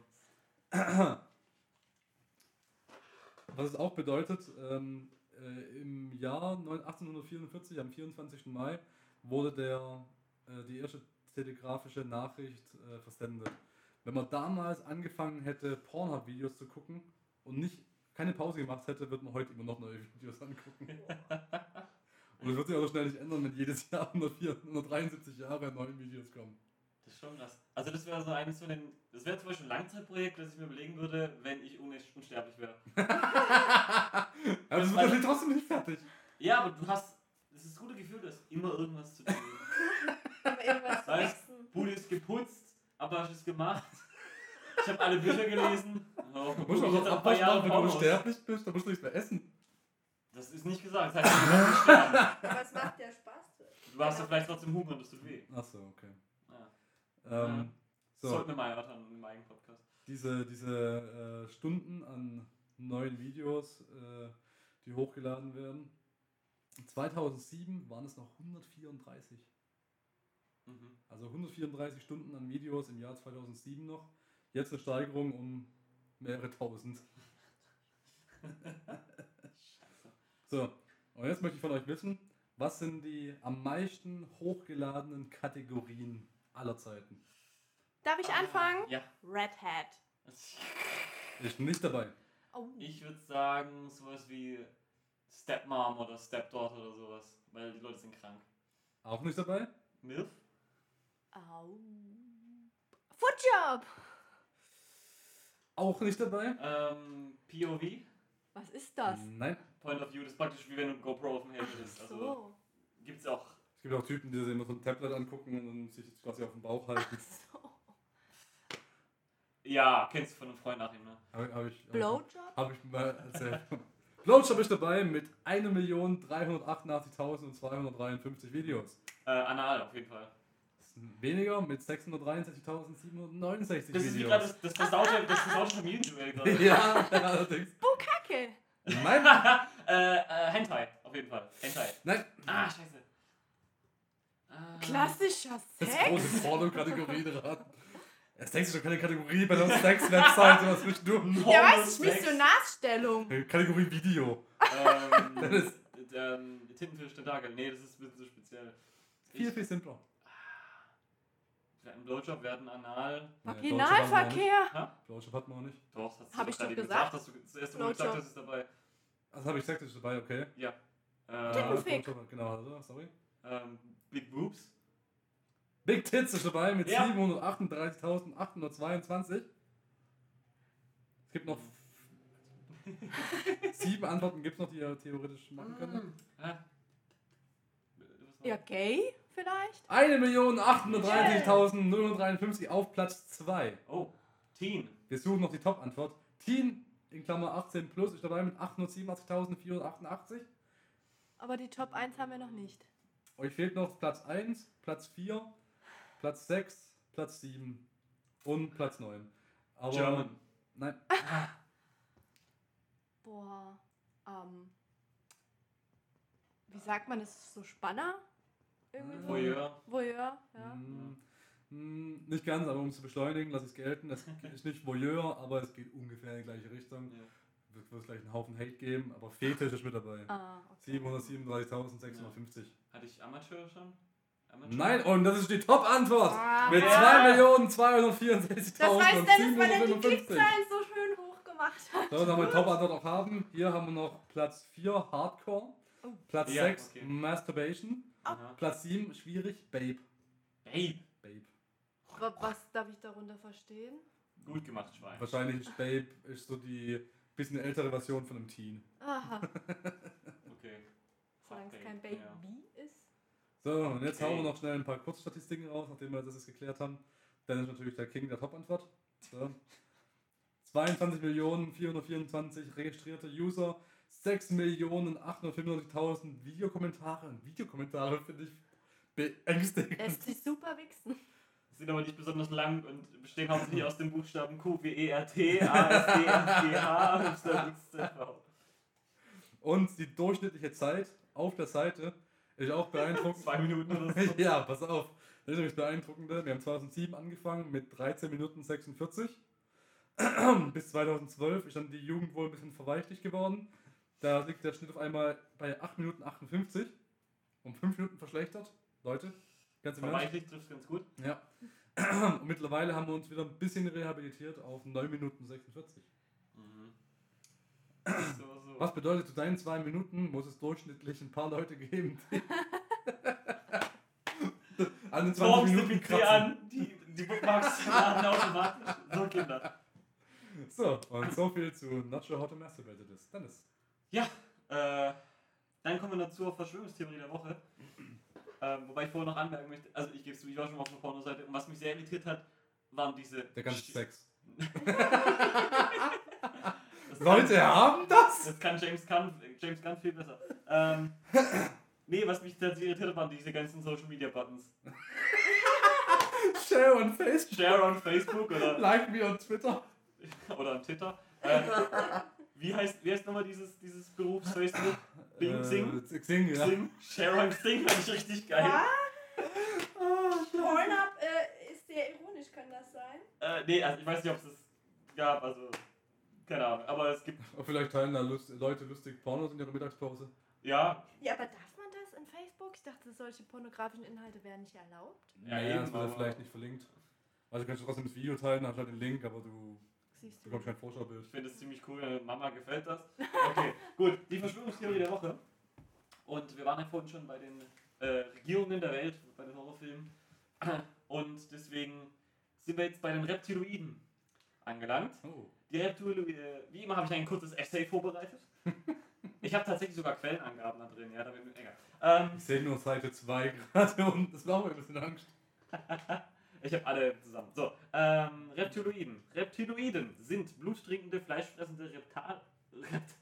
Speaker 1: Was es auch bedeutet, ähm, äh, im Jahr 9 1844, am 24. Mai, wurde der, äh, die erste telegrafische Nachricht äh, versendet. Wenn man damals angefangen hätte, Pornhub-Videos zu gucken und nicht keine Pause gemacht hätte, wird man heute immer noch neue Videos angucken. und das wird sich auch so schnell nicht ändern, wenn jedes Jahr 104, 173 Jahre neue Videos kommen.
Speaker 2: Das ist schon krass. Also das wäre so eines von den. Das wäre zum Beispiel ein Langzeitprojekt, das ich mir überlegen würde, wenn ich un unsterblich wäre.
Speaker 1: Aber das wird natürlich trotzdem nicht fertig.
Speaker 2: Ja, aber du hast. Das ist das gute Gefühl, du hast immer irgendwas zu tun.
Speaker 3: Aber irgendwas zu
Speaker 2: Weißt. Bude ist geputzt, aber hast es gemacht. Ich habe alle Bücher gelesen. Oh,
Speaker 1: Du musst auch
Speaker 2: jetzt
Speaker 1: was
Speaker 2: ein paar Jahre
Speaker 1: wenn du unsterblich bist, dann musst du nichts mehr essen.
Speaker 2: Das ist nicht gesagt. Das heißt, du wirst nicht sterben.
Speaker 3: Aber es macht ja Spaß.
Speaker 2: Du hast ja vielleicht trotzdem Hunger und das tut weh.
Speaker 1: Achso, okay.
Speaker 2: Ja.
Speaker 1: Ähm,
Speaker 2: Das
Speaker 1: so,
Speaker 2: sollten wir mal erörtern im eigenen Podcast.
Speaker 1: diese, diese äh, Stunden an neuen Videos, äh, die hochgeladen werden. 2007 waren es noch 134.
Speaker 2: Mhm.
Speaker 1: Also 134 Stunden an Videos im Jahr 2007 noch. Jetzt eine Steigerung um mehrere tausend. So, und jetzt möchte ich von euch wissen, Was sind die am meisten hochgeladenen Kategorien aller Zeiten?
Speaker 3: Darf ich anfangen?
Speaker 2: Ja.
Speaker 3: Red Hat.
Speaker 1: Ich bin nicht dabei.
Speaker 3: Oh.
Speaker 2: Ich würde sagen, sowas wie Stepmom oder Stepdaughter oder sowas. Weil die Leute sind krank.
Speaker 1: Auch nicht dabei?
Speaker 2: MILF?
Speaker 3: Au. Footjob.
Speaker 1: Auch nicht dabei?
Speaker 2: Ähm, POV?
Speaker 3: Was ist das?
Speaker 1: Nein.
Speaker 2: Point of View, das ist praktisch wie wenn du ein GoPro auf dem Handy bist. Also
Speaker 3: So.
Speaker 2: gibt's auch.
Speaker 1: Es gibt auch Typen, die sich immer so ein Tablet angucken und dann sich quasi auf den Bauch halten.
Speaker 3: so.
Speaker 2: Ja, kennst du von einem Freund nach ihm, ne?
Speaker 1: Habe hab ich, hab
Speaker 3: Blowjob?
Speaker 1: ich, hab ich mal erzählt. Blowjob ist dabei mit 1.388.253 Videos.
Speaker 2: Äh, anal auf jeden Fall.
Speaker 1: Weniger mit 663.769
Speaker 2: Das ist wie
Speaker 1: Videos.
Speaker 2: gerade das, das das versaute Familienduell gerade.
Speaker 1: ja, allerdings.
Speaker 3: Kacke.
Speaker 1: Nein,
Speaker 2: äh, äh, Hentai, auf jeden Fall. Hentai.
Speaker 1: nein.
Speaker 2: Ah, scheiße. Ah.
Speaker 3: Klassischer
Speaker 1: Das
Speaker 3: Sex?
Speaker 1: große Porno-Kategorie raten. Das denkst du doch keine Kategorie bei der was bist du?
Speaker 3: Ja, weiß ich,
Speaker 2: Sex.
Speaker 3: Missionarsstellung.
Speaker 1: Kategorie Video.
Speaker 2: Ähm,
Speaker 1: Das
Speaker 2: ähm, Tintenfisch Tentakel. Nee, das ist ein bisschen zu speziell.
Speaker 1: Viel, viel simpler.
Speaker 2: Hatten Blowjob, hatten Anal.
Speaker 3: Vaginalverkehr.
Speaker 1: Blowjob hat man auch nicht.
Speaker 2: Doch, hast du
Speaker 3: Hab
Speaker 2: doch
Speaker 3: ich doch
Speaker 2: gerade eben
Speaker 3: gesagt.
Speaker 2: Hast du zuerst mal gesagt,
Speaker 3: Blowjob.
Speaker 2: das ist dabei.
Speaker 1: Also habe ich gesagt, das ist dabei, okay.
Speaker 2: Ja.
Speaker 1: Ja,
Speaker 2: Äh.
Speaker 1: Blowjob, Genau, also, sorry.
Speaker 2: ähm, Big Boobs.
Speaker 1: Big Tits ist dabei mit
Speaker 2: Ja.
Speaker 1: 738.822. Es gibt noch sieben Antworten, gibt es noch, die ihr theoretisch machen könnt.
Speaker 2: Ah. Du
Speaker 3: Ja, gay vielleicht?
Speaker 1: 1.830.053 auf Platz 2.
Speaker 2: Oh, Teen.
Speaker 1: Wir suchen noch die Top-Antwort. Teen in Klammer 18 plus ist dabei mit 887.488.
Speaker 3: Aber die Top 1 haben wir noch nicht.
Speaker 1: Euch fehlt noch Platz 1, Platz 4, Platz 6, Platz 7 und Platz 9. Aber
Speaker 2: German.
Speaker 1: nein,
Speaker 3: Boah. Ähm. Wie sagt man das? So Spanner? Irgendwie?
Speaker 2: Voyeur.
Speaker 3: Voyeur, ja.
Speaker 1: Mm, mm, nicht ganz, aber um es zu beschleunigen, lasse ich es gelten. Es ist nicht Voyeur, aber es geht ungefähr in die gleiche Richtung.
Speaker 2: Ja.
Speaker 1: Wird wird gleich einen Haufen Hate geben, aber Fetisch ist mit dabei.
Speaker 3: Ah, okay.
Speaker 1: 737.650.
Speaker 2: Hatte ich Amateur schon? Amateur?
Speaker 1: Nein, und das ist die Top-Antwort!
Speaker 3: Ah.
Speaker 1: Mit
Speaker 2: Ja.
Speaker 1: 2.264.755.
Speaker 3: Das weiß Dennis, weil er die Klickzahlen so schön hoch gemacht hat.
Speaker 1: So, dann haben wir die Top-Antwort auch haben. Hier haben wir noch Platz 4, Hardcore.
Speaker 3: Oh.
Speaker 1: Platz
Speaker 2: Ja,
Speaker 1: 6,
Speaker 2: okay.
Speaker 1: Masturbation.
Speaker 2: Aha.
Speaker 1: Platz 7, schwierig, Babe.
Speaker 2: Babe.
Speaker 1: Babe.
Speaker 3: Wa- Was darf ich darunter verstehen?
Speaker 2: Gut gemacht, Schwein.
Speaker 1: Wahrscheinlich ist Babe ist so die bisschen ältere Version von einem Teen.
Speaker 3: Aha,
Speaker 2: Okay.
Speaker 3: solange es kein
Speaker 2: Babe,
Speaker 3: Baby
Speaker 2: ja.
Speaker 3: ist.
Speaker 1: So, und jetzt
Speaker 2: Okay.
Speaker 1: hauen wir noch schnell ein paar Kurzstatistiken raus, nachdem wir das jetzt geklärt haben. Dann ist natürlich der King der Top-Antwort. So. 22.424 registrierte User, 6.895.000 Videokommentare. Und Videokommentare finde ich beängstigend.
Speaker 3: Lässt sich super wichsen.
Speaker 2: Sind aber nicht besonders lang und bestehen hauptsächlich aus den Buchstaben Q, W, E, R, T, A, S, D, F, G, H, Y, X, Z, V.
Speaker 1: Und die durchschnittliche Zeit auf der Seite ist auch beeindruckend.
Speaker 2: Zwei Minuten oder so.
Speaker 1: ja, pass auf. Das ist nämlich das Beeindruckende. Wir haben 2007 angefangen mit 13 Minuten 46. Bis 2012 ist dann die Jugend wohl ein bisschen verweichlicht geworden. Da liegt der Schnitt auf einmal bei 8 Minuten 58. Um 5 Minuten verschlechtert. Leute, ganz im Ernst.
Speaker 2: Verweichlicht trifft ganz gut.
Speaker 1: Ja. Und mittlerweile haben wir uns wieder ein bisschen rehabilitiert auf 9 Minuten 46.
Speaker 2: Mhm. So, so.
Speaker 1: Was bedeutet, zu deinen 2 Minuten muss es durchschnittlich ein paar Leute geben, die den 20
Speaker 2: Formst du
Speaker 1: Minuten kratzen.
Speaker 2: an, die, die Bookmarks laden automatisch. So, Kinder.
Speaker 1: So, und so viel zu Not Sure How to Masturbate It Is. Dennis.
Speaker 2: Ja, äh, dann kommen wir noch zur Verschwörungstheorie der Woche. Ähm, wobei ich vorher noch anmerken möchte, also ich gebe es zu, ich war schon mal auf der Pornoseite und was mich sehr irritiert hat, waren diese...
Speaker 1: Der ganze Sex. Leute
Speaker 2: kann,
Speaker 1: haben das?
Speaker 2: das kann James Gunn, James Gunn viel besser. Ähm, nee, was mich tatsächlich irritiert hat, waren diese ganzen Social Media Buttons.
Speaker 1: Share on Facebook.
Speaker 2: Share on Facebook oder,
Speaker 1: Like me on Twitter.
Speaker 2: oder on Twitter. Ähm, wie heißt, wie heißt nochmal dieses, dieses Berufs-Facebook? Bing, Xing?
Speaker 1: Äh, Xing, ja.
Speaker 2: Xing? Share on Xing fand ich richtig geil.
Speaker 3: Ja? Pornhub äh, ist sehr ironisch, kann das sein?
Speaker 2: Äh, nee, also ich weiß nicht, ob es das gab, also keine Ahnung. Aber es gibt,
Speaker 1: Vielleicht teilen da Lust, Leute lustig Pornos in ihrer Mittagspause.
Speaker 2: ja,
Speaker 3: Ja, aber darf man das in Facebook? Ich dachte, solche pornografischen Inhalte wären nicht erlaubt.
Speaker 2: Ja,
Speaker 1: naja,
Speaker 2: eben,
Speaker 1: das wird vielleicht nicht verlinkt. Also du kannst trotzdem das Video teilen, hast halt den Link, aber du
Speaker 3: Siehst du.
Speaker 1: bekommst kein Vorschaubild.
Speaker 2: Ich finde es ziemlich cool, äh, Mama gefällt das. Okay, gut, die Verschwörungstheorie der Woche. Und wir waren ja vorhin schon bei den äh, Regierungen der Welt, bei den Horrorfilmen. Und deswegen sind wir jetzt bei den Reptiloiden angelangt.
Speaker 1: Oh.
Speaker 2: Die Reptiloide, wie immer habe ich ein kurzes Essay vorbereitet. Ich habe tatsächlich sogar Quellenangaben da drin, ja, da bin ich egal. Ähm,
Speaker 1: Ich sehe nur Seite 2 gerade und das macht mir ein bisschen Angst.
Speaker 2: Ich habe alle zusammen. So, ähm, Reptiloiden. Reptiloiden sind bluttrinkende, fleischfressende Reptal... Rept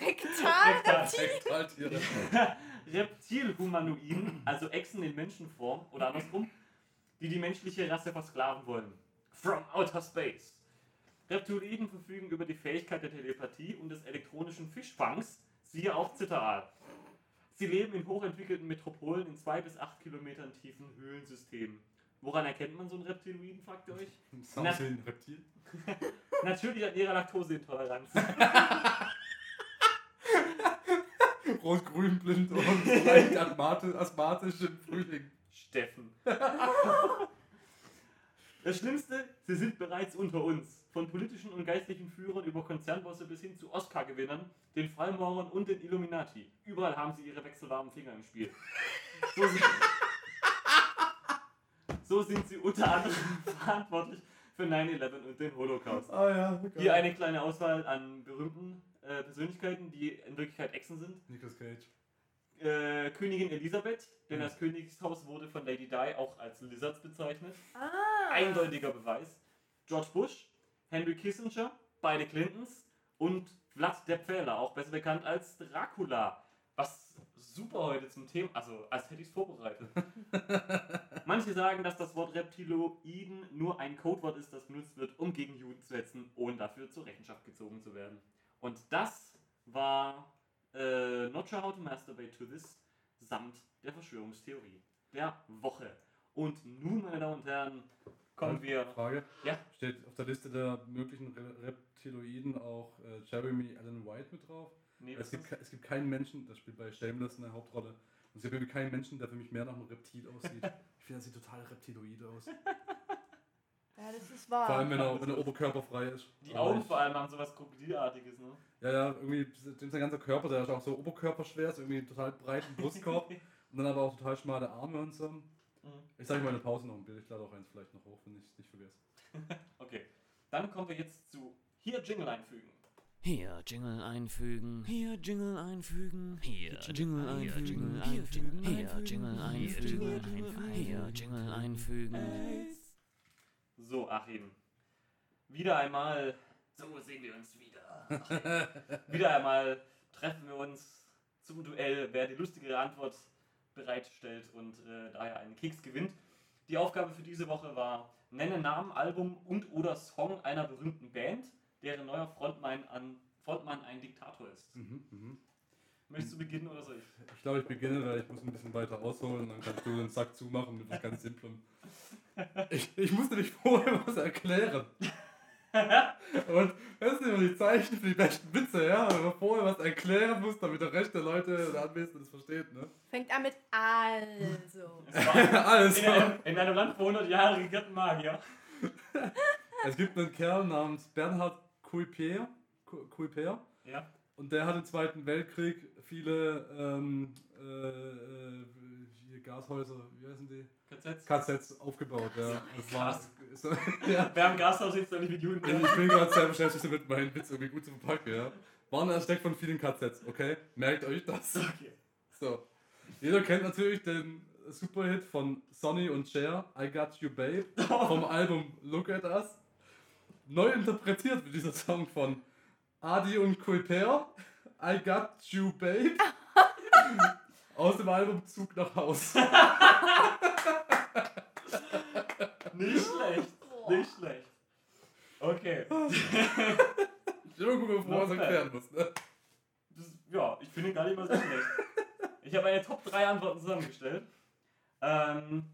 Speaker 3: Rektal?
Speaker 2: Reptal
Speaker 1: Rektaltiere.
Speaker 2: Reptilhumanoiden, also Echsen in Menschenform oder andersrum, die die menschliche Rasse versklaven wollen. From outer space. Reptiloiden verfügen über die Fähigkeit der Telepathie und des elektronischen Fischfangs, siehe auch Zitteraal. Sie leben in hochentwickelten Metropolen in zwei bis acht Kilometern tiefen Höhlensystemen. Woran erkennt man so einen Reptiloiden, fragt ihr euch?
Speaker 1: Wie ein Reptil.
Speaker 2: Natürlich an ihrer Laktoseintoleranz.
Speaker 1: Rot-grün blind und so leicht asthmatisch, asthmatisch im Frühling.
Speaker 2: Steffen. Das Schlimmste, sie sind bereits unter uns. Von politischen und geistlichen Führern über Konzernbosse bis hin zu Oscar-Gewinnern, den Freimaurern und den Illuminati. Überall haben sie ihre wechselwarmen Finger im Spiel. So sind, so sind sie unter anderem verantwortlich für 9-11 und den Holocaust.
Speaker 1: Ah ja,
Speaker 2: Hier eine kleine Auswahl an berühmten äh, Persönlichkeiten, die in Wirklichkeit Echsen sind.
Speaker 1: Nicolas Cage.
Speaker 2: Äh, Königin Elisabeth, denn
Speaker 1: Mhm.
Speaker 2: das Königshaus wurde von Lady Di auch als Lizards bezeichnet.
Speaker 3: Ah.
Speaker 2: Eindeutiger Beweis. George Bush, Henry Kissinger, beide Clintons und Vlad der Pfähler, auch besser bekannt als Dracula. Was super heute zum Thema, also als hätte ich es vorbereitet. Manche sagen, dass das Wort Reptiloiden nur ein Codewort ist, das benutzt wird, um gegen Juden zu hetzen, ohne dafür zur Rechenschaft gezogen zu werden. Und das war äh, Not Sure How to Masturbate to This samt der Verschwörungstheorie der Woche. Und nun, meine Damen und Herren, kommen wir.
Speaker 1: Frage.
Speaker 2: Ja.
Speaker 1: Steht auf der Liste der möglichen Re Reptiloiden auch äh, Jeremy Allen White mit drauf?
Speaker 2: Nee,
Speaker 1: es, gibt, es gibt keinen Menschen, das spielt bei Shameless eine Hauptrolle. Und es gibt irgendwie keinen Menschen, der für mich mehr nach einem Reptil aussieht. ich finde, er sieht total reptiloid aus.
Speaker 3: Ja, das ist wahr.
Speaker 1: Vor allem, wenn er, wenn er oberkörperfrei ist.
Speaker 2: Die
Speaker 1: Aber
Speaker 2: Augen
Speaker 1: ich-
Speaker 2: vor allem haben sowas Krokodilartiges, ne?
Speaker 1: Ja, ja, irgendwie dem sein ganzer Körper, der ist auch so oberkörperschwer, ist irgendwie einen total breiten Brustkorb und dann aber auch total schmale Arme und so.
Speaker 2: Mhm.
Speaker 1: Ich zeige mal in der Pause noch ein Bild, ich lade auch eins vielleicht noch hoch, wenn ich es nicht vergesse.
Speaker 2: Okay. Dann kommen wir jetzt zu hier Jingle einfügen.
Speaker 4: Hier Jingle einfügen. Hier Jingle einfügen. Hier Jingle einfügen. Hier Jingle einfügen. Hier Jingle einfügen.
Speaker 2: So, Achim. Wieder einmal. So sehen wir uns wieder. wieder einmal treffen wir uns zum Duell, wer die lustigere Antwort bereitstellt und äh, daher einen Keks gewinnt. Die Aufgabe für diese Woche war: Nenne Namen, Album und oder Song einer berühmten Band, deren neuer Frontmann, an, Frontmann ein Diktator ist.
Speaker 1: Mhm, mhm.
Speaker 2: Möchtest du beginnen oder soll ich?
Speaker 1: Ich glaube, ich beginne, weil ich muss ein bisschen weiter ausholen, dann kannst du den Sack zumachen mit was ganz Simplem. Ich, ich muss nämlich vorher was erklären. Und das sind immer die Zeichen für die besten Witze, ja? Wenn man vorher was erklären muss, damit der Rest der Leute der Anwesenden das versteht, ne?
Speaker 3: Fängt an mit also.
Speaker 2: Es
Speaker 1: Alles.
Speaker 2: in, einem, in einem Land, wo 100 Jahre regierten Magier.
Speaker 1: Es gibt einen Kerl namens Bernhard Kuiper, Ku- Kuiper
Speaker 2: Ja.
Speaker 1: und der hat im Zweiten Weltkrieg viele ähm, äh, äh, hier Gashäuser, wie heißen die?
Speaker 2: KZs.
Speaker 1: KZs aufgebaut, ja. Das war,
Speaker 2: Krass.
Speaker 1: so, ja.
Speaker 2: Wer am Gasthaus sitzt, soll nicht mit Juden
Speaker 1: Ich bin gerade sehr beschäftigt damit, meinen Witz irgendwie gut zu verpacken, ja. Waren ersteckt von vielen KZs, okay? Merkt euch das.
Speaker 2: Okay.
Speaker 1: So. Jeder kennt natürlich den Superhit von Sonny und Cher, I Got You Babe, vom Album Look at Us. Neu interpretiert wird dieser Song von Adi und Kuiper, I Got You Babe, aus dem Album Zug nach Haus.
Speaker 2: Nicht schlecht. Nicht schlecht. Okay.
Speaker 1: Ich mal gucken, bevor man es erklären muss. Ne?
Speaker 2: Das, ja, ich finde gar nicht mal so schlecht. Ich habe eine Top 3 Antworten zusammengestellt. Ähm,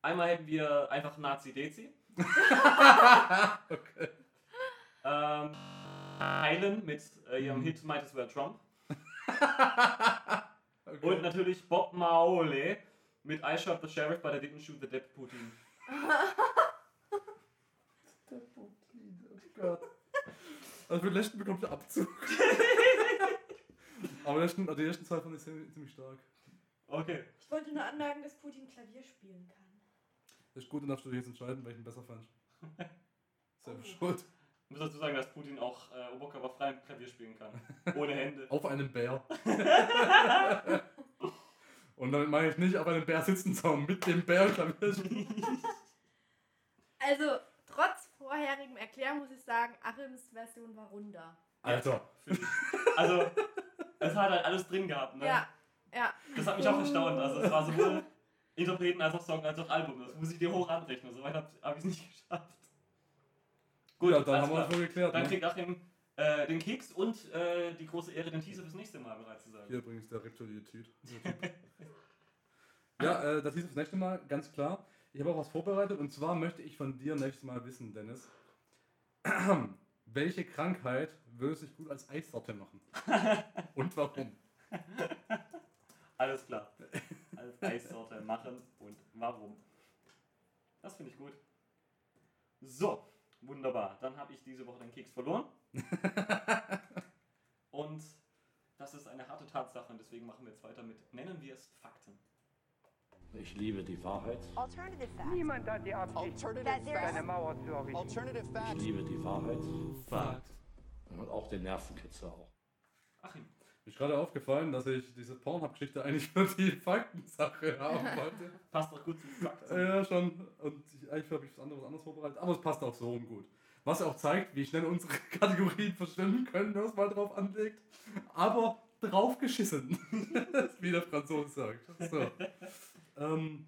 Speaker 2: einmal hätten wir einfach Nazi Dezi.
Speaker 1: Okay.
Speaker 2: Ähm, Heilen mit äh, ihrem Hit Might as well Trump.
Speaker 1: Okay.
Speaker 2: Und natürlich Bob Maole mit I Shot the Sheriff, but I didn't shoot the dead Putin.
Speaker 1: Oh Gott. Also für Lechten bekommt er Abzug. Aber also die ersten zwei fand ich ziemlich stark.
Speaker 2: Okay.
Speaker 3: Ich wollte nur anmerken, dass Putin Klavier spielen kann.
Speaker 1: Das ist gut, dann darfst du dich jetzt entscheiden, welchen besser fandst. Selber schuld.
Speaker 2: Ich muss dazu sagen, dass Putin auch äh, oberkörperfrei Klavier spielen kann. Ohne Hände.
Speaker 1: Auf einem Bär. Und damit meine ich nicht auf einem Bär sitzen, sondern mit dem Bär Klavier spielen.
Speaker 3: Also, trotz vorherigem Erklären muss ich sagen, Achims Version war runder.
Speaker 1: Alter.
Speaker 2: Also, es hat halt alles drin gehabt, ne?
Speaker 3: Ja, ja.
Speaker 2: Das hat mich auch erstaunt. Also, es war sowohl Interpreten als auch Song als auch Album. Das muss ich dir hoch anrechnen. Soweit habe hab ich es nicht geschafft. Gut,
Speaker 1: ja, dann haben wir das wohl geklärt.
Speaker 2: Dann
Speaker 1: Ne?
Speaker 2: kriegt Achim äh, den Keks und äh, die große Ehre, den Teaser fürs nächste Mal bereit zu sagen.
Speaker 1: Hier übrigens der Reptilietät. ja, äh, das hieß das nächste Mal, ganz klar. Ich habe auch was vorbereitet und zwar möchte ich von dir nächstes Mal wissen, Dennis. Welche Krankheit würde sich gut als Eissorte machen? und warum?
Speaker 2: Alles klar. Als Eissorte machen und warum. Das finde ich gut. So, wunderbar. Dann habe ich diese Woche den Keks verloren. und das ist eine harte Tatsache und deswegen machen wir jetzt weiter mit, nennen wir es Fakten.
Speaker 5: Ich liebe die Wahrheit.
Speaker 6: Alternative facts.
Speaker 7: Niemand hat die Absicht, eine Mauer zu errichten.
Speaker 6: alternative
Speaker 5: Ich
Speaker 6: facts.
Speaker 5: liebe die Wahrheit.
Speaker 2: Fakt.
Speaker 5: Und auch den Nervenkitzel auch.
Speaker 2: Achim.
Speaker 1: Mir ist gerade aufgefallen, dass ich diese Pornhub-Geschichte eigentlich für die Faktensache haben wollte.
Speaker 2: Passt doch gut zu Fakten.
Speaker 1: ja, schon. Und ich, eigentlich habe ich was anderes anders vorbereitet. Aber es passt auch so rum gut. Was auch zeigt, wie schnell unsere Kategorien verschwimmen können, wenn man es mal drauf anlegt. Aber draufgeschissen. wie der Franzose sagt. So. ähm,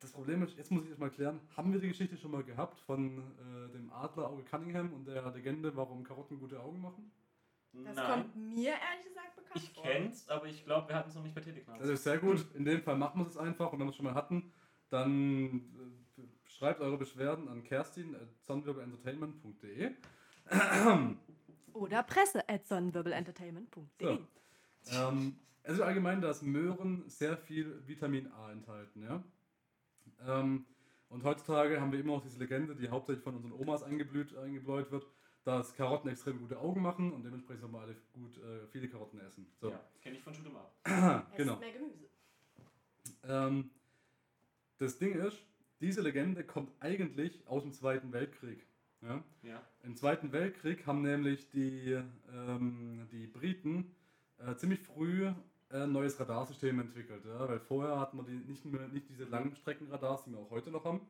Speaker 1: das Problem ist, jetzt muss ich das mal klären, haben wir die Geschichte schon mal gehabt von äh, dem Adler Auge Cunningham und der Legende, warum Karotten gute Augen machen?
Speaker 3: Das
Speaker 2: Nein.
Speaker 3: kommt mir ehrlich gesagt bekannt
Speaker 2: Ich
Speaker 3: vor.
Speaker 2: kenn's, aber ich glaube, wir hatten es noch nicht bei Telegram.
Speaker 1: Das ist sehr gut. In dem Fall machen wir es einfach. Und wenn wir es schon mal hatten, dann äh, schreibt eure Beschwerden an kerstin.sonnenwirbelentertainment.de.
Speaker 3: Oder presse at sonnenwirbelentertainment.de.
Speaker 1: So. ähm, es ist allgemein, dass Möhren sehr viel Vitamin A enthalten. Ja? Ähm, und heutzutage haben wir immer noch diese Legende, die hauptsächlich von unseren Omas eingeblüht, eingebläut wird, dass Karotten extrem gute Augen machen und dementsprechend sollen wir alle gut äh, viele Karotten essen. So.
Speaker 2: Ja, kenne ich von Shoot'em Up.
Speaker 1: Genau.
Speaker 3: ist mehr Gemüse.
Speaker 1: Ähm, das Ding ist, diese Legende kommt eigentlich aus dem Zweiten Weltkrieg. Ja?
Speaker 2: Ja.
Speaker 1: Im Zweiten Weltkrieg haben nämlich die, ähm, die Briten äh, ziemlich früh ein neues Radarsystem entwickelt. Ja? Weil vorher hatten wir die, nicht, mehr, nicht diese Langstreckenradars, die wir auch heute noch haben,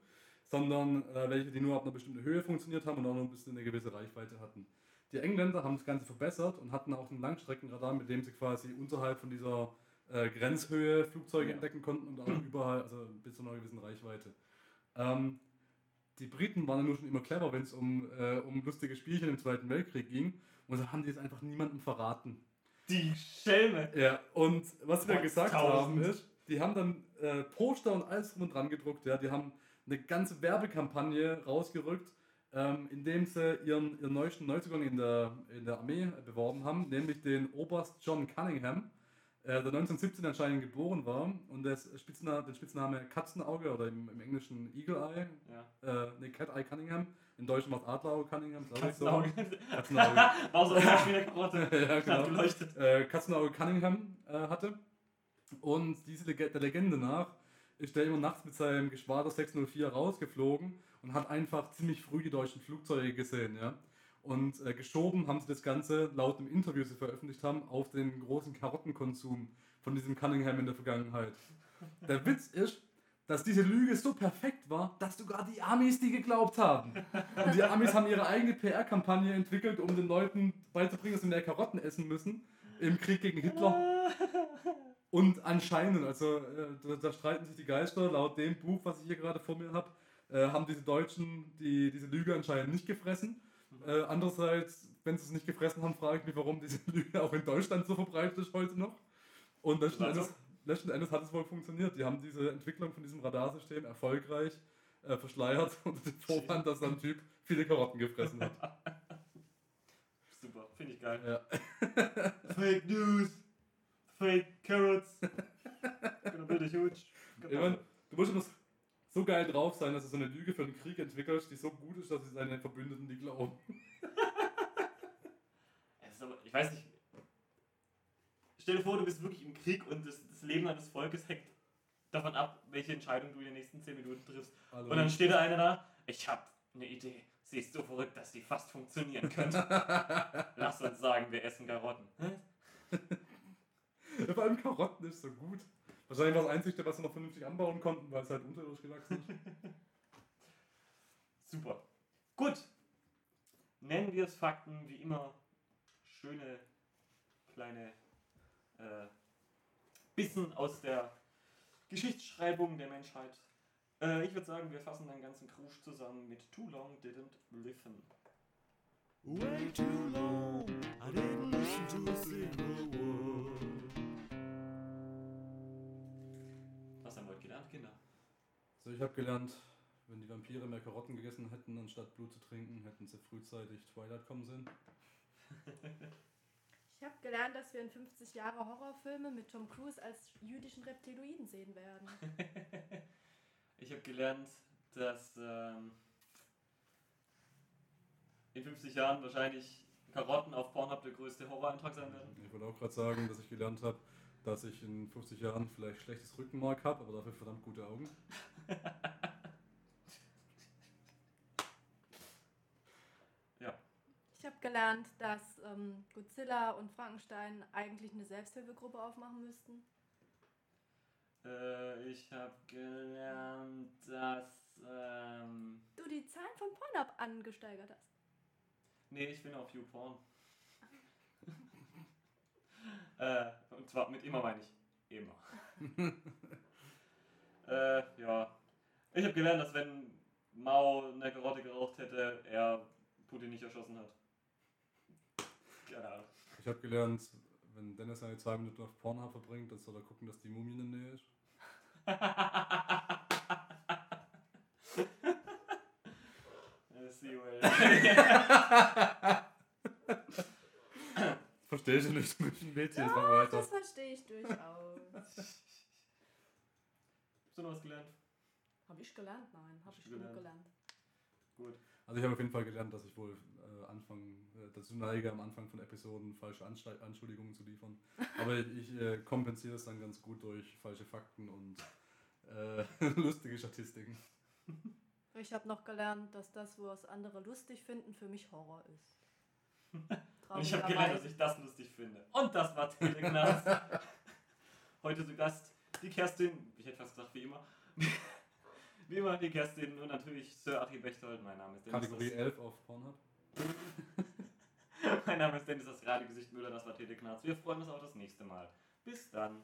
Speaker 1: sondern äh, welche, die nur ab einer bestimmten Höhe funktioniert haben und auch noch ein bisschen eine gewisse Reichweite hatten. Die Engländer haben das Ganze verbessert und hatten auch ein Langstreckenradar, mit dem sie quasi unterhalb von dieser äh, Grenzhöhe Flugzeuge entdecken konnten und auch überall, also bis zu einer gewissen Reichweite. Ähm, die Briten waren ja nur schon immer clever, wenn es um, äh, um lustige Spielchen im Zweiten Weltkrieg ging. Und so haben die es einfach niemandem verraten.
Speaker 2: Die Schelme.
Speaker 1: Ja, und was wir gesagt haben ist, die haben dann äh, Poster und alles drum und dran gedruckt. Ja. Die haben eine ganze Werbekampagne rausgerückt, ähm, indem sie ihren, ihren neuesten Neuzugang in der, in der Armee beworben haben, nämlich den Oberst John Cunningham, äh, der 1917 anscheinend geboren war und das Spitzname, den Spitzname Katzenauge oder im, im Englischen Eagle Eye,
Speaker 2: Ja.
Speaker 1: äh, nee, Cat Eye Cunningham, im Deutschen es Adlerauge Cunningham, ich so.
Speaker 2: Katzenauge.
Speaker 1: Katzenauge.
Speaker 2: War so eine
Speaker 1: ja, genau äh, Katzenauge Cunningham äh, hatte. Und diese Lege der Legende nach ist der immer nachts mit seinem Geschwader 604 rausgeflogen und hat einfach ziemlich früh die deutschen Flugzeuge gesehen. Ja? Und äh, geschoben haben sie das Ganze, laut dem Interview, das sie veröffentlicht haben, auf den großen Karottenkonsum von diesem Cunningham in der Vergangenheit. Der Witz ist, dass diese Lüge so perfekt war, dass sogar die Amis die geglaubt haben. Und die Amis haben ihre eigene PR-Kampagne entwickelt, um den Leuten beizubringen, dass sie mehr Karotten essen müssen im Krieg gegen Hitler. Und anscheinend, also äh, da, da streiten sich die Geister, laut dem Buch, was ich hier gerade vor mir habe, äh, haben diese Deutschen die, diese Lüge anscheinend nicht gefressen. Äh, andererseits, wenn sie es nicht gefressen haben, frage ich mich, warum diese Lüge auch in Deutschland so verbreitet ist heute noch. Und letzten? Endes, letzten Endes hat es wohl funktioniert. Die haben diese Entwicklung von diesem Radarsystem erfolgreich äh, verschleiert unter dem Vorwand, dass ein Typ viele Karotten gefressen hat.
Speaker 2: Super, finde ich geil.
Speaker 1: Ja.
Speaker 2: Fake News. Fake carrots. Gonna build a huge.
Speaker 1: Ich mein, du musst immer so geil drauf sein, dass du so eine Lüge für den Krieg entwickelst, die so gut ist, dass sie seine Verbündeten die glauben.
Speaker 2: Aber, ich weiß nicht. Stell dir vor, du bist wirklich im Krieg und das, das Leben eines Volkes hängt davon ab, welche Entscheidung du in den nächsten 10 Minuten triffst.
Speaker 1: Also,
Speaker 2: Und dann steht da einer da, ich hab eine Idee. Sie ist so verrückt, dass sie fast funktionieren könnte. Lass uns sagen, wir essen Karotten.
Speaker 1: Vor allem Karotten ist so gut. Wahrscheinlich war das Einzige, was sie noch vernünftig anbauen konnten, weil es halt unterirdisch gewachsen ist.
Speaker 2: Super. Gut. Nennen wir es Fakten, wie immer. Schöne kleine äh, Bissen aus der Geschichtsschreibung der Menschheit. Äh, ich würde sagen, wir fassen den ganzen Krusch zusammen mit Too Long Didn't Listen.
Speaker 6: Way too long, I didn't listen to a single
Speaker 1: So, ich habe gelernt, wenn die Vampire mehr Karotten gegessen hätten, anstatt Blut zu trinken, hätten sie frühzeitig Twilight kommen sehen.
Speaker 3: Ich habe gelernt, dass wir in 50 Jahre Horrorfilme mit Tom Cruise als jüdischen Reptiloiden sehen werden.
Speaker 2: Ich habe gelernt, dass ähm, in 50 Jahren wahrscheinlich Karotten auf Pornhub der größte Horroreintrag sein werden.
Speaker 1: Ich wollte auch gerade sagen, dass ich gelernt habe, dass ich in 50 Jahren vielleicht schlechtes Rückenmark habe, aber dafür verdammt gute Augen.
Speaker 3: Ich habe gelernt, dass ähm, Godzilla und Frankenstein eigentlich eine Selbsthilfegruppe aufmachen müssten.
Speaker 2: Äh, ich habe gelernt, dass. Ähm,
Speaker 3: Du die Zahlen von Pornhub angesteigert hast.
Speaker 2: nee, ich bin auf YouPorn. äh, und zwar mit immer meine ich immer. äh, ja. Ich habe gelernt, dass wenn Mao eine Karotte geraucht hätte, er Putin nicht erschossen hat. Keine Ahnung.
Speaker 1: Ich habe gelernt, wenn Dennis seine zwei Minuten auf Pornhub verbringt, dann soll er gucken, dass die Mumie in der Nähe ist. Verstehe ich nicht, ein Mädchen, jetzt
Speaker 3: Ja,
Speaker 1: weiter.
Speaker 3: das verstehe ich durchaus.
Speaker 2: Hast du noch was gelernt?
Speaker 3: Habe ich gelernt? Nein, habe ich genug
Speaker 2: gelernt? Gut.
Speaker 1: Also ich habe auf jeden Fall gelernt, dass ich wohl äh, Anfang, äh, dazu neige, am Anfang von Episoden falsche Anste Anschuldigungen zu liefern. Aber ich, ich äh, kompensiere es dann ganz gut durch falsche Fakten und äh, lustige Statistiken.
Speaker 3: Ich habe noch gelernt, dass das, was andere lustig finden, für mich Horror ist.
Speaker 2: Und ich habe gelernt, dass ich das lustig finde. Und das war Teleknast. Heute zu Gast die Kerstin, ich hätte fast gesagt wie immer. wie immer die Kerstin und natürlich Sir Achim Bechtold. Mein Name ist Dennis.
Speaker 1: Kategorie 11 auf Pornhub.
Speaker 2: Mein Name ist Dennis, das Radiogesicht Müller, das war Teleknast. Wir freuen uns auf das nächste Mal. Bis dann.